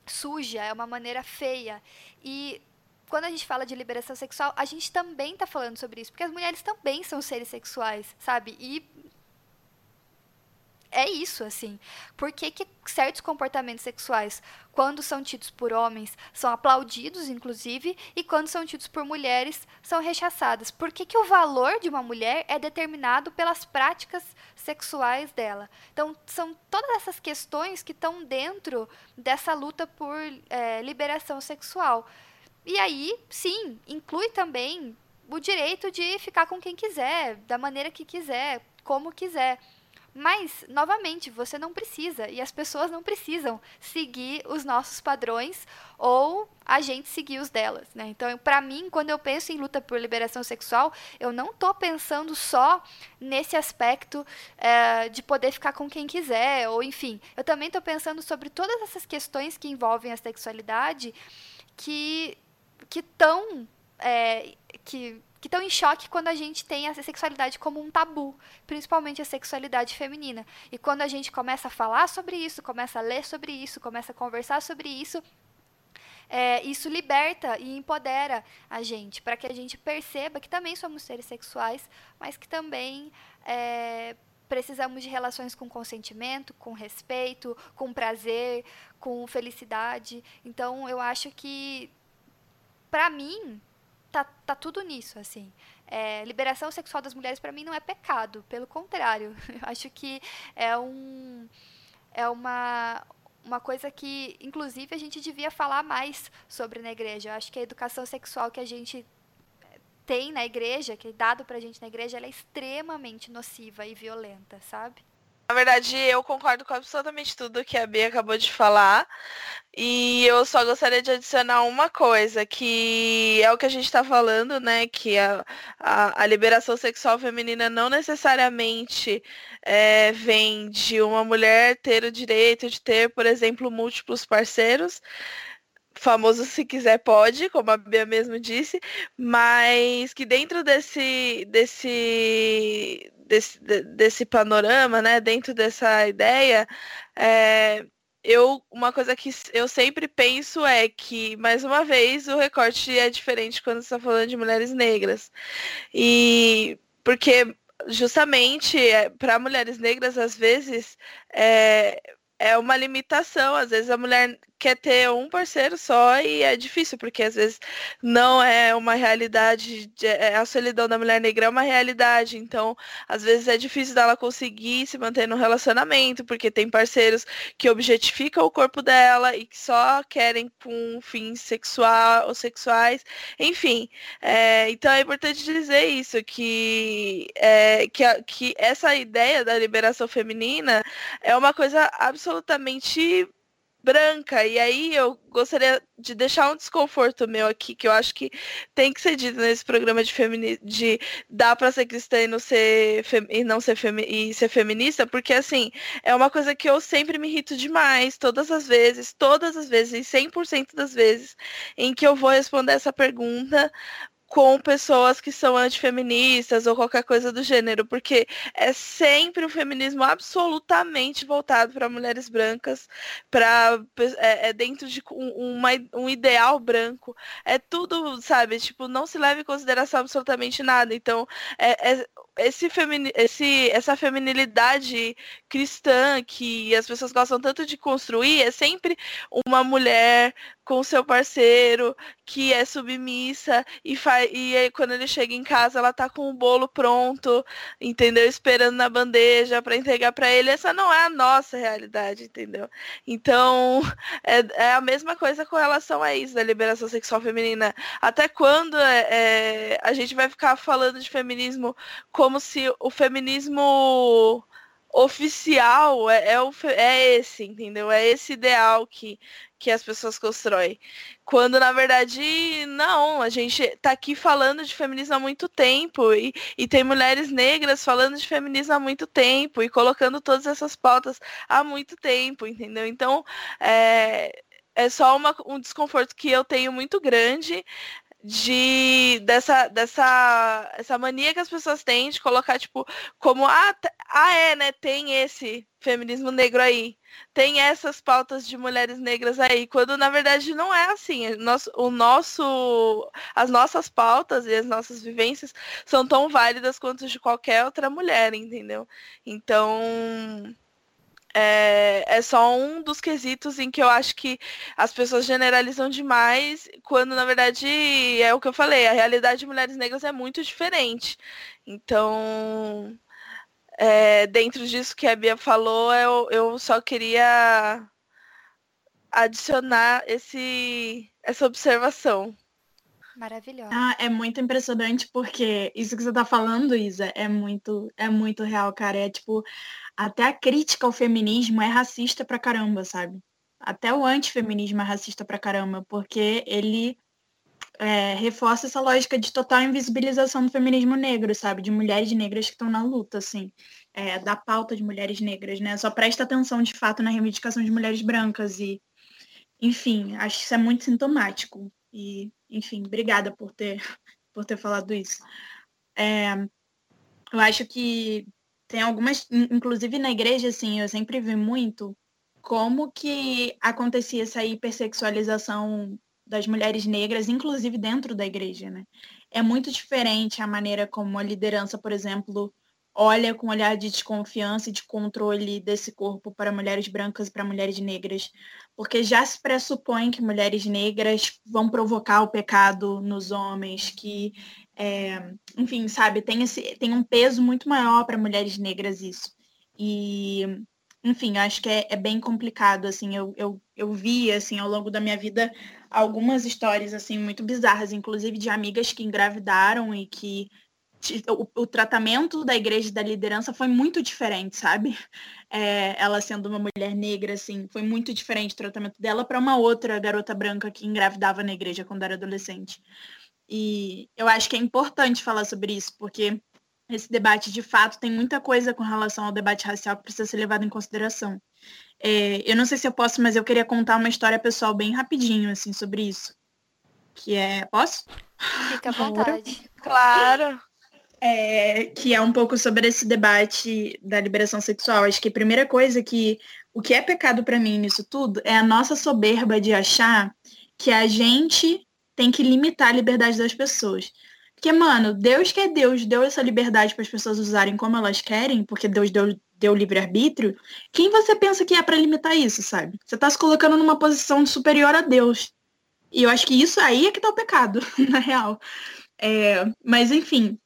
suja, é uma maneira feia. E quando a gente fala de liberação sexual, a gente também está falando sobre isso, porque as mulheres também são seres sexuais, sabe? E é isso, assim. Por que, que certos comportamentos sexuais, quando são tidos por homens, são aplaudidos, inclusive, e quando são tidos por mulheres, são rechaçadas? Por que, que o valor de uma mulher é determinado pelas práticas sexuais dela? Então, são todas essas questões que estão dentro dessa luta por é, liberação sexual. E aí, sim, inclui também o direito de ficar com quem quiser, da maneira que quiser, como quiser. Mas, novamente, você não precisa e as pessoas não precisam seguir os nossos padrões ou a gente seguir os delas, né? Então, para mim, quando eu penso em luta por liberação sexual, eu não estou pensando só nesse aspecto é, de poder ficar com quem quiser, ou enfim, eu também estou pensando sobre todas essas questões que envolvem a sexualidade que que estão é, que que estão em choque quando a gente tem a sexualidade como um tabu, principalmente a sexualidade feminina. E quando a gente começa a falar sobre isso, começa a ler sobre isso, começa a conversar sobre isso, é, isso liberta e empodera a gente, para que a gente perceba que também somos seres sexuais, mas que também é, precisamos de relações com consentimento, com respeito, com prazer, com felicidade. Então, eu acho que, para mim, tá, tá tudo nisso, assim. É, liberação sexual das mulheres para mim não é pecado, pelo contrário. Eu acho que é um é uma uma coisa que inclusive a gente devia falar mais sobre na igreja. Eu acho que a educação sexual que a gente tem na igreja, que é dado pra gente na igreja, ela é extremamente nociva e violenta, sabe? Na verdade, eu concordo com absolutamente tudo que a Bia acabou de falar. E eu só gostaria de adicionar uma coisa, que é o que a gente está falando, né? Que a, a, a, liberação sexual feminina não necessariamente é, vem de uma mulher ter o direito de ter, por exemplo, múltiplos parceiros famoso se quiser pode, como a Bia mesmo disse, mas que dentro desse desse desse, desse panorama, né, dentro dessa ideia, é, eu uma coisa que eu sempre penso é que mais uma vez o recorte é diferente quando está falando de mulheres negras e porque justamente é, para mulheres negras às vezes é, é uma limitação. Às vezes a mulher quer ter um parceiro só e é difícil, porque às vezes não é uma realidade, de, é, a solidão da mulher negra é uma realidade, então às vezes é difícil dela conseguir se manter no relacionamento, porque tem parceiros que objetificam o corpo dela e que só querem com fins sexual ou sexuais, enfim. É, então é importante dizer isso, que, é, que, que essa ideia da liberação feminina é uma coisa absolutamente branca. E aí eu gostaria de deixar um desconforto meu aqui, que eu acho que tem que ser dito nesse programa de feminismo, de dar para ser cristã e não ser e não ser femi e ser feminista, porque assim, é uma coisa que eu sempre me irrito demais, todas as vezes, todas as vezes, e 100% das vezes em que eu vou responder essa pergunta, com pessoas que são antifeministas ou qualquer coisa do gênero, porque é sempre um feminismo absolutamente voltado para mulheres brancas, para é, é, dentro de um, uma, um ideal branco. É tudo, sabe? Tipo, não se leva em consideração absolutamente nada. Então, é, é esse, femini esse essa feminilidade cristã que as pessoas gostam tanto de construir é sempre uma mulher com seu parceiro que é submissa e, e aí, quando ele chega em casa ela tá com o bolo pronto, entendeu? Esperando na bandeja para entregar para ele. Essa não é a nossa realidade, entendeu? Então é, é, a mesma coisa com relação a isso da liberação sexual feminina. Até quando é, é, a gente vai ficar falando de feminismo como se o feminismo oficial é, é, o, é esse, entendeu? É esse ideal que, que as pessoas constroem. Quando, na verdade, não, a gente tá aqui falando de feminismo há muito tempo e, e tem mulheres negras falando de feminismo há muito tempo e colocando todas essas pautas há muito tempo, entendeu? Então, é, é só uma, um desconforto que eu tenho muito grande de dessa dessa essa mania que as pessoas têm de colocar tipo como ah, ah é né tem esse feminismo negro aí tem essas pautas de mulheres negras aí quando na verdade não é assim o nosso as nossas pautas e as nossas vivências são tão válidas quanto de qualquer outra mulher entendeu então é, é só um dos quesitos em que eu acho que as pessoas generalizam demais, quando na verdade é o que eu falei, a realidade de mulheres negras é muito diferente. Então, é, dentro disso que a Bia falou, eu, eu só queria adicionar esse, essa observação. Maravilhosa. Ah, é muito impressionante porque isso que você tá falando, Isa, é muito, é muito real, cara. É tipo, até a crítica ao feminismo é racista pra caramba, sabe? Até o antifeminismo é racista pra caramba, porque ele é, reforça essa lógica de total invisibilização do feminismo negro, sabe? De mulheres negras que estão na luta, assim, é, da pauta de mulheres negras, né? Só presta atenção, de fato, na reivindicação de mulheres brancas e, enfim, acho que isso é muito sintomático. E, enfim, obrigada por ter, por ter falado isso. É, eu acho que tem algumas, inclusive na igreja, assim, eu sempre vi muito como que acontecia essa hipersexualização das mulheres negras, inclusive dentro da igreja, né? É muito diferente a maneira como a liderança, por exemplo, olha com um olhar de desconfiança e de controle desse corpo para mulheres brancas e para mulheres negras, porque já se pressupõe que mulheres negras vão provocar o pecado nos homens, que, é, enfim, sabe, tem, esse, tem um peso muito maior para mulheres negras isso. E, enfim, acho que é, é, bem complicado, assim, eu, eu, eu vi, assim, ao longo da minha vida, algumas histórias, assim, muito bizarras, inclusive de amigas que engravidaram e que o, o, tratamento da igreja e da liderança foi muito diferente, sabe? É, ela sendo uma mulher negra, assim, foi muito diferente o tratamento dela para uma outra garota branca que engravidava na igreja quando era adolescente. E eu acho que é importante falar sobre isso, porque esse debate, de fato, tem muita coisa com relação ao debate racial que precisa ser levado em consideração. É, eu não sei se eu posso, mas eu queria contar uma história pessoal bem rapidinho, assim, sobre isso. Que é. Posso? Fica à vontade. Claro é, que é um pouco sobre esse debate da liberação sexual. Acho que a primeira coisa que o que é pecado para mim nisso tudo é a nossa soberba de achar que a gente tem que limitar a liberdade das pessoas. Porque, mano, Deus que é Deus deu essa liberdade para as pessoas usarem como elas querem, porque Deus deu, deu livre-arbítrio. Quem você pensa que é para limitar isso, sabe? Você está se colocando numa posição superior a Deus. E eu acho que isso aí é que tá o pecado, na real. É, mas, enfim,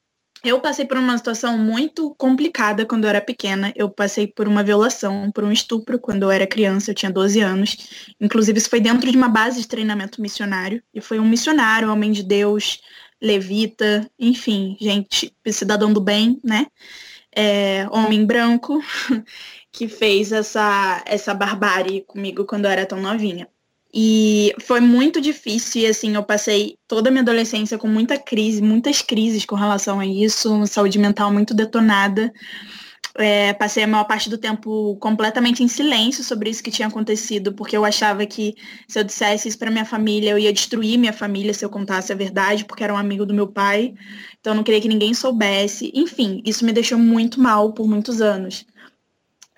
eu passei por uma situação muito complicada quando eu era pequena. Eu passei por uma violação, por um estupro quando eu era criança, eu tinha 12 anos. Inclusive, isso foi dentro de uma base de treinamento missionário. E foi um missionário, homem de Deus, levita, enfim, gente, cidadão do bem, né? É, homem branco, que fez essa, essa barbárie comigo quando eu era tão novinha. E foi muito difícil, e assim, eu passei toda a minha adolescência com muita crise, muitas crises com relação a isso, saúde mental muito detonada. É, passei a maior parte do tempo completamente em silêncio sobre isso que tinha acontecido, porque eu achava que se eu dissesse isso para minha família, eu ia destruir minha família se eu contasse a verdade, porque era um amigo do meu pai. Então eu não queria que ninguém soubesse. Enfim, isso me deixou muito mal por muitos anos.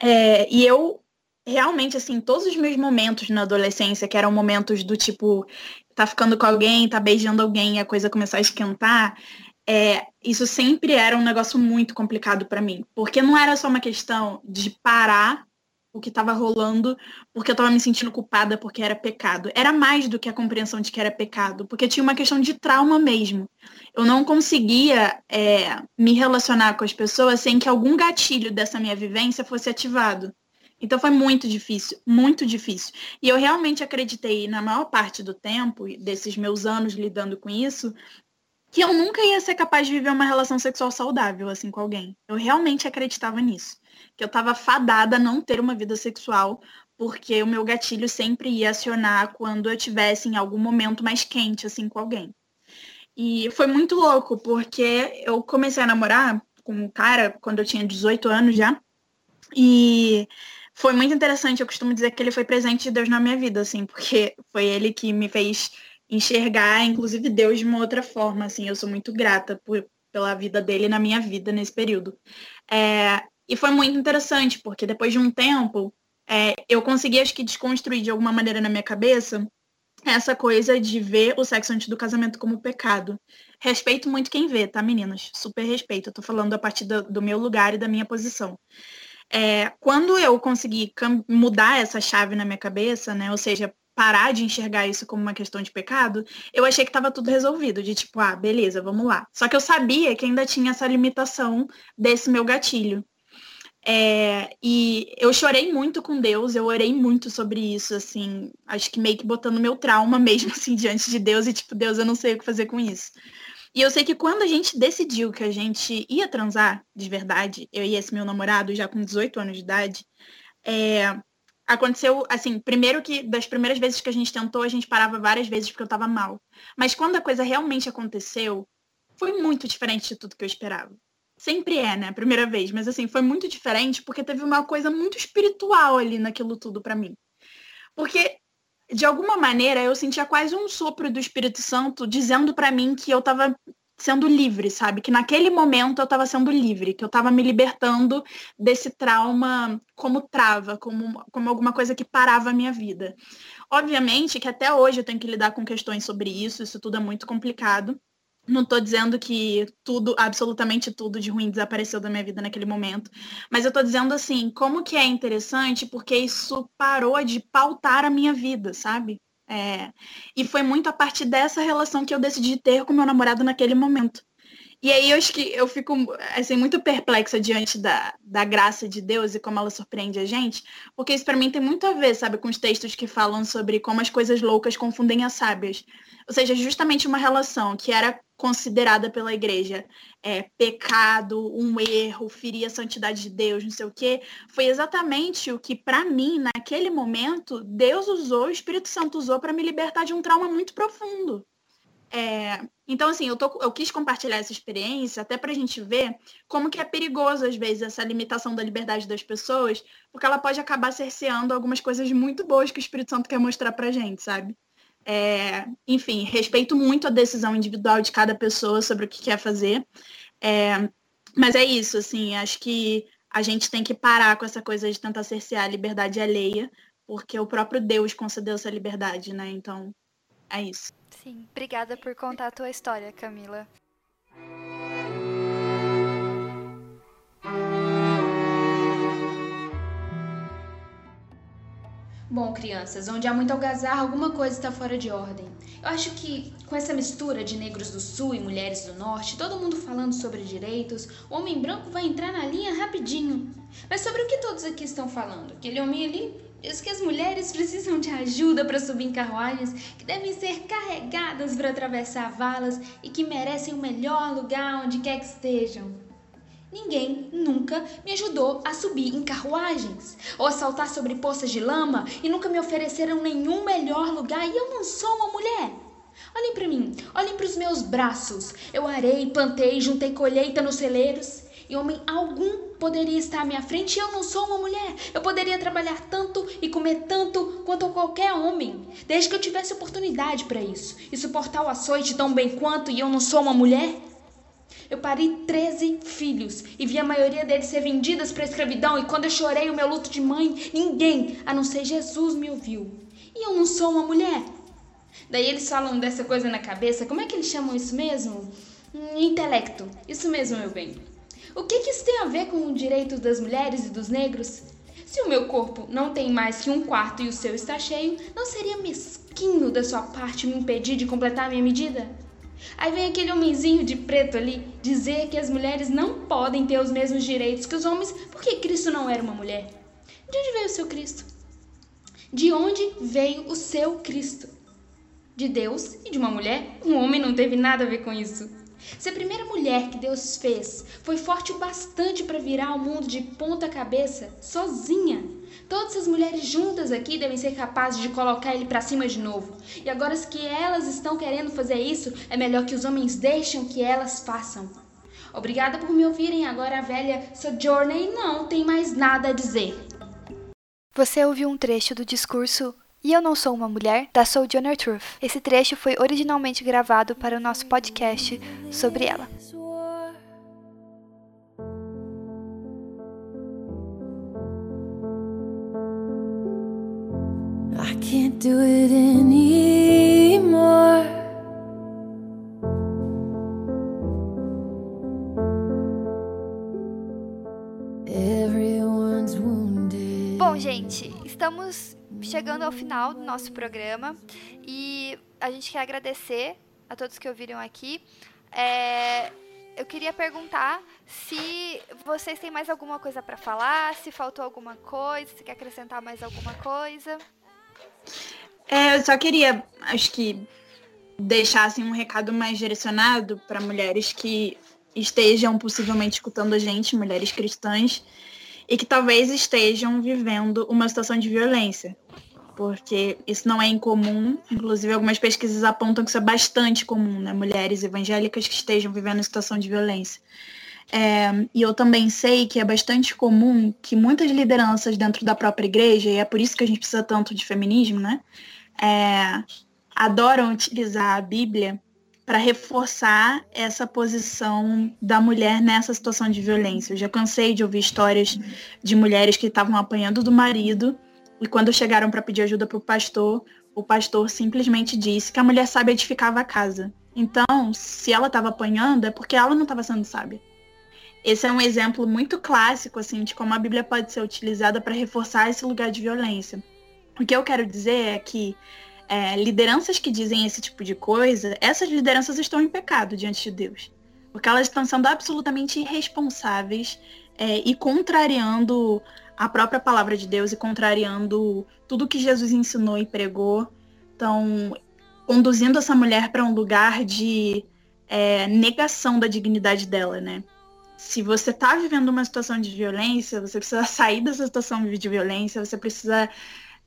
É, e eu realmente, assim, todos os meus momentos na adolescência, que eram momentos do tipo, tá ficando com alguém, tá beijando alguém e a coisa começar a esquentar, é, isso sempre era um negócio muito complicado para mim. Porque não era só uma questão de parar o que estava rolando porque eu estava me sentindo culpada porque era pecado. Era mais do que a compreensão de que era pecado, porque tinha uma questão de trauma mesmo. Eu não conseguia é, me relacionar com as pessoas sem que algum gatilho dessa minha vivência fosse ativado. Então foi muito difícil, muito difícil. E eu realmente acreditei, na maior parte do tempo, desses meus anos lidando com isso, que eu nunca ia ser capaz de viver uma relação sexual saudável assim com alguém. Eu realmente acreditava nisso. Que eu estava fadada a não ter uma vida sexual, porque o meu gatilho sempre ia acionar quando eu tivesse em algum momento mais quente assim com alguém. E foi muito louco, porque eu comecei a namorar com um cara quando eu tinha 18 anos já. E foi muito interessante. Eu costumo dizer que ele foi presente de Deus na minha vida, assim, porque foi ele que me fez enxergar, inclusive, Deus de uma outra forma, assim. Eu sou muito grata por, pela vida dele na minha vida nesse período. É, e foi muito interessante, porque depois de um tempo, é, eu consegui, acho que, desconstruir de alguma maneira na minha cabeça essa coisa de ver o sexo antes do casamento como pecado. Respeito muito quem vê, tá, meninas? Super respeito. Eu tô falando a partir do, do meu lugar e da minha posição. É, quando eu consegui mudar essa chave na minha cabeça, né, ou seja, parar de enxergar isso como uma questão de pecado, eu achei que estava tudo resolvido, de tipo, ah, beleza, vamos lá. Só que eu sabia que ainda tinha essa limitação desse meu gatilho. É, e eu chorei muito com Deus, eu orei muito sobre isso, assim, acho que meio que botando meu trauma mesmo, assim, diante de Deus, e tipo, Deus, eu não sei o que fazer com isso. E eu sei que quando a gente decidiu que a gente ia transar de verdade, eu e esse meu namorado, já com 18 anos de idade, é, aconteceu, assim, primeiro que das primeiras vezes que a gente tentou, a gente parava várias vezes porque eu tava mal. Mas quando a coisa realmente aconteceu, foi muito diferente de tudo que eu esperava. Sempre é, né? Primeira vez, mas assim, foi muito diferente porque teve uma coisa muito espiritual ali naquilo tudo para mim. Porque de alguma maneira, eu sentia quase um sopro do Espírito Santo dizendo para mim que eu estava sendo livre, sabe? Que naquele momento eu estava sendo livre, que eu estava me libertando desse trauma como trava, como, como alguma coisa que parava a minha vida. Obviamente que até hoje eu tenho que lidar com questões sobre isso, isso tudo é muito complicado. Não estou dizendo que tudo, absolutamente tudo de ruim desapareceu da minha vida naquele momento. Mas eu estou dizendo assim, como que é interessante, porque isso parou de pautar a minha vida, sabe? É, e foi muito a partir dessa relação que eu decidi ter com meu namorado naquele momento. E aí eu acho que eu fico assim, muito perplexa diante da, da graça de Deus e como ela surpreende a gente, porque isso para mim tem muito a ver, sabe, com os textos que falam sobre como as coisas loucas confundem as sábias. Ou seja, justamente uma relação que era considerada pela igreja é, pecado, um erro, ferir a santidade de Deus, não sei o quê, foi exatamente o que, para mim, naquele momento, Deus usou, o Espírito Santo usou para me libertar de um trauma muito profundo. É, então, assim, eu, tô, eu quis compartilhar essa experiência até para a gente ver como que é perigoso, às vezes, essa limitação da liberdade das pessoas, porque ela pode acabar cerceando algumas coisas muito boas que o Espírito Santo quer mostrar pra gente, sabe? É, enfim, respeito muito a decisão individual de cada pessoa sobre o que quer fazer. É, mas é isso, assim, acho que a gente tem que parar com essa coisa de tentar cercear a liberdade alheia, porque o próprio Deus concedeu essa liberdade, né? Então, é isso. Sim, obrigada por contar a tua história, Camila. Bom, crianças, onde há muito algazarra, alguma coisa está fora de ordem. Eu acho que com essa mistura de negros do sul e mulheres do norte, todo mundo falando sobre direitos, o homem branco vai entrar na linha rapidinho. Mas sobre o que todos aqui estão falando? Aquele homem ali Diz que as mulheres precisam de ajuda para subir em carruagens, que devem ser carregadas para atravessar valas e que merecem o melhor lugar onde quer que estejam. Ninguém nunca me ajudou a subir em carruagens ou a saltar sobre poças de lama e nunca me ofereceram nenhum melhor lugar e eu não sou uma mulher. Olhem para mim, olhem para os meus braços. Eu arei, plantei, juntei colheita nos celeiros e homem algum poderia estar à minha frente e eu não sou uma mulher. Eu poderia trabalhar tanto e comer tanto quanto qualquer homem, desde que eu tivesse oportunidade para isso. E suportar o açoite tão bem quanto e eu não sou uma mulher? Eu parei 13 filhos e vi a maioria deles ser vendidas para a escravidão. E quando eu chorei o meu luto de mãe, ninguém, a não ser Jesus, me ouviu. E eu não sou uma mulher. Daí eles falam dessa coisa na cabeça. Como é que eles chamam isso mesmo? Um intelecto. Isso mesmo, meu bem. O que, que isso tem a ver com o direito das mulheres e dos negros? Se o meu corpo não tem mais que um quarto e o seu está cheio, não seria mesquinho da sua parte me impedir de completar a minha medida? Aí vem aquele homenzinho de preto ali dizer que as mulheres não podem ter os mesmos direitos que os homens porque Cristo não era uma mulher. De onde veio o seu Cristo? De onde veio o seu Cristo? De Deus e de uma mulher? Um homem não teve nada a ver com isso. Se a primeira mulher que Deus fez foi forte o bastante para virar o mundo de ponta cabeça, sozinha, todas as mulheres juntas aqui devem ser capazes de colocar ele para cima de novo. E agora que elas estão querendo fazer isso, é melhor que os homens deixem que elas façam. Obrigada por me ouvirem. Agora a velha Sojourner não tem mais nada a dizer. Você ouviu um trecho do discurso e Eu Não Sou Uma Mulher, da Sojourner Truth. Esse trecho foi originalmente gravado para o nosso podcast sobre ela. I can't do it anymore. Bom, gente, estamos chegando ao final do nosso programa e a gente quer agradecer a todos que ouviram aqui. É, eu queria perguntar se vocês têm mais alguma coisa para falar, se faltou alguma coisa, se quer acrescentar mais alguma coisa. É, eu só queria, acho que, deixar assim, um recado mais direcionado para mulheres que estejam possivelmente escutando a gente, mulheres cristãs, e que talvez estejam vivendo uma situação de violência. Porque isso não é incomum, inclusive algumas pesquisas apontam que isso é bastante comum, né? Mulheres evangélicas que estejam vivendo situação de violência. É, e eu também sei que é bastante comum que muitas lideranças dentro da própria igreja, e é por isso que a gente precisa tanto de feminismo, né? É, adoram utilizar a Bíblia para reforçar essa posição da mulher nessa situação de violência. Eu já cansei de ouvir histórias de mulheres que estavam apanhando do marido e quando chegaram para pedir ajuda para o pastor, o pastor simplesmente disse que a mulher sabe edificava a casa Então, se ela estava apanhando, é porque ela não estava sendo sábia. Esse é um exemplo muito clássico, assim, de como a Bíblia pode ser utilizada para reforçar esse lugar de violência. O que eu quero dizer é que é, lideranças que dizem esse tipo de coisa, essas lideranças estão em pecado diante de Deus. Porque elas estão sendo absolutamente irresponsáveis é, e contrariando a própria palavra de Deus e contrariando tudo que Jesus ensinou e pregou. Então, conduzindo essa mulher para um lugar de é, negação da dignidade dela, né? Se você está vivendo uma situação de violência, você precisa sair dessa situação de violência, você precisa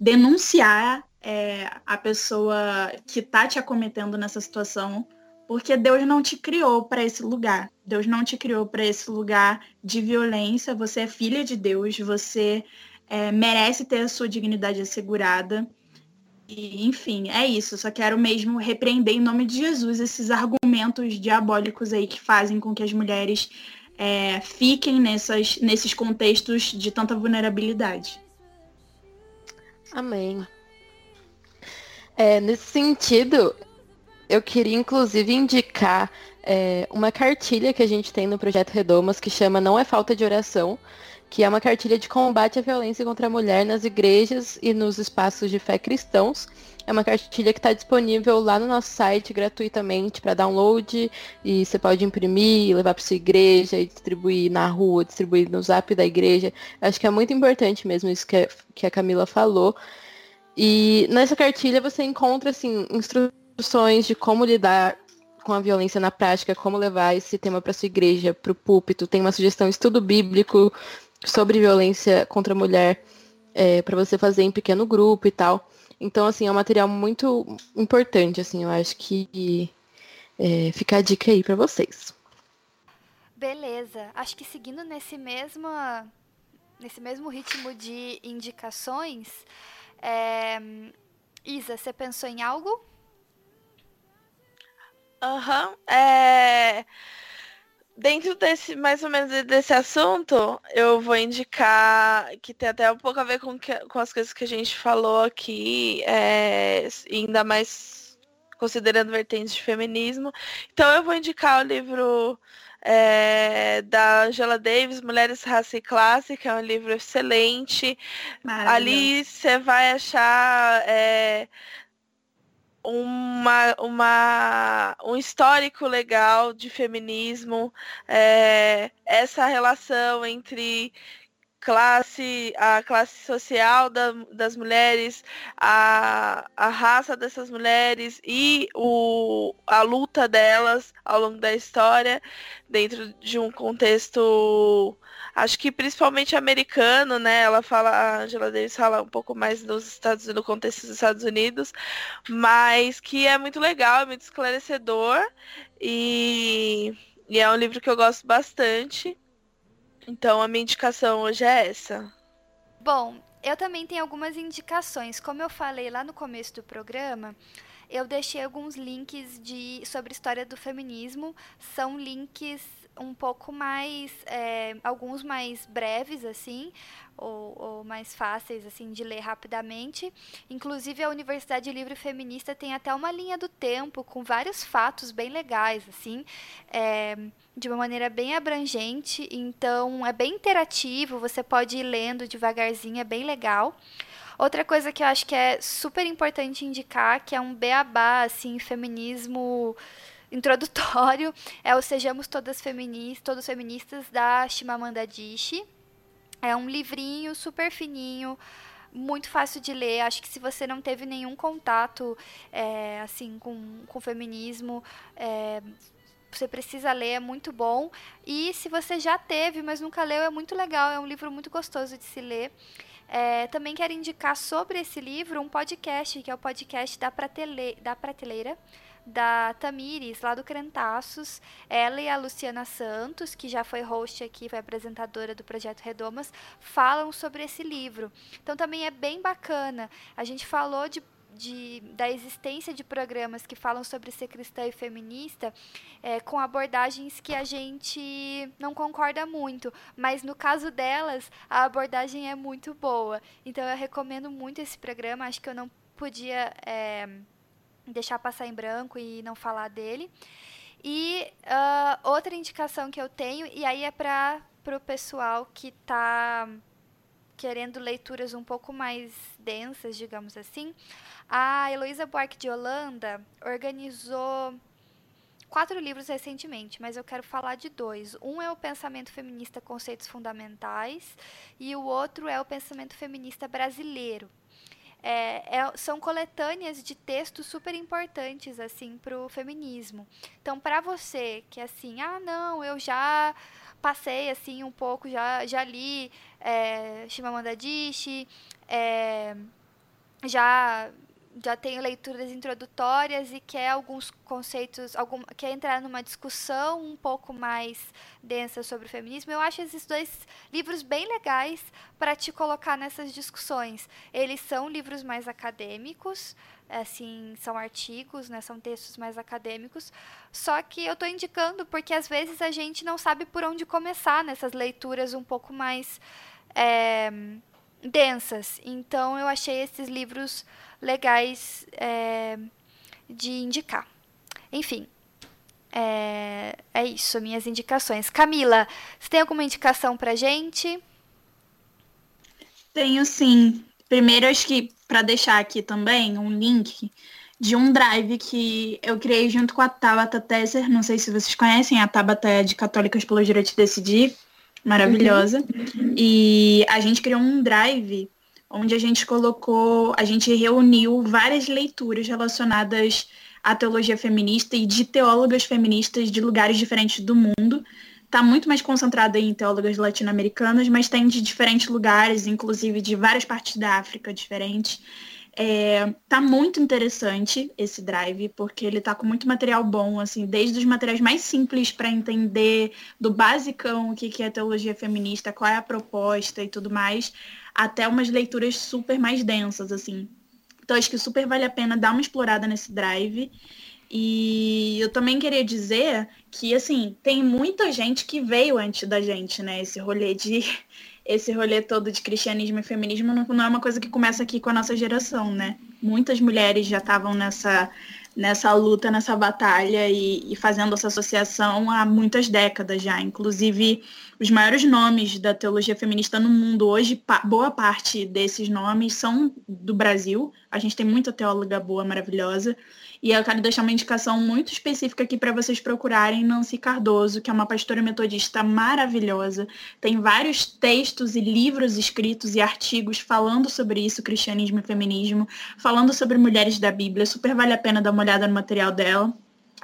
denunciar é, a pessoa que está te acometendo nessa situação, porque Deus não te criou para esse lugar. Deus não te criou para esse lugar de violência. Você é filha de Deus, você é, merece ter a sua dignidade assegurada. E, enfim, é isso. Só quero mesmo repreender em nome de Jesus esses argumentos diabólicos aí que fazem com que as mulheres é, fiquem nessas, nesses contextos de tanta vulnerabilidade. Amém. É, nesse sentido, eu queria inclusive indicar é, uma cartilha que a gente tem no projeto Redomas que chama Não é Falta de Oração, que é uma cartilha de combate à violência contra a mulher nas igrejas e nos espaços de fé cristãos. É uma cartilha que está disponível lá no nosso site gratuitamente para download e você pode imprimir, levar para sua igreja e distribuir na rua, distribuir no zap da igreja. Acho que é muito importante mesmo isso que, que a Camila falou. E nessa cartilha você encontra assim instruções de como lidar com a violência na prática, como levar esse tema para sua igreja, para o púlpito. Tem uma sugestão estudo bíblico sobre violência contra a mulher é, para você fazer em pequeno grupo e tal. Então, assim, é um material muito importante, assim, eu acho que é, fica a dica aí para vocês. Beleza. Acho que seguindo nesse mesmo, nesse mesmo ritmo de indicações, é... Isa, você pensou em algo? Aham. Uhum. É... Dentro desse, mais ou menos desse assunto, eu vou indicar que tem até um pouco a ver com, que, com as coisas que a gente falou aqui, é, ainda mais considerando vertentes de feminismo. Então eu vou indicar o livro é, da Angela Davis, Mulheres, Raça e Classe, que é um livro excelente. Ali você vai achar é, uma, uma, um histórico legal de feminismo, é, essa relação entre classe, a classe social da, das mulheres, a, a raça dessas mulheres e o, a luta delas ao longo da história, dentro de um contexto, acho que principalmente americano, né? Ela fala, a Angela Davis fala um pouco mais dos Estados no contexto dos Estados Unidos, mas que é muito legal, é muito esclarecedor e, e é um livro que eu gosto bastante. Então a minha indicação hoje é essa. Bom, eu também tenho algumas indicações. Como eu falei lá no começo do programa, eu deixei alguns links de sobre história do feminismo. São links um pouco mais, é, alguns mais breves, assim, ou, ou, mais fáceis, assim, de ler rapidamente. Inclusive, a Universidade Livre Feminista tem até uma linha do tempo com vários fatos bem legais, assim, é, de uma maneira bem abrangente. Então, é bem interativo, você pode ir lendo devagarzinho, é bem legal. Outra coisa que eu acho que é super importante indicar, que é um beabá, assim, feminismo introdutório é o Sejamos Todas Feministas, Todos Feministas da Chimamanda Adichie. É um livrinho super fininho, muito fácil de ler. Acho que se você não teve nenhum contato é, assim com, com o feminismo, é, você precisa ler, é muito bom. E se você já teve, mas nunca leu, é muito legal. É um livro muito gostoso de se ler. É, também quero indicar sobre esse livro um podcast, que é o podcast da, Pratele da Prateleira da Tamires, lá do Crentaços. Ela e a Luciana Santos, que já foi host aqui, foi apresentadora do Projeto Redomas, falam sobre esse livro. Então também é bem bacana. A gente falou de de, da existência de programas que falam sobre ser cristã e feminista é, com abordagens que a gente não concorda muito, mas no caso delas a abordagem é muito boa. Então eu recomendo muito esse programa. Acho que eu não podia é, deixar passar em branco e não falar dele. E uh, outra indicação que eu tenho, e aí é para o pessoal que está querendo leituras um pouco mais densas, digamos assim, a Heloísa Buarque de Holanda organizou quatro livros recentemente, mas eu quero falar de dois. Um é o Pensamento Feminista Conceitos Fundamentais e o outro é o Pensamento Feminista Brasileiro. É, é, são coletâneas de textos super importantes assim para o feminismo. Então, para você que assim, ah, não, eu já passei assim um pouco, já, já li é, Chimamanda Adichie, é, já já tenho leituras introdutórias e quer alguns conceitos, algum, quer entrar numa discussão um pouco mais densa sobre o feminismo, eu acho esses dois livros bem legais para te colocar nessas discussões. Eles são livros mais acadêmicos, assim, são artigos, né, são textos mais acadêmicos, só que eu estou indicando porque às vezes a gente não sabe por onde começar nessas leituras um pouco mais é, densas. Então eu achei esses livros legais é, de indicar. Enfim, é, é isso, minhas indicações. Camila, você tem alguma indicação pra gente? Tenho sim. Primeiro, acho que para deixar aqui também um link de um drive que eu criei junto com a Tabata Tesser. Não sei se vocês conhecem, a Tabata é de Católicas pelo Direito de Decidir, maravilhosa. Uhum. E a gente criou um drive onde a gente colocou, a gente reuniu várias leituras relacionadas à teologia feminista e de teólogas feministas de lugares diferentes do mundo. Está muito mais concentrada em teólogas latino-americanas, mas tem de diferentes lugares, inclusive de várias partes da África diferentes. É, tá muito interessante esse drive, porque ele tá com muito material bom, assim, desde os materiais mais simples para entender do basicão o que, que é teologia feminista, qual é a proposta e tudo mais, até umas leituras super mais densas, assim. Então acho que super vale a pena dar uma explorada nesse drive. E eu também queria dizer que, assim, tem muita gente que veio antes da gente, né? Esse rolê de. Esse rolê todo de cristianismo e feminismo não, não é uma coisa que começa aqui com a nossa geração, né? Muitas mulheres já estavam nessa, nessa luta, nessa batalha e, e fazendo essa associação há muitas décadas já. Inclusive, os maiores nomes da teologia feminista no mundo hoje, boa parte desses nomes são do Brasil. A gente tem muita teóloga boa, maravilhosa. E eu quero deixar uma indicação muito específica aqui para vocês procurarem Nancy Cardoso, que é uma pastora metodista maravilhosa. Tem vários textos e livros escritos e artigos falando sobre isso, cristianismo e feminismo, falando sobre mulheres da Bíblia. Super vale a pena dar uma olhada no material dela.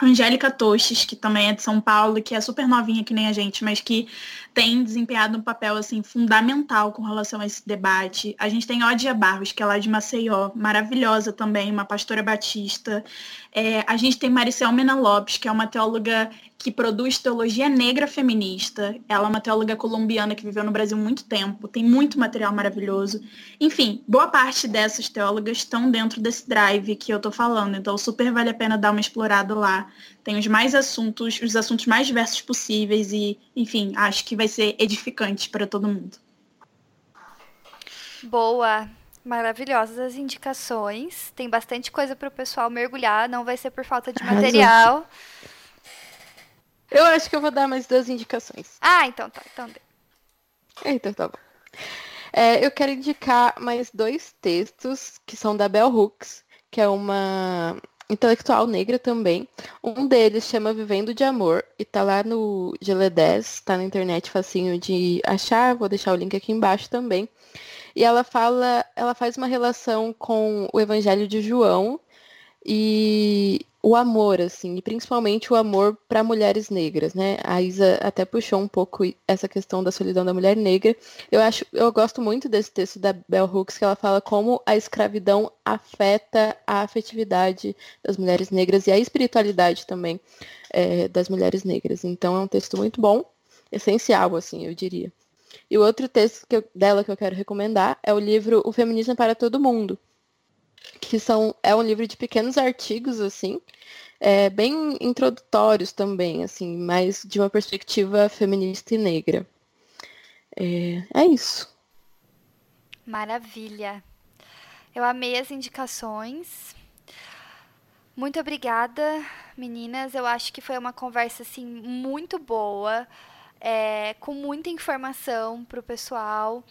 Angélica Toches, que também é de São Paulo, que é super novinha que nem a gente, mas que tem desempenhado um papel assim fundamental com relação a esse debate. A gente tem Odia Barros, que é lá de Maceió, maravilhosa também, uma pastora batista. É, a gente tem Maricel Mena Lopes, que é uma teóloga que produz teologia negra feminista. Ela é uma teóloga colombiana que viveu no Brasil muito tempo, tem muito material maravilhoso. Enfim, boa parte dessas teólogas estão dentro desse drive que eu tô falando, então super vale a pena dar uma explorada lá. Tem os mais assuntos, os assuntos mais diversos possíveis e, enfim, acho que vai ser edificante para todo mundo. Boa, maravilhosas as indicações. Tem bastante coisa para o pessoal mergulhar, não vai ser por falta de material. Eu acho que eu vou dar mais duas indicações. Ah, então tá. Então, então tá bom. É, eu quero indicar mais dois textos que são da Bell Hooks, que é uma intelectual negra também. Um deles chama Vivendo de Amor e tá lá no GL10, tá na internet facinho de achar, vou deixar o link aqui embaixo também. E ela fala, ela faz uma relação com o Evangelho de João e o amor, assim, e principalmente o amor para mulheres negras, né? A Isa até puxou um pouco essa questão da solidão da mulher negra. Eu acho, eu gosto muito desse texto da Bell Hooks que ela fala como a escravidão afeta a afetividade das mulheres negras e a espiritualidade também é, das mulheres negras. Então é um texto muito bom, essencial, assim, eu diria. E o outro texto que eu, dela que eu quero recomendar é o livro O Feminismo para Todo Mundo, que são é um livro de pequenos artigos assim, é, bem introdutórios também, assim, mas de uma perspectiva feminista e negra. É, é isso. Maravilha. Eu amei as indicações. Muito obrigada, meninas. Eu acho que foi uma conversa assim muito boa, é, com muita informação para o pessoal.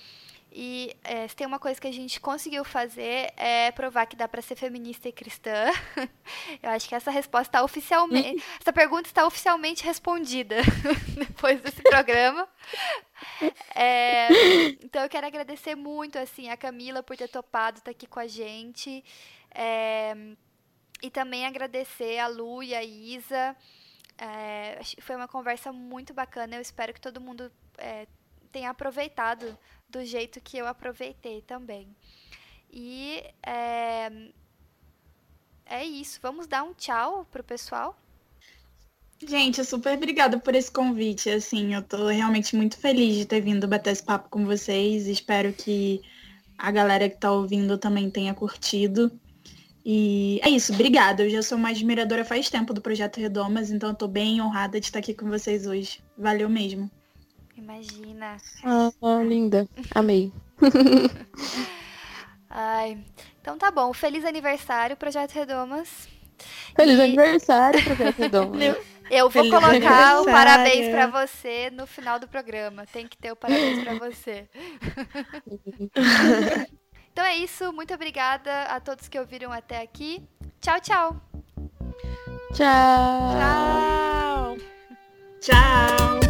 E é, se tem uma coisa que a gente conseguiu fazer é provar que dá para ser feminista e cristã. Eu acho que essa resposta está oficialmente. essa pergunta está oficialmente respondida depois desse programa. É, então eu quero agradecer muito assim a Camila por ter topado estar tá aqui com a gente. É, e também agradecer a Lu e a Isa. É, foi uma conversa muito bacana. Eu espero que todo mundo é, tenha aproveitado do jeito que eu aproveitei também. E é, é isso. Vamos dar um tchau pro pessoal? Gente, super obrigada por esse convite. Assim, eu tô realmente muito feliz de ter vindo bater esse papo com vocês. Espero que a galera que tá ouvindo também tenha curtido. E é isso, obrigada. Eu já sou uma admiradora faz tempo do Projeto Redomas, então eu tô bem honrada de estar aqui com vocês hoje. Valeu mesmo. Imagina. Ah, linda. Amei. Ai. Então tá bom. Feliz aniversário, Projeto Redomas. Feliz e... aniversário, Projeto Redomas. Eu vou Feliz colocar o parabéns para você no final do programa. Tem que ter o parabéns para você. então é isso. Muito obrigada a todos que ouviram até aqui. Tchau, tchau. Tchau. Tchau. Tchau.